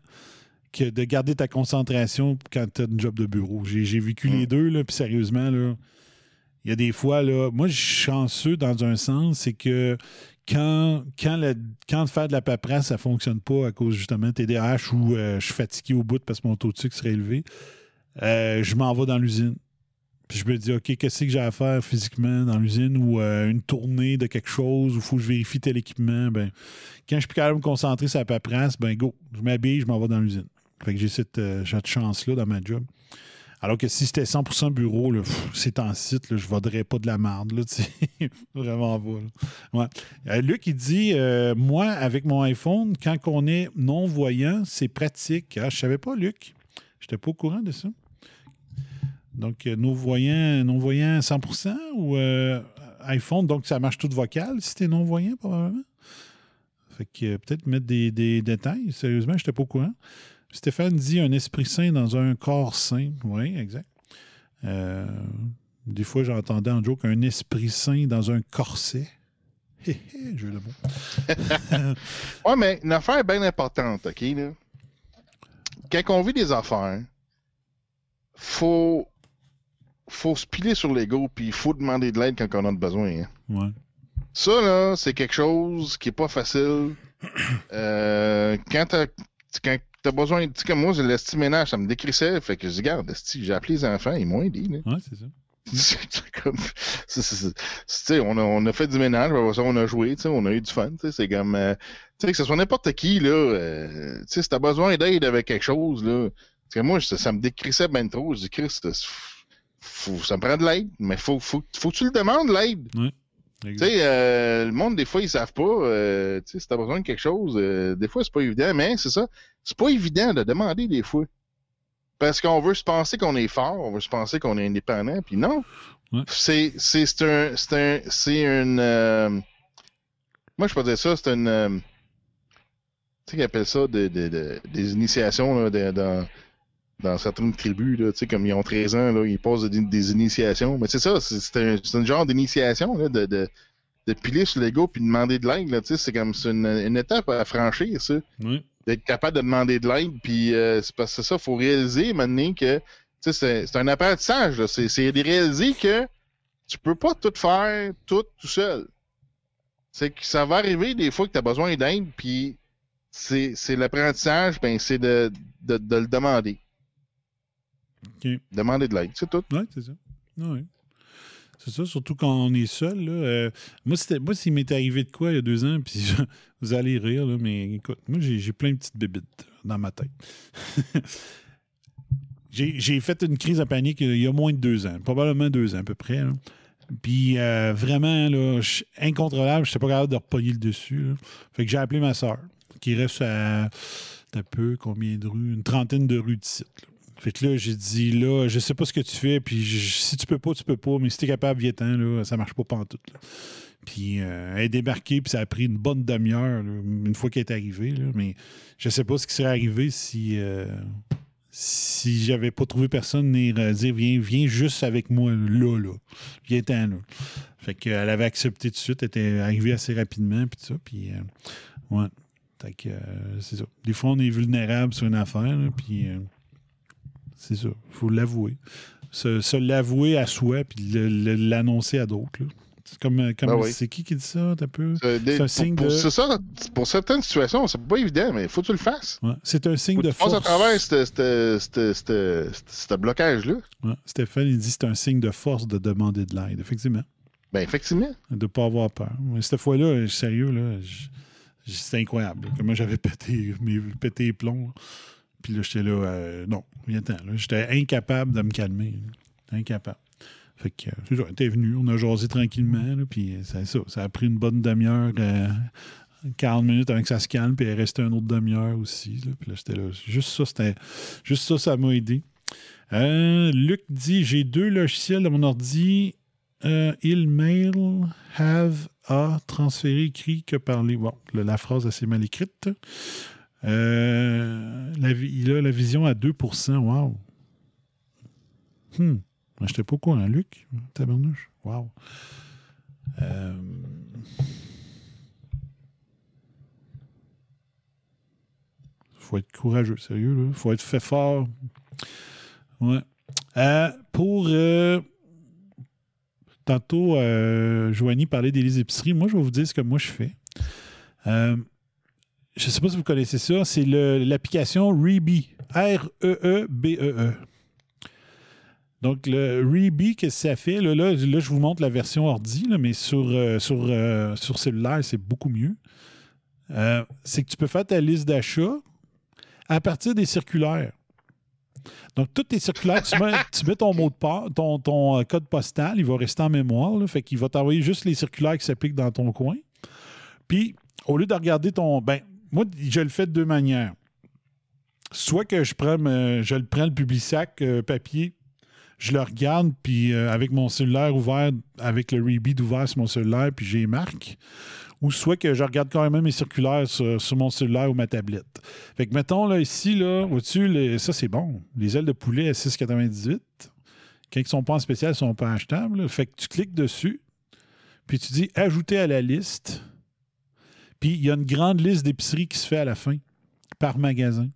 que de garder ta concentration quand t'as une job de bureau. J'ai vécu les Mm. deux, là, puis sérieusement, là, il y a des fois, là, moi, je suis chanceux dans un sens, c'est que quand, quand, quand faire de la paperasse, ça fonctionne pas à cause justement de TDAH ou euh, je suis fatigué au bout parce que mon taux de sucre serait élevé, euh, je m'en vais dans l'usine. Puis je me dis, OK, qu'est-ce que j'ai à faire physiquement dans l'usine ou euh, une tournée de quelque chose où il faut que je vérifie tel équipement? Ben, quand je suis plus capable de me concentrer sur la paperasse, ben go, je m'habille, je m'en vais dans l'usine. Fait que j'ai cette, euh, cette chance-là dans ma job. Alors que si c'était 100% bureau, c'est en site, je ne vaudrais pas de la merde. Là, tu. Vraiment pas. Euh, Luc, il dit euh, Moi, avec mon iPhone, quand on est non-voyant, c'est pratique. Ah, je savais pas, Luc. Je n'étais pas au courant de ça. Donc, non-voyant non-voyant 100% ou iPhone, donc ça marche tout vocal si t'es non-voyant, probablement? Fait que peut-être mettre des, des détails. Sérieusement, je n'étais pas au courant. Stéphane dit un esprit sain dans un corps sain. Oui, exact. Euh, des fois, j'entendais en joke un esprit sain dans un corset. Hé hé, jeu de mots. Ouais, mais une affaire bien importante, OK? Là. Quand on vit des affaires, faut, faut se piler sur l'ego, puis il faut demander de l'aide quand on en a besoin. hein. Ouais. Ça, là, c'est quelque chose qui est pas facile. Euh, quand t'as quand t'as besoin, tu sais, comme moi, l'esti ménage, ça me décrissait. Fait que je dis, esti, j'ai appelé les enfants, ils m'ont aidé. Là. Ouais, c'est ça. Comme- sais, on, a, on a fait du ménage, on a joué, tu sais, on a eu du fun. tu sais, C'est comme. euh, tu sais, que ce soit n'importe qui, là. euh, tu sais, si t'as besoin d'aide avec quelque chose, là. Parce que moi, ça, ça me décrissait ben trop. Je dis, Chris, c'est- faut, ça me prend de l'aide, mais faut, faut, faut que tu le demandes, l'aide. Tu sais, euh, le monde, des fois, ils savent pas. euh, tu sais, si t'as besoin de quelque chose, euh, des fois, c'est pas évident, mais c'est ça. C'est pas évident de demander des fois. Parce qu'on veut se penser qu'on est fort, on veut se penser qu'on est indépendant, puis non. Ouais. C'est, c'est, c'est un, c'est un, c'est une, euh, moi, je peux dire ça, c'est une, tu sais, qu'ils appellent ça de, de- de- des initiations, là, dans, dans certaines tribus, là, comme ils ont 13 ans, là, ils passent des, des initiations. Mais c'est ça, c'est, un, genre d'initiation, de, de, de piler sur l'ego puis de demander de l'aide, c'est comme, c'est une, une étape à franchir, ça d'être capable de demander de l'aide. Puis euh, c'est parce que c'est ça, faut réaliser maintenant que c'est, un apprentissage. C'est, de réaliser que tu peux pas tout faire tout tout seul. C'est que ça va arriver des fois que tu as besoin d'aide, puis c'est, c'est l'apprentissage, ben c'est de, de, de le demander. OK. Demander de l'aide, c'est tout. Oui, c'est ça. Ouais. C'est ça, surtout quand on est seul. Là. Euh, moi, c'était, moi, s'il m'est arrivé de quoi il y a deux ans, puis vous allez rire, là, mais écoute, moi, j'ai, j'ai plein de petites bébites dans ma tête. j'ai, j'ai fait une crise de panique il y a moins de deux ans, probablement deux ans à peu près. là. Puis euh, vraiment, là, incontrôlable, je n'étais pas capable de repogner le dessus. là. Fait que j'ai appelé ma soeur, qui reste à un peu combien de rues, une trentaine de rues d'ici. là. Fait que là, j'ai dit, là, je sais pas ce que tu fais, puis si tu peux pas, tu peux pas, mais si t'es capable, viens-t'en, là, ça marche pas pantoute. Puis euh, elle est débarquée, puis ça a pris une bonne demi-heure, une fois qu'elle est arrivée, là, mais je sais pas ce qui serait arrivé si, euh, si j'avais pas trouvé personne venir euh, dire, viens, viens juste avec moi, là, là, viens-t'en, là. Fait qu'elle avait accepté tout de suite, elle était arrivée assez rapidement, puis ça, puis euh, ouais. Fait que c'est ça. Des fois, on est vulnérable sur une affaire, là, puis... c'est ça. Il faut l'avouer. Se, se l'avouer à soi puis l'annoncer à d'autres. C'est comme, euh, comme Ben oui. c'est qui qui dit ça? T'as peu? C'est, des- C'est un signe pour- de- c'est ça, pour certaines situations, c'est pas évident, mais il faut que tu le fasses. Ouais. C'est un signe Faut de tu force. à travers ce- blocage-là. Ouais. Stéphane, il dit que c'est un signe de force de demander de l'aide. Effectivement. Ben, effectivement. De ne pas avoir peur. Mais cette fois-là, euh, sérieux, là, c'était incroyable. Comment j'avais pété, pété les plombs. là. Puis là, j'étais là, euh, non, viens-t'en. J'étais incapable de me calmer. Incapable. Fait que, euh, c'est ça, venu, on a jasé tranquillement, là, puis euh, c'est ça. Ça a pris une bonne demi-heure, euh, 40 minutes avant que ça se calme, puis elle restait une autre demi-heure aussi. là. Puis là, j'étais là. Juste ça, c'était. Juste ça, ça m'a aidé. Euh, Luc dit J'ai deux logiciels dans mon ordi. Euh, il mail have a transféré écrit que parler. Bon, la phrase assez mal écrite. Euh, il a la vision à 2 Wow. Hmm. Je n'étais pas au courant, Luc. Tabarnouche. Wow. Euh, faut être courageux, sérieux. Il faut être fait fort. Ouais. Euh, pour. euh, tantôt, euh, Joanie parlait des d'épicerie. Moi, je vais vous dire ce que moi je fais. Je ne sais pas si vous connaissez ça. C'est l'application Reebee. R-E-E-B-E-E. Donc, le Reebee, qu'est-ce que ça fait? Là, là, je vous montre la version ordi, mais sur, euh, sur, euh, sur cellulaire, c'est beaucoup mieux. Euh, c'est que tu peux faire ta liste d'achat à partir des circulaires. Donc, toutes tes circulaires, tu mets, tu mets ton mot de passe, ton, code postal, il va rester en mémoire. fait qu'il va t'envoyer juste les circulaires qui s'appliquent dans ton coin. Puis, au lieu de regarder ton. Ben, moi, je le fais de deux manières. Soit que je prends, me- je le prends le public sac papier, je le regarde, puis euh, avec mon cellulaire ouvert, avec le rebeat ouvert sur mon cellulaire, puis j'ai marque. Ou soit que je regarde quand même mes circulaires sur, sur mon cellulaire ou ma tablette. Fait que mettons là, ici, là, au-dessus, les- ça c'est bon. Les ailes de poulet à 6,98. Quand ils sont pas en spécial, ils sont pas achetables. Fait que tu cliques dessus, puis tu dis ajouter à la liste. Puis il y a une grande liste d'épiceries qui se fait à la fin, par magasin.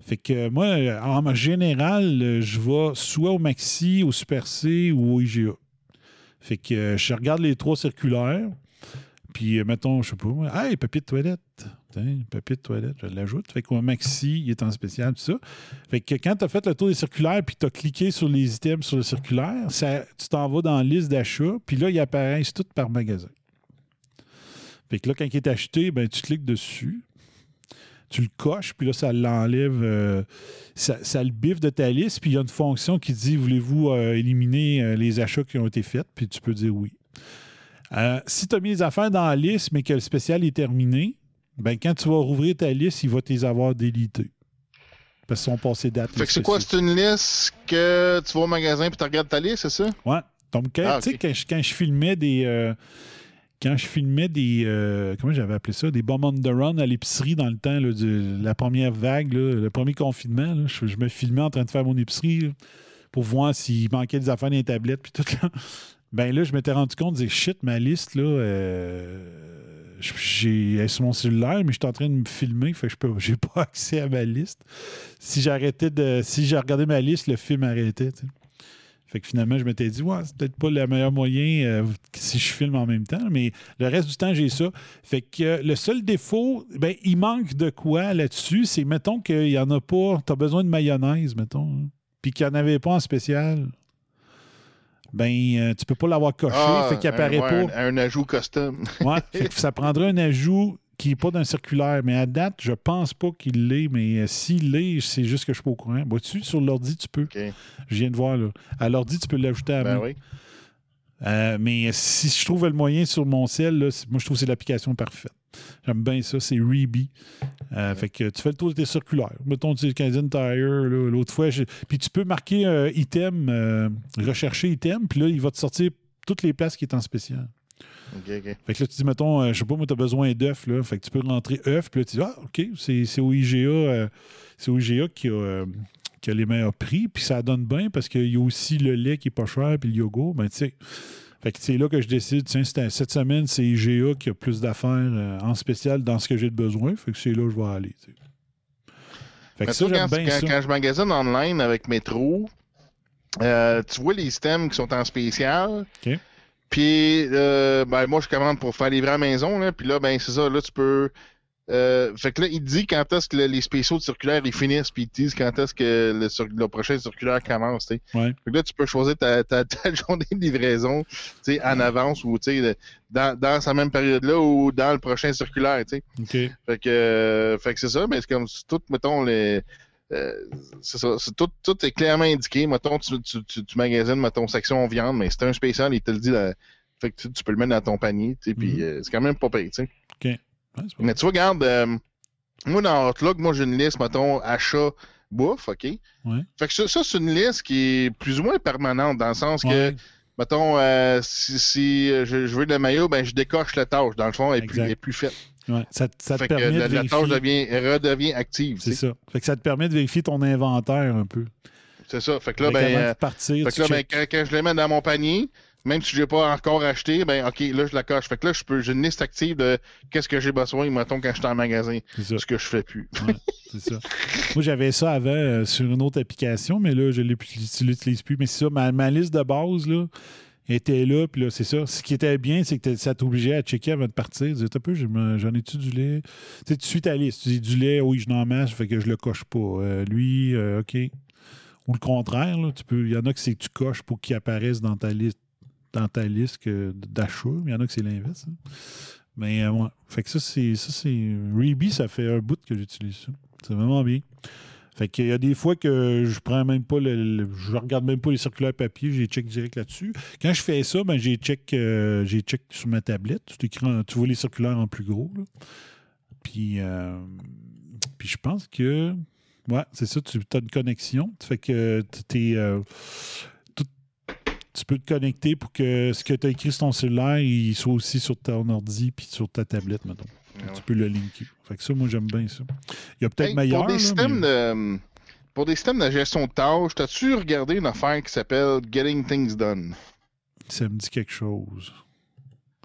Fait que moi, en général, je vais soit au Maxi, au Super C ou au IGA. Fait que je regarde les trois circulaires. Puis, euh, mettons, je sais pas, hey, papier de toilette. Tiens, papier de toilette, je l'ajoute. Fait qu'au Maxi, il est en spécial, tout ça. Fait que quand tu as fait le tour des circulaires puis tu as cliqué sur les items sur le circulaire, ça, tu t'en vas dans la liste d'achat, puis là, ils apparaissent tout par magasin. Fait que là, quand il est acheté, ben, tu cliques dessus, tu le coches, puis là, ça l'enlève, euh, ça, ça le biffe de ta liste, puis il y a une fonction qui dit voulez-vous euh, éliminer euh, les achats qui ont été faits, puis tu peux dire oui. Si tu as mis les affaires dans la liste, mais que le spécial est terminé, ben, quand tu vas rouvrir ta liste, il va te les avoir délités. Parce qu'ils sont passés date. Fait que c'est quoi? C'est une liste que tu vas au magasin puis tu regardes ta liste, c'est ça? Ouais. Donc, quand, Ah, tu sais, ok. quand, je, quand je filmais des. euh, quand je filmais des. euh, comment j'avais appelé ça? Des bombes on the run à l'épicerie dans le temps, de la première vague, le premier confinement. je, me filmais en train de faire mon épicerie pour voir s'il manquait des affaires dans les tablettes. Puis tout là. Ben là, je m'étais rendu compte, je shit, ma liste, là. euh, j'ai elle est sur mon cellulaire, mais je suis en train de me filmer, je peux, j'ai pas accès à ma liste. Si j'arrêtais de. Si j'ai regardé ma liste, le film arrêtait. Fait que finalement, je m'étais dit, ouais, c'est peut-être pas le meilleur moyen euh, si je filme en même temps, mais le reste du temps, j'ai ça. Fait que euh, le seul défaut, ben, il manque de quoi là-dessus, c'est mettons qu'il y en a pas, tu as besoin de mayonnaise, mettons, hein, puis qu'il n'y en avait pas en spécial. Ben, euh, tu peux pas l'avoir coché, fait qu'il un, apparaît Ah, ouais, pas. Un, un ajout custom. Ouais, fait que ça prendrait un ajout qui n'est pas d'un circulaire. Mais à date, je pense pas qu'il l'est. Mais euh, s'il l'est, c'est juste que je suis pas au courant. Vois-tu, sur l'ordi, tu peux. Je viens de voir, là. À l'ordi, tu peux l'ajouter à Ben main. oui. Euh, mais si je trouve le moyen sur mon ciel, là, moi, je trouve que c'est l'application parfaite. J'aime bien ça. C'est Reebee. Euh, Fait que tu fais le tour de tes circulaires. Mettons, tu sais, Canadian Tire, l'autre fois. Puis tu peux marquer euh, item, euh, rechercher item, puis là, il va te sortir toutes les places qui est en spécial. Fait que là, tu dis, mettons, euh, je sais pas, moi, tu as besoin d'œufs, là. Fait que tu peux rentrer œufs, puis là, tu dis, ah, OK, c'est au IGA, euh, c'est au IGA qui a, euh, qui a les meilleurs prix, puis ça donne bien parce qu'il y a aussi le lait qui est pas cher, puis le yogourt, ben, tu sais. Fait que c'est là que je décide, tiens, cette semaine, c'est IGA qui a plus d'affaires euh, en spécial dans ce que j'ai de besoin. Fait que c'est là que je vais aller. Fait que ça, toi, j'aime quand, bien quand- ça. quand je magasine online avec Metro, euh, tu vois les systèmes qui sont en spécial. Puis, euh, ben, moi, je commande pour faire livrer à la maison. Là, puis là, ben, c'est ça. Là, tu peux. euh, fait que là, il te dit quand est-ce que le- les spéciaux de circulaire ils finissent, puis ils te disent quand est-ce que le, prochain circulaire commence. tu sais. Ouais. Fait que là, tu peux choisir ta, ta, ta journée de livraison tu sais, en avance ou tu sais, le- dans, dans cette même période-là ou dans le prochain circulaire. tu sais. OK. Fait que, euh, fait que c'est ça, mais c'est comme tout, mettons, les. Euh, c'est ça, c'est tout, tout est clairement indiqué. Mettons, tu, tu, tu, tu magasines, mettons, section viande, mais c'est un spécial, il te le dit. là. fait que tu, peux le mettre dans ton panier, tu sais, puis Mhm. euh, c'est quand même pas payé, tu sais. Ouais, c'est pas- Mais tu vois, regarde, euh, moi, dans Outlook, moi, j'ai une liste, mettons, achat, bouffe, OK? Ouais. Fait que ça, ça, c'est une liste qui est plus ou moins permanente, dans le sens que, mettons, euh, si, si, je, je veux de la maillot, ben, je décoche la tâche. Dans le fond, elle est plus, Exact. elle est plus faite. Ouais. Ça, ça te fait que permet la, de la vérifier. tâche devient, redevient active. C'est ça. Fait que ça te permet de vérifier ton inventaire un peu. C'est ça. Fait que là, Fait ben, euh, de partir, fait que là, ben, quand, quand je les mets dans mon panier, même si je l'ai pas encore acheté, ben, OK, là, je la coche. Fait que là, je peux, j'ai une liste active de qu'est-ce que j'ai besoin, mettons, quand je suis en magasin. C'est ça. Ce que je fais plus. Ouais, c'est ça. Moi, j'avais ça avant euh, sur une autre application, mais là, je ne l'utilise plus. Mais c'est ça, ma, ma liste de base, là, était là, puis là, c'est ça. Ce qui était bien, c'est que ça t'obligeait à checker avant de partir. Tu disais, T'as peu, j'en ai-tu du lait? Tu sais, tu suis ta liste. Tu dis du lait, oui, je n'en masse, fait que je le coche pas. Euh, lui, euh, OK. Ou le contraire, tu peux. Il y en a que c'est que tu coches pour qu'il apparaisse dans ta liste dans ta liste d'achat. Il y en a que c'est l'inverse. hein. Mais euh, ouais. Fait que ça, c'est. Ça, c'est. Reebee, ça fait un bout que j'utilise ça. C'est vraiment bien. Fait qu'il y a des fois que je prends même pas le, je regarde même pas les circulaires papier, j'ai check direct là-dessus. Quand je fais ça, ben j'ai check, euh, j'ai check sur ma tablette. Tu, tu vois les circulaires en plus gros. là. Puis, euh, puis je pense que Ouais, c'est ça. Tu as une connexion. Fait que t'es, euh, tu peux te connecter pour que ce que tu as écrit sur ton cellulaire, il soit aussi sur ton ordi puis sur ta tablette, mettons. Ouais. Tu peux le linker. Fait que ça, moi, j'aime bien ça. Il y a peut-être Hey, meilleur. pour, des là, systèmes mais- de, pour des systèmes de gestion de tâches, t'as-tu regardé une affaire qui s'appelle Getting Things Done? Ça me dit quelque chose.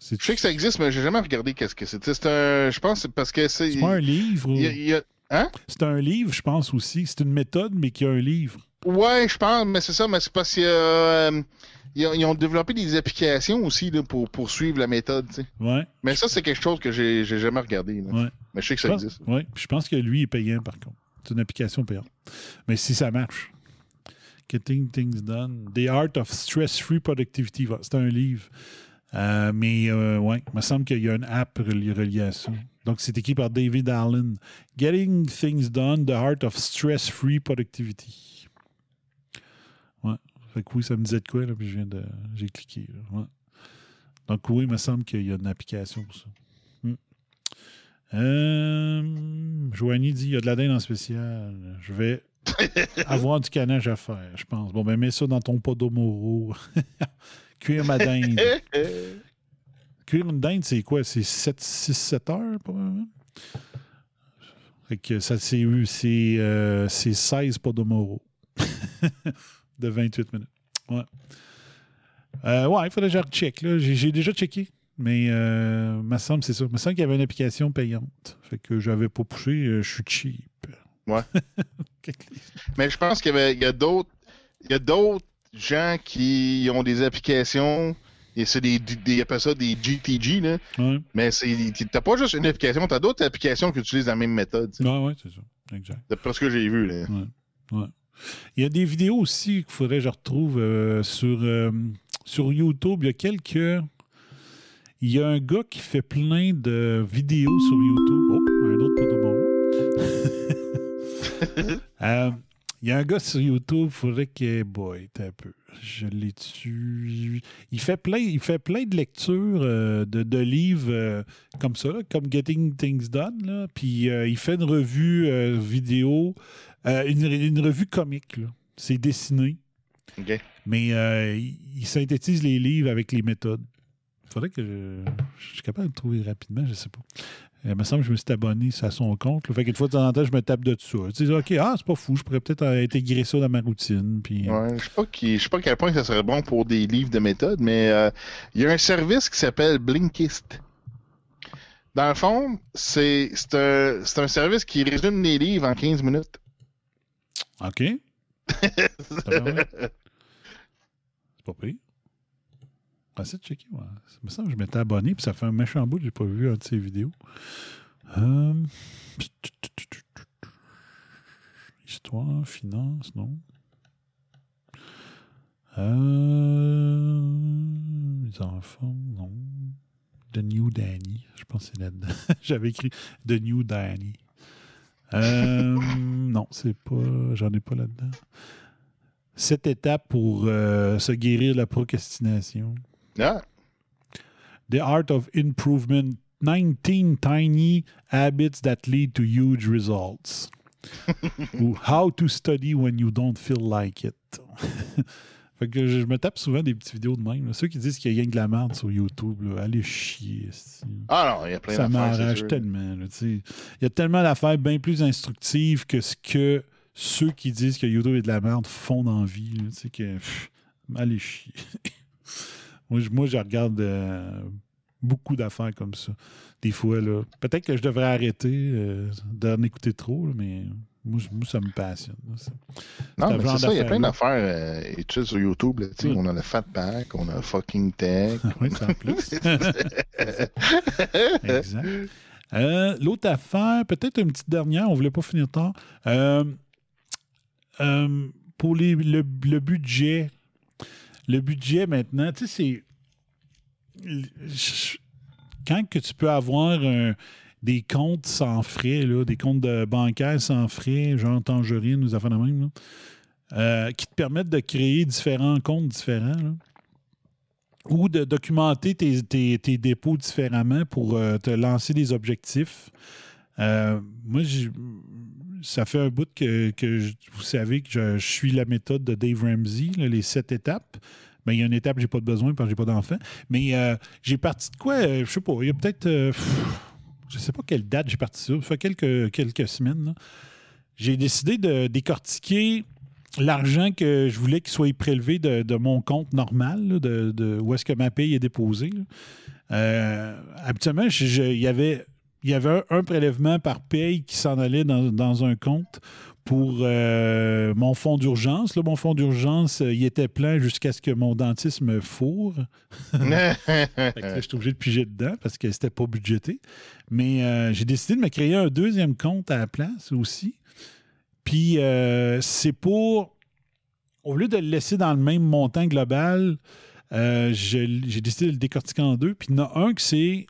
Je sais que ça existe, mais j'ai jamais regardé qu'est-ce que c'est. C'est un. Je pense que c'est parce que c'est. c'est pas un livre. il y a- y a- C'est un livre, je pense aussi. C'est une méthode, mais qui a un livre. Ouais, je pense, mais c'est ça, mais c'est parce qu'ils ils ont développé des applications aussi là, pour poursuivre la méthode. Ouais. Mais ça, c'est quelque chose que j'ai jamais regardé. là. Ouais. Mais je sais que ça existe. Puis je pense que lui est payant, par contre. C'est une application payante. Mais si ça marche. Getting Things Done. The Art of Stress-Free Productivity. C'est un livre. Euh, mais euh, ouais, il me semble qu'il y a une app reliée, reliée à ça. Donc, c'est écrit par David Allen. Getting Things Done, The Art of Stress-Free Productivity. Fait que oui, ça me disait de quoi, là, puis je viens de. J'ai cliqué. Ouais. Donc, oui, il me semble qu'il y a une application pour ça. Hmm. Euh, Joanie dit il y a de la dinde en spécial. Je vais avoir du canage à faire, je pense. Bon, ben, mets ça dans ton podomoro. Cuire ma dinde. Cuire une dinde, c'est quoi? C'est 6-7 heures, probablement? Fait que ça, c'est c'est, euh, c'est 16 podomoro. de 28 minutes. Ouais. Euh, ouais, il faudrait que je recheck. J'ai déjà checké. Mais euh, me semble, c'est ça. me semble qu'il y avait une application payante. Fait que j'avais pas poussé, euh, je suis cheap. Ouais. Mais je pense qu'il y, a d'autres. Il y a d'autres gens qui ont des applications. Et c'est des, des, appellent ça des GTG, là. Ouais, Mais c'est, t'as pas juste une application, t'as d'autres applications qui utilisent la même méthode. ouais, ouais, c'est ça. Exact. D'après ce que j'ai vu, là. Il y a des vidéos aussi qu'il faudrait que je retrouve euh, sur, euh, sur YouTube. Il y a quelques. Il y a un gars qui fait plein de vidéos sur YouTube. Oh, un autre Podomoro. Euh, il y a un gars sur YouTube, il faudrait que. Boy, un peu. Je l'ai tué. Il fait plein, il fait plein de lectures euh, de, de livres euh, comme ça, là, comme Getting Things Done. là. Puis euh, il fait une revue vidéo, euh, une, une revue comique. là. C'est dessiné. Mais euh, il, synthétise les livres avec les méthodes. Il faudrait que je, je suis capable de le trouver rapidement, je sais pas. Euh, Il me semble que je me suis abonné à son compte. là. Fait qu'une fois de temps en temps, je me tape de tout ça. Tu sais, OK, ah, c'est pas fou, je pourrais peut-être euh, intégrer ça dans ma routine. Puis, euh, Ouais, je sais pas qui, je sais pas à quel point ça serait bon pour des livres de méthode, mais euh, il y a un service qui s'appelle Blinkist. Dans le fond, c'est un, c'est un service qui résume les livres en 15 minutes. OK. C'est pas pire. Essayer de checker. Ouais. Ça me semble que je m'étais abonné, puis ça fait un méchant bout que j'ai pas vu un de ses vidéos. Hum. Histoire, finance, non. Euh... Les enfants, non. The New Danny. Je pense que c'est là-dedans. J'avais écrit The New Danny. Euh, non, c'est pas. J'en ai pas là-dedans. Cette étape pour euh, se guérir de la procrastination. Ah, The Art of Improvement 19 Tiny Habits that Lead to Huge Results. Ou How to Study When You Don't Feel Like It. Fait que je, je me tape souvent des petites vidéos de même. là. Ceux qui disent qu'il y a de la merde sur YouTube, là, allez chier. ah non, il y a plein Ça m'arrache tellement. Il y a tellement d'affaires bien plus instructives que ce que ceux qui disent que YouTube est de la merde font dans vie. là, tu sais, que, pff, allez chier. moi, je, moi, je regarde euh, beaucoup d'affaires comme ça. Des fois, là. Peut-être que je devrais arrêter euh, d'en écouter trop, là, mais moi, ça me passionne. Non, mais c'est ça, il y a plein d'affaires euh, études sur YouTube. Là. On a le Fat Pack, on a Fucking Tech. Oui, en plus. exact. Euh, L'autre affaire, peut-être une petite dernière, on ne voulait pas finir tard. Euh, euh, pour les- le, le budget, le budget maintenant, tu sais, c'est. Quand que tu peux avoir un- des comptes sans frais, là, des comptes de bancaires sans frais, genre Tangerine, nous affaires de même, euh, qui te permettent de créer différents comptes différents. ou de documenter tes, dépôts différemment pour euh, te lancer des objectifs. Euh, moi, ça fait un bout que, vous savez que je, suis la méthode de Dave Ramsey, les sept étapes. Ben, il y a une étape j'ai pas de besoin parce que j'ai pas d'enfant. Mais j'ai parti de quoi? je sais pas, il y a peut-être. Je sais pas quelle date j'ai parti ça. Fait quelques, quelques semaines. J'ai décidé de décortiquer l'argent que je voulais qu'il soit prélevé de, de mon compte normal, de, de où est-ce que ma paye est déposée. Euh, habituellement, il y avait, y avait un, un prélèvement par paye qui s'en allait dans, dans un compte pour euh, mon fonds d'urgence. Mon fonds d'urgence, euh, il était plein jusqu'à ce que mon dentiste me fourre. Là, j'étais obligé de piger dedans parce que c'était pas budgété. Mais euh, j'ai décidé de me créer un deuxième compte à la place aussi. Puis euh, c'est pour, au lieu de le laisser dans le même montant global, je- j'ai décidé de le décortiquer en deux. Puis il y en a un que c'est.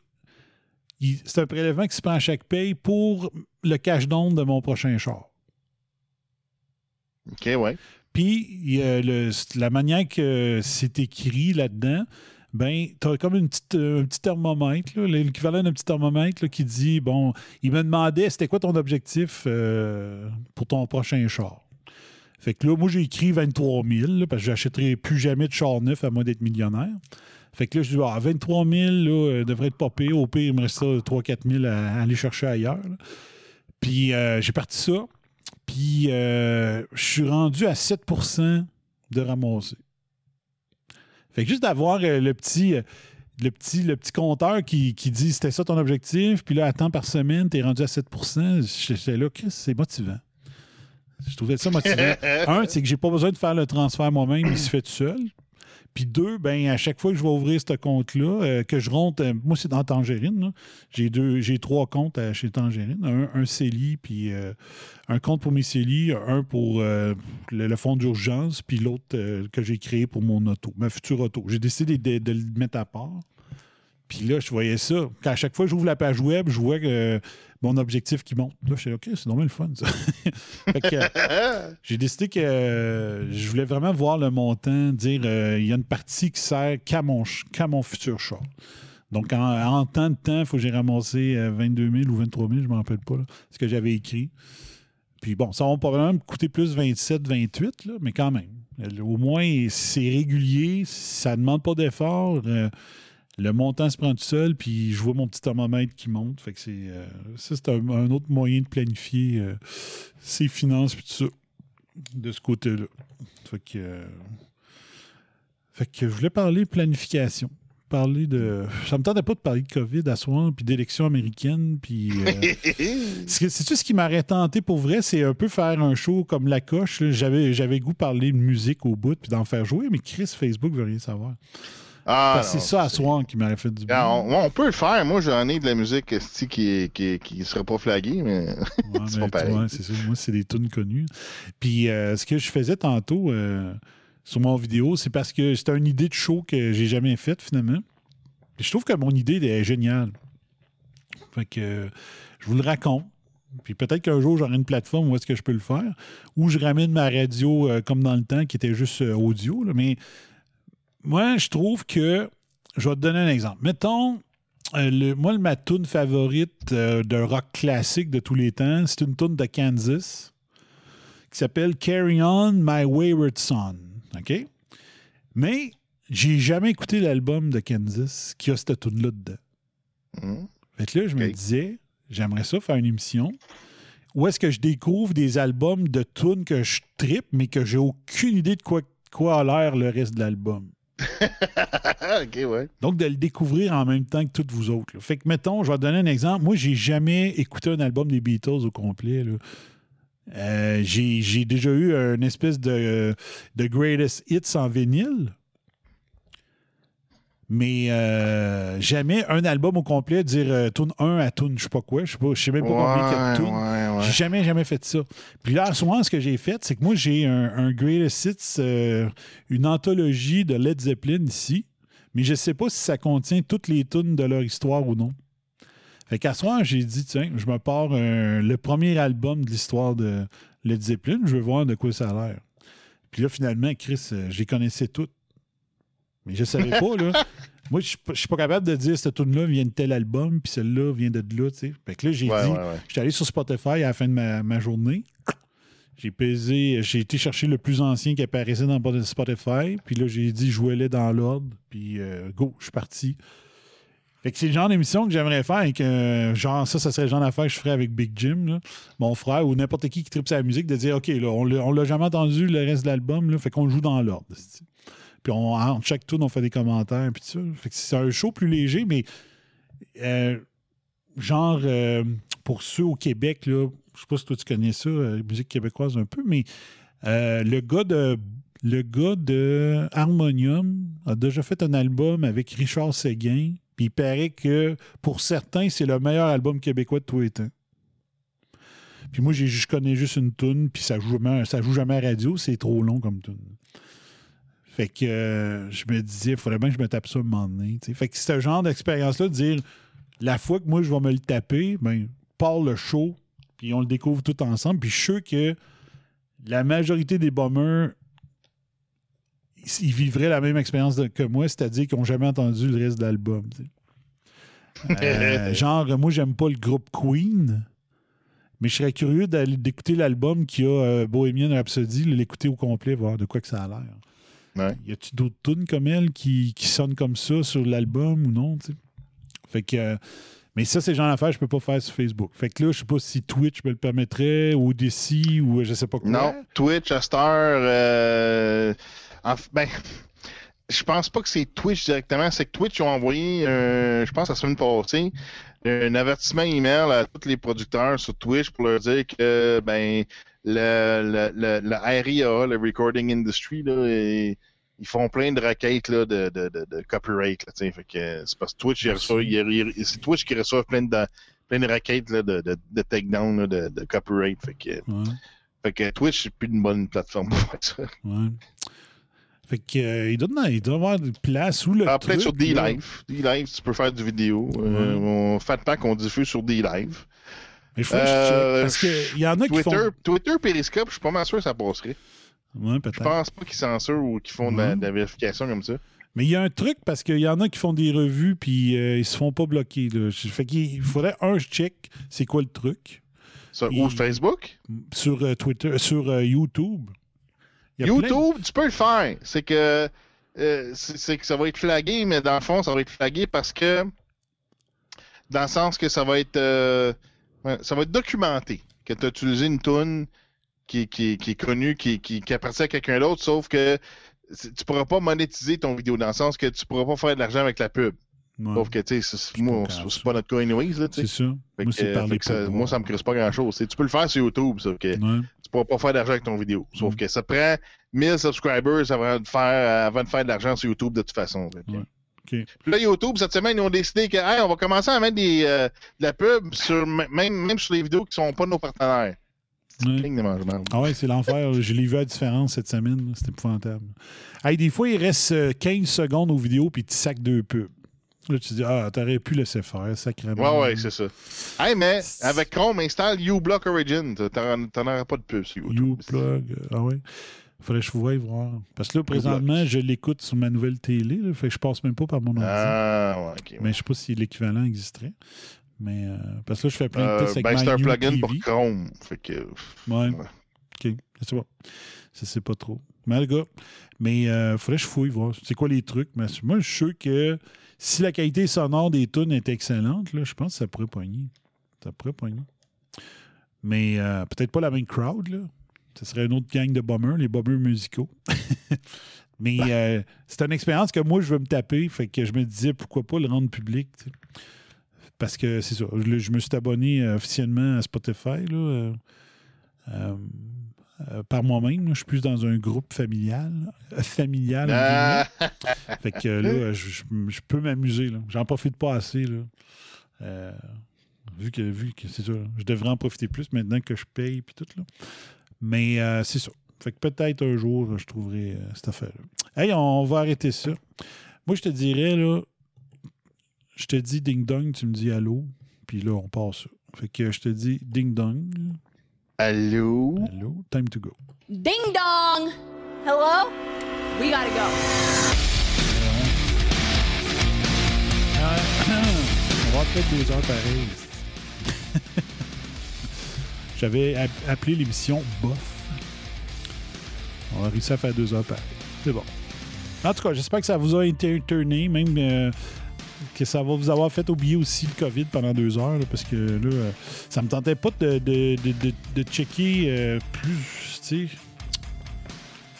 C'est un prélèvement qui se prend à chaque paye pour le cash down de mon prochain char. OK, ouais. Puis, la manière que c'est écrit là-dedans, ben, tu as comme une petite, un petit thermomètre, l'équivalent d'un petit thermomètre là, qui dit bon, il me demandait c'était quoi ton objectif euh, pour ton prochain char? Fait que là, moi, j'ai écrit 23 000 là, parce que j'achèterai plus jamais de char neuf à moins d'être millionnaire. Fait que là, je dis, ah, 23 000 là, euh, devrait être pas pire. Au pire, il me reste ça 3-4 000 à, aller chercher ailleurs. Puis euh, j'ai parti ça. Puis euh, je suis rendu à 7% de ramasser. Fait que juste d'avoir euh, le petit. euh, le petit, le petit compteur qui, qui dit c'était ça ton objectif, puis là, à temps par semaine, tu es rendu à 7 J'étais là, c'est motivant. Je trouvais ça motivant. Un, c'est que j'ai pas besoin de faire le transfert moi-même, il se fait tout seul. Puis deux, ben à chaque fois que je vais ouvrir ce compte-là, euh, que je rentre, euh, moi c'est dans Tangerine, j'ai deux, j'ai trois comptes chez Tangerine, un, CELI, puis euh, un compte pour mes CELI, un pour le, fonds d'urgence, puis l'autre que j'ai créé pour mon auto, ma future auto. J'ai décidé de le mettre à part. Puis là, je voyais ça. Quand à chaque fois que j'ouvre la page web, je vois que euh, mon objectif qui monte. Là, je suis OK, c'est normal le fun, ça. Euh, j'ai décidé que euh, je voulais vraiment voir le montant, dire euh, il y a une partie qui sert qu'à mon, mon futur char. Donc, en, en temps de temps, il faut que j'ai ramassé euh, 22 000 ou 23 000, je ne me rappelle pas, là, ce que j'avais écrit. Puis bon, ça va probablement me coûter plus 27, 28, là, mais quand même. Au moins, c'est régulier, ça ne demande pas d'effort. Le montant se prend tout seul, puis je vois mon petit thermomètre qui monte. Fait que c'est euh, ça, c'est un, un autre moyen de planifier euh, ses finances puis tout ça de ce côté-là. Fait que, euh, fait que je voulais parler planification. Parler de. Ça me tentait pas de parler de COVID à soir, puis d'élections américaines, puis. euh, ce que- C'est-tu ce qui m'aurait tenté pour vrai? C'est un peu faire un show comme la coche. là. J'avais, j'avais goût de parler de musique au bout puis d'en faire jouer, mais Chris, Facebook veut rien savoir. Ah, c'est ça à soir qui m'aurait fait du bien. On, on peut le faire. Moi, j'en ai de la musique qui, qui, qui sera pas flaguée, mais. Ouais, c'est mais pas pareil. ouais, c'est ça. Moi, c'est des tunes connues. Puis euh, ce que je faisais tantôt euh, sur mon vidéo, c'est parce que c'était une idée de show que j'ai jamais faite finalement. Puis je trouve que mon idée est géniale. Fait que euh, je vous le raconte. Puis peut-être qu'un jour, j'aurai une plateforme où est-ce que je peux le faire. Ou je ramène ma radio euh, comme dans le temps, qui était juste euh, audio. là. Mais moi, je trouve que. Je vais te donner un exemple. Mettons, euh, le- moi, ma tune favorite euh, de rock classique de tous les temps, c'est une tune de Kansas qui s'appelle Carry On My Wayward Son. OK? Mais j'ai jamais écouté l'album de Kansas qui a cette tune-là dedans. Hmm. Fait que là, je me disais, j'aimerais ça faire une émission où est-ce que je découvre des albums de tunes que je trippe, mais que j'ai aucune idée de quoi, quoi a l'air le reste de l'album. Donc, de le découvrir en même temps que toutes vous autres. Fait que, mettons, je vais te donner un exemple. Moi, j'ai jamais écouté un album des Beatles au complet. Euh, j'ai j'ai déjà eu une espèce de, de greatest hits en vinyle. Mais euh, jamais un album au complet, dire euh, tune 1 à tune je sais pas quoi. Je sais pas, je sais même pas combien il y a de tunes. ouais, ouais. J'ai jamais, jamais fait ça. Puis là, en ce moment, ce que j'ai fait, c'est que moi, j'ai un, un Greatest Hits, euh, une anthologie de Led Zeppelin ici, mais je sais pas si ça contient toutes les tunes de leur histoire ou non. Fait qu'à ce soir, j'ai dit, tiens, je me pars un- le premier album de l'histoire de Led Zeppelin, je veux voir de quoi ça a l'air. Puis là, finalement, Chris, euh, je les connaissais toutes. Mais je savais pas, là. Moi, je suis pas- je suis pas capable de dire cette tune là vient de tel album, puis celle-là vient de là, tu sais. Fait que là, j'ai Ouais, dit, ouais, ouais. j'étais allé sur Spotify à la fin de ma, ma journée. J'ai pesé, j'ai été chercher le plus ancien qui apparaissait dans Spotify, puis là, j'ai dit, jouez-les dans l'ordre, puis euh, go, je suis parti. Fait que c'est le genre d'émission que j'aimerais faire avec, euh, genre, ça, ça serait le genre d'affaire que je ferais avec Big Jim, là, mon frère, ou n'importe qui qui tripe sa musique, de dire, OK, là, on l'a jamais entendu le reste de l'album, là, fait qu'on le joue dans l'ordre. Puis on, entre chaque tour, on fait des commentaires, puis tout ça. C'est un show plus léger, mais euh, genre, euh, pour ceux au Québec, là, je sais pas si toi tu connais ça, euh, musique québécoise un peu, mais le gars de le gars de Harmonium a déjà fait un album avec Richard Séguin, puis il paraît que pour certains, c'est le meilleur album québécois de tous les temps. Puis moi, je connais juste une tune, puis ça joue jamais, ça joue jamais à radio, c'est trop long comme tune. Fait que euh, je me disais, il faudrait bien que je me tape ça un moment donné. Fait que c'est ce genre d'expérience-là de dire la fois que moi je vais me le taper, ben, part le show, puis on le découvre tout ensemble. Puis je suis sûr que la majorité des bombers, ils vivraient la même expérience que moi, c'est-à-dire qu'ils n'ont jamais entendu le reste de l'album. Euh, genre, moi, j'aime pas le groupe Queen. Mais je serais curieux d'écouter l'album qui a euh, Bohemian Rhapsody, l'écouter au complet, voir de quoi que ça a l'air. Ouais. Y a-tu d'autres tunes comme elle qui, qui sonnent comme ça sur l'album ou non? tu sais? Fait que. euh, mais ça, c'est genre d'affaires je peux pas faire sur Facebook. Fait que là, je sais pas si Twitch me le permettrait ou DC ou je sais pas quoi. Non, Twitch, à cette heure, euh, en ben, je pense pas que c'est Twitch directement. C'est que Twitch ont envoyé, euh, je pense, la semaine passée, un avertissement email à tous les producteurs sur Twitch pour leur dire que, ben, le, le, le, le RIA, le Recording Industry, là, et- ils font plein de requêtes là, de, de, de, de copyright. Là, fait que c'est parce que Twitch, c'est Twitch qui reçoit plein de, plein de requêtes là, de, de, takedown de, de copyright. Fait que, Ouais, fait que Twitch, c'est plus une bonne plateforme pour faire ça. ouais. Fait que, euh, il, doit, il doit y avoir une place où le. Ah, sur truc, là- D-Live. D-Live, tu peux faire du vidéo. Euh, on Fat Pack, on diffuse sur D-Live. Mais je Euh, Parce qu'il y en a qui Twitter, font. Twitter, Periscope, je suis pas mal sûr que ça passerait. Ouais, Je pense pas qu'ils censurent ou qu'ils font de, la, Ouais. de la vérification comme ça. Mais il y a un truc parce qu'il y en a qui font des revues puis euh, ils se font pas bloquer. Là. Fait qu'il faudrait un je check c'est quoi le truc Ou Facebook? sur euh, Twitter, sur euh, YouTube. Plein- YouTube, tu peux le faire. C'est que, c'est que ça va être flagué, mais dans le fond, ça va être flagué parce que, dans le sens que ça va être, ouais, ça va être documenté que tu as utilisé une toune qui, qui, qui est connue, qui, qui, qui appartient à quelqu'un d'autre, sauf que tu pourras pas monétiser ton vidéo dans le sens que tu pourras pas faire de l'argent avec la pub. Ouais, Sauf que, tu sais, c'est- moi, ça. pas notre cas anyways, là, tu c'est sais. ça. Fait Moi, que, c'est euh, fait que ça- moi, ça me crisse pas grand-chose. Tu peux le faire sur YouTube, sauf que Ouais. tu pourras pas faire d'argent avec ton vidéo. Sauf que ça prend 1000 subscribers avant de faire, avant de faire de l'argent sur YouTube de toute façon. Fait que- Puis là, YouTube, cette semaine, ils ont décidé que hey, on va commencer à mettre des, euh, de la pub sur, même, même sur les vidéos qui sont pas nos partenaires. Ah ouais, c'est l'enfer. Je l'ai vu à différence cette semaine. C'était épouvantable. Hey, des fois, il reste euh, 15 secondes aux vidéos puis tu sacs deux pubs. Là, tu dis, ah, t'aurais pu laisser faire, sacrément. Ouais, ouais, c'est ça. Hey, mais avec Chrome, installe uBlock Origin. T'en auras pas de pub sur YouTube. Uplug. euh, Ah ouais. Faudrait que je voie voir. Parce que là, présentement, je l'écoute sur ma nouvelle télé. Là, fait que je passe même pas par mon ordi. Ah, ouais. Mais je sais pas si l'équivalent existerait. Mais euh, parce que là, je fais plein de Euh, tests avec ben, c'est un plugin TV. pour Chrome. Fait que. Ouais. Ouais. OK. Je sais pas. Je sais pas trop. Mais le gars, mais euh, faudrait que je fouille voir. C'est quoi les trucs? Mais moi, je suis sûr que si la qualité sonore des tunes est excellente, là, je pense que ça pourrait poigner. Ça pourrait poigner. Mais euh, peut-être pas la même crowd, là. Ce serait une autre gang de bombers, les bombers musicaux. Mais euh, c'est une expérience que moi, je veux me taper. Fait que je me disais, pourquoi pas le rendre public. Parce que c'est ça. Je, je me suis abonné euh, officiellement à Spotify, là. euh, par moi-même. Je suis plus dans un groupe familial. familial, Ah. Fait que là, je, je- je peux m'amuser. J'en profite pas assez. Là. Vu que, vu que c'est ça, je devrais en profiter plus maintenant que je paye puis tout. Là. Mais euh, c'est ça. Fait que peut-être un jour, je trouverai euh, cette affaire-là. Hey, on va arrêter ça. Moi, je te dirais, là, je te dis ding-dong, tu me dis allô, puis là, on passe ça. Fait que je te dis ding-dong, Allô? allô, time to go. Ding dong! Hello? We gotta go. avoir fait deux heures pareil. J'avais ap- appelé l'émission Bof. On a réussi à faire deux heures pareil. C'est bon. En tout cas, j'espère que ça vous a entertainé, même euh, que ça va vous avoir fait oublier aussi le COVID pendant deux heures, là, parce que là, euh, ça me tentait pas de, de, de, de- checker euh, plus, tu sais.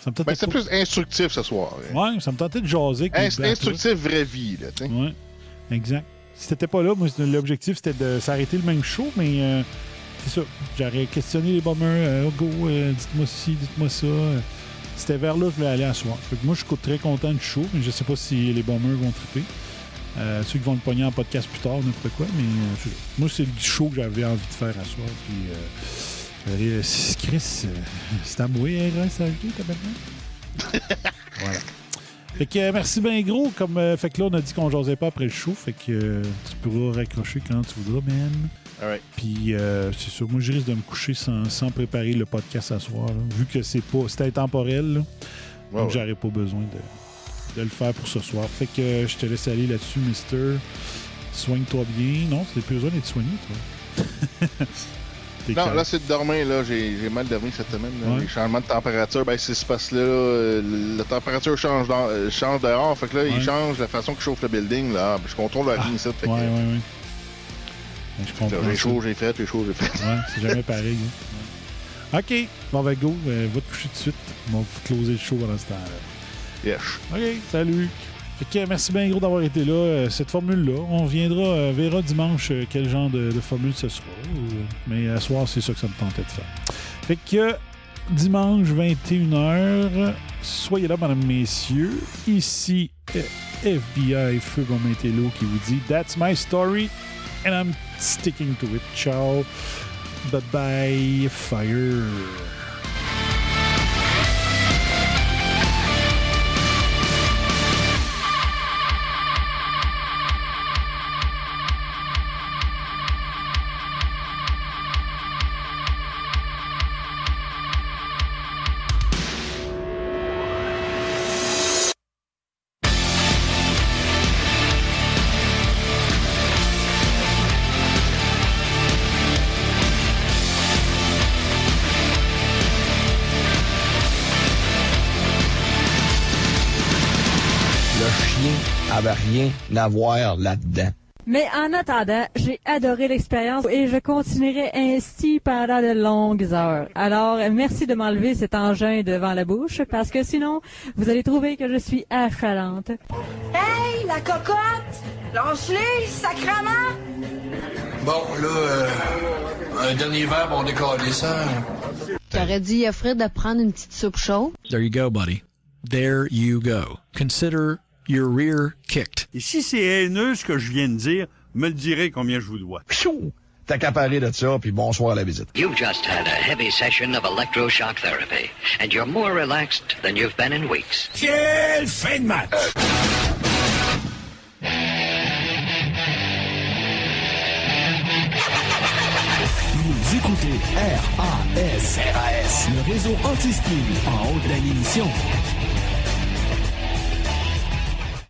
Ça me tentait Ben, c'est pas- plus instructif ce soir. hein. Ouais, ça me tentait de jaser. instructif vraie vie, là, tu sais. Ouais, exact. Si t'étais pas là, moi, l'objectif, c'était de s'arrêter le même show, mais euh, c'est ça. J'aurais questionné les bombers. euh, go, euh, dites-moi ci, dites-moi ça. C'était vers là que je voulais aller à soir. Fait que moi, je suis très content du show, mais je sais pas si les bombers vont triper. Euh, ceux qui vont le pogner en podcast plus tard, n'importe quoi, mais euh, moi, c'est le show que j'avais envie de faire à soir. Puis, euh, Chris, c'est à moi, RSHD, tabarnak. voilà. Fait que merci bien gros. Comme fait que là, on a dit qu'on jasait pas après le show. Fait que tu pourras raccrocher quand tu voudras, man. Alright. Puis euh, c'est sûr, moi je risque de me coucher sans, sans préparer le podcast à soir. là. vu que c'est pas. C'était là. Ouais, donc ouais. j'aurais pas besoin de, de le faire pour ce soir. Fait que euh, je te laisse aller là-dessus, Mister. Soigne-toi bien. Non, t'as plus besoin d'être soigné, toi. Non, là, c'est de dormir, là. J'ai mal dormi cette semaine. Ouais. Les changements de température, ben, c'est parce que là, euh, la température change, dans- euh, change dehors. Fait que là, Ouais. il change la façon que chauffe le building, là. Puis je contrôle la Ah, ligne, ça. Fait que, je comprends. J'ai ça. chaud, j'ai fait, j'ai chaud, j'ai fait. Ouais, c'est jamais pareil. hein. OK. Bon, ben, go. euh, va te coucher tout de suite. On va closer le show pendant ce temps-là. Yes. OK, salut. Fait que, merci bien gros d'avoir été là. Euh, cette formule-là, on viendra, euh, verra dimanche quel genre de, de formule ce sera. Mais à soir, c'est ça que ça me tentait de faire. Fait que dimanche 21h, soyez là, mesdames, messieurs. Ici, FBI Feu qui vous dit That's my story and I'm sticking to it. Ciao. Bye bye. Fire. Rien à voir là-dedans. Mais en attendant, j'ai adoré l'expérience et je continuerai ainsi pendant de longues heures. Alors, merci de m'enlever cet engin devant la bouche parce que sinon, vous allez trouver que je suis achalante. Hey, la cocotte! Lâche-les, sacrement! Bon, là, euh, un dernier verre, on décolle ça. T'aurais dit à Fred de prendre une petite soupe chaude? There you go, buddy. There you go. Consider your rear kicked. Et si c'est haineux ce que je viens de dire, me le direz combien je vous dois. Pfiou! T'as qu'à parler de ça, puis bonsoir à la visite. You've just had a heavy session of electroshock therapy, and you're more relaxed than you've been in weeks. Quelle fin de match! Vous écoutez RAS, RAS, le réseau anti-spin en haute d'émission.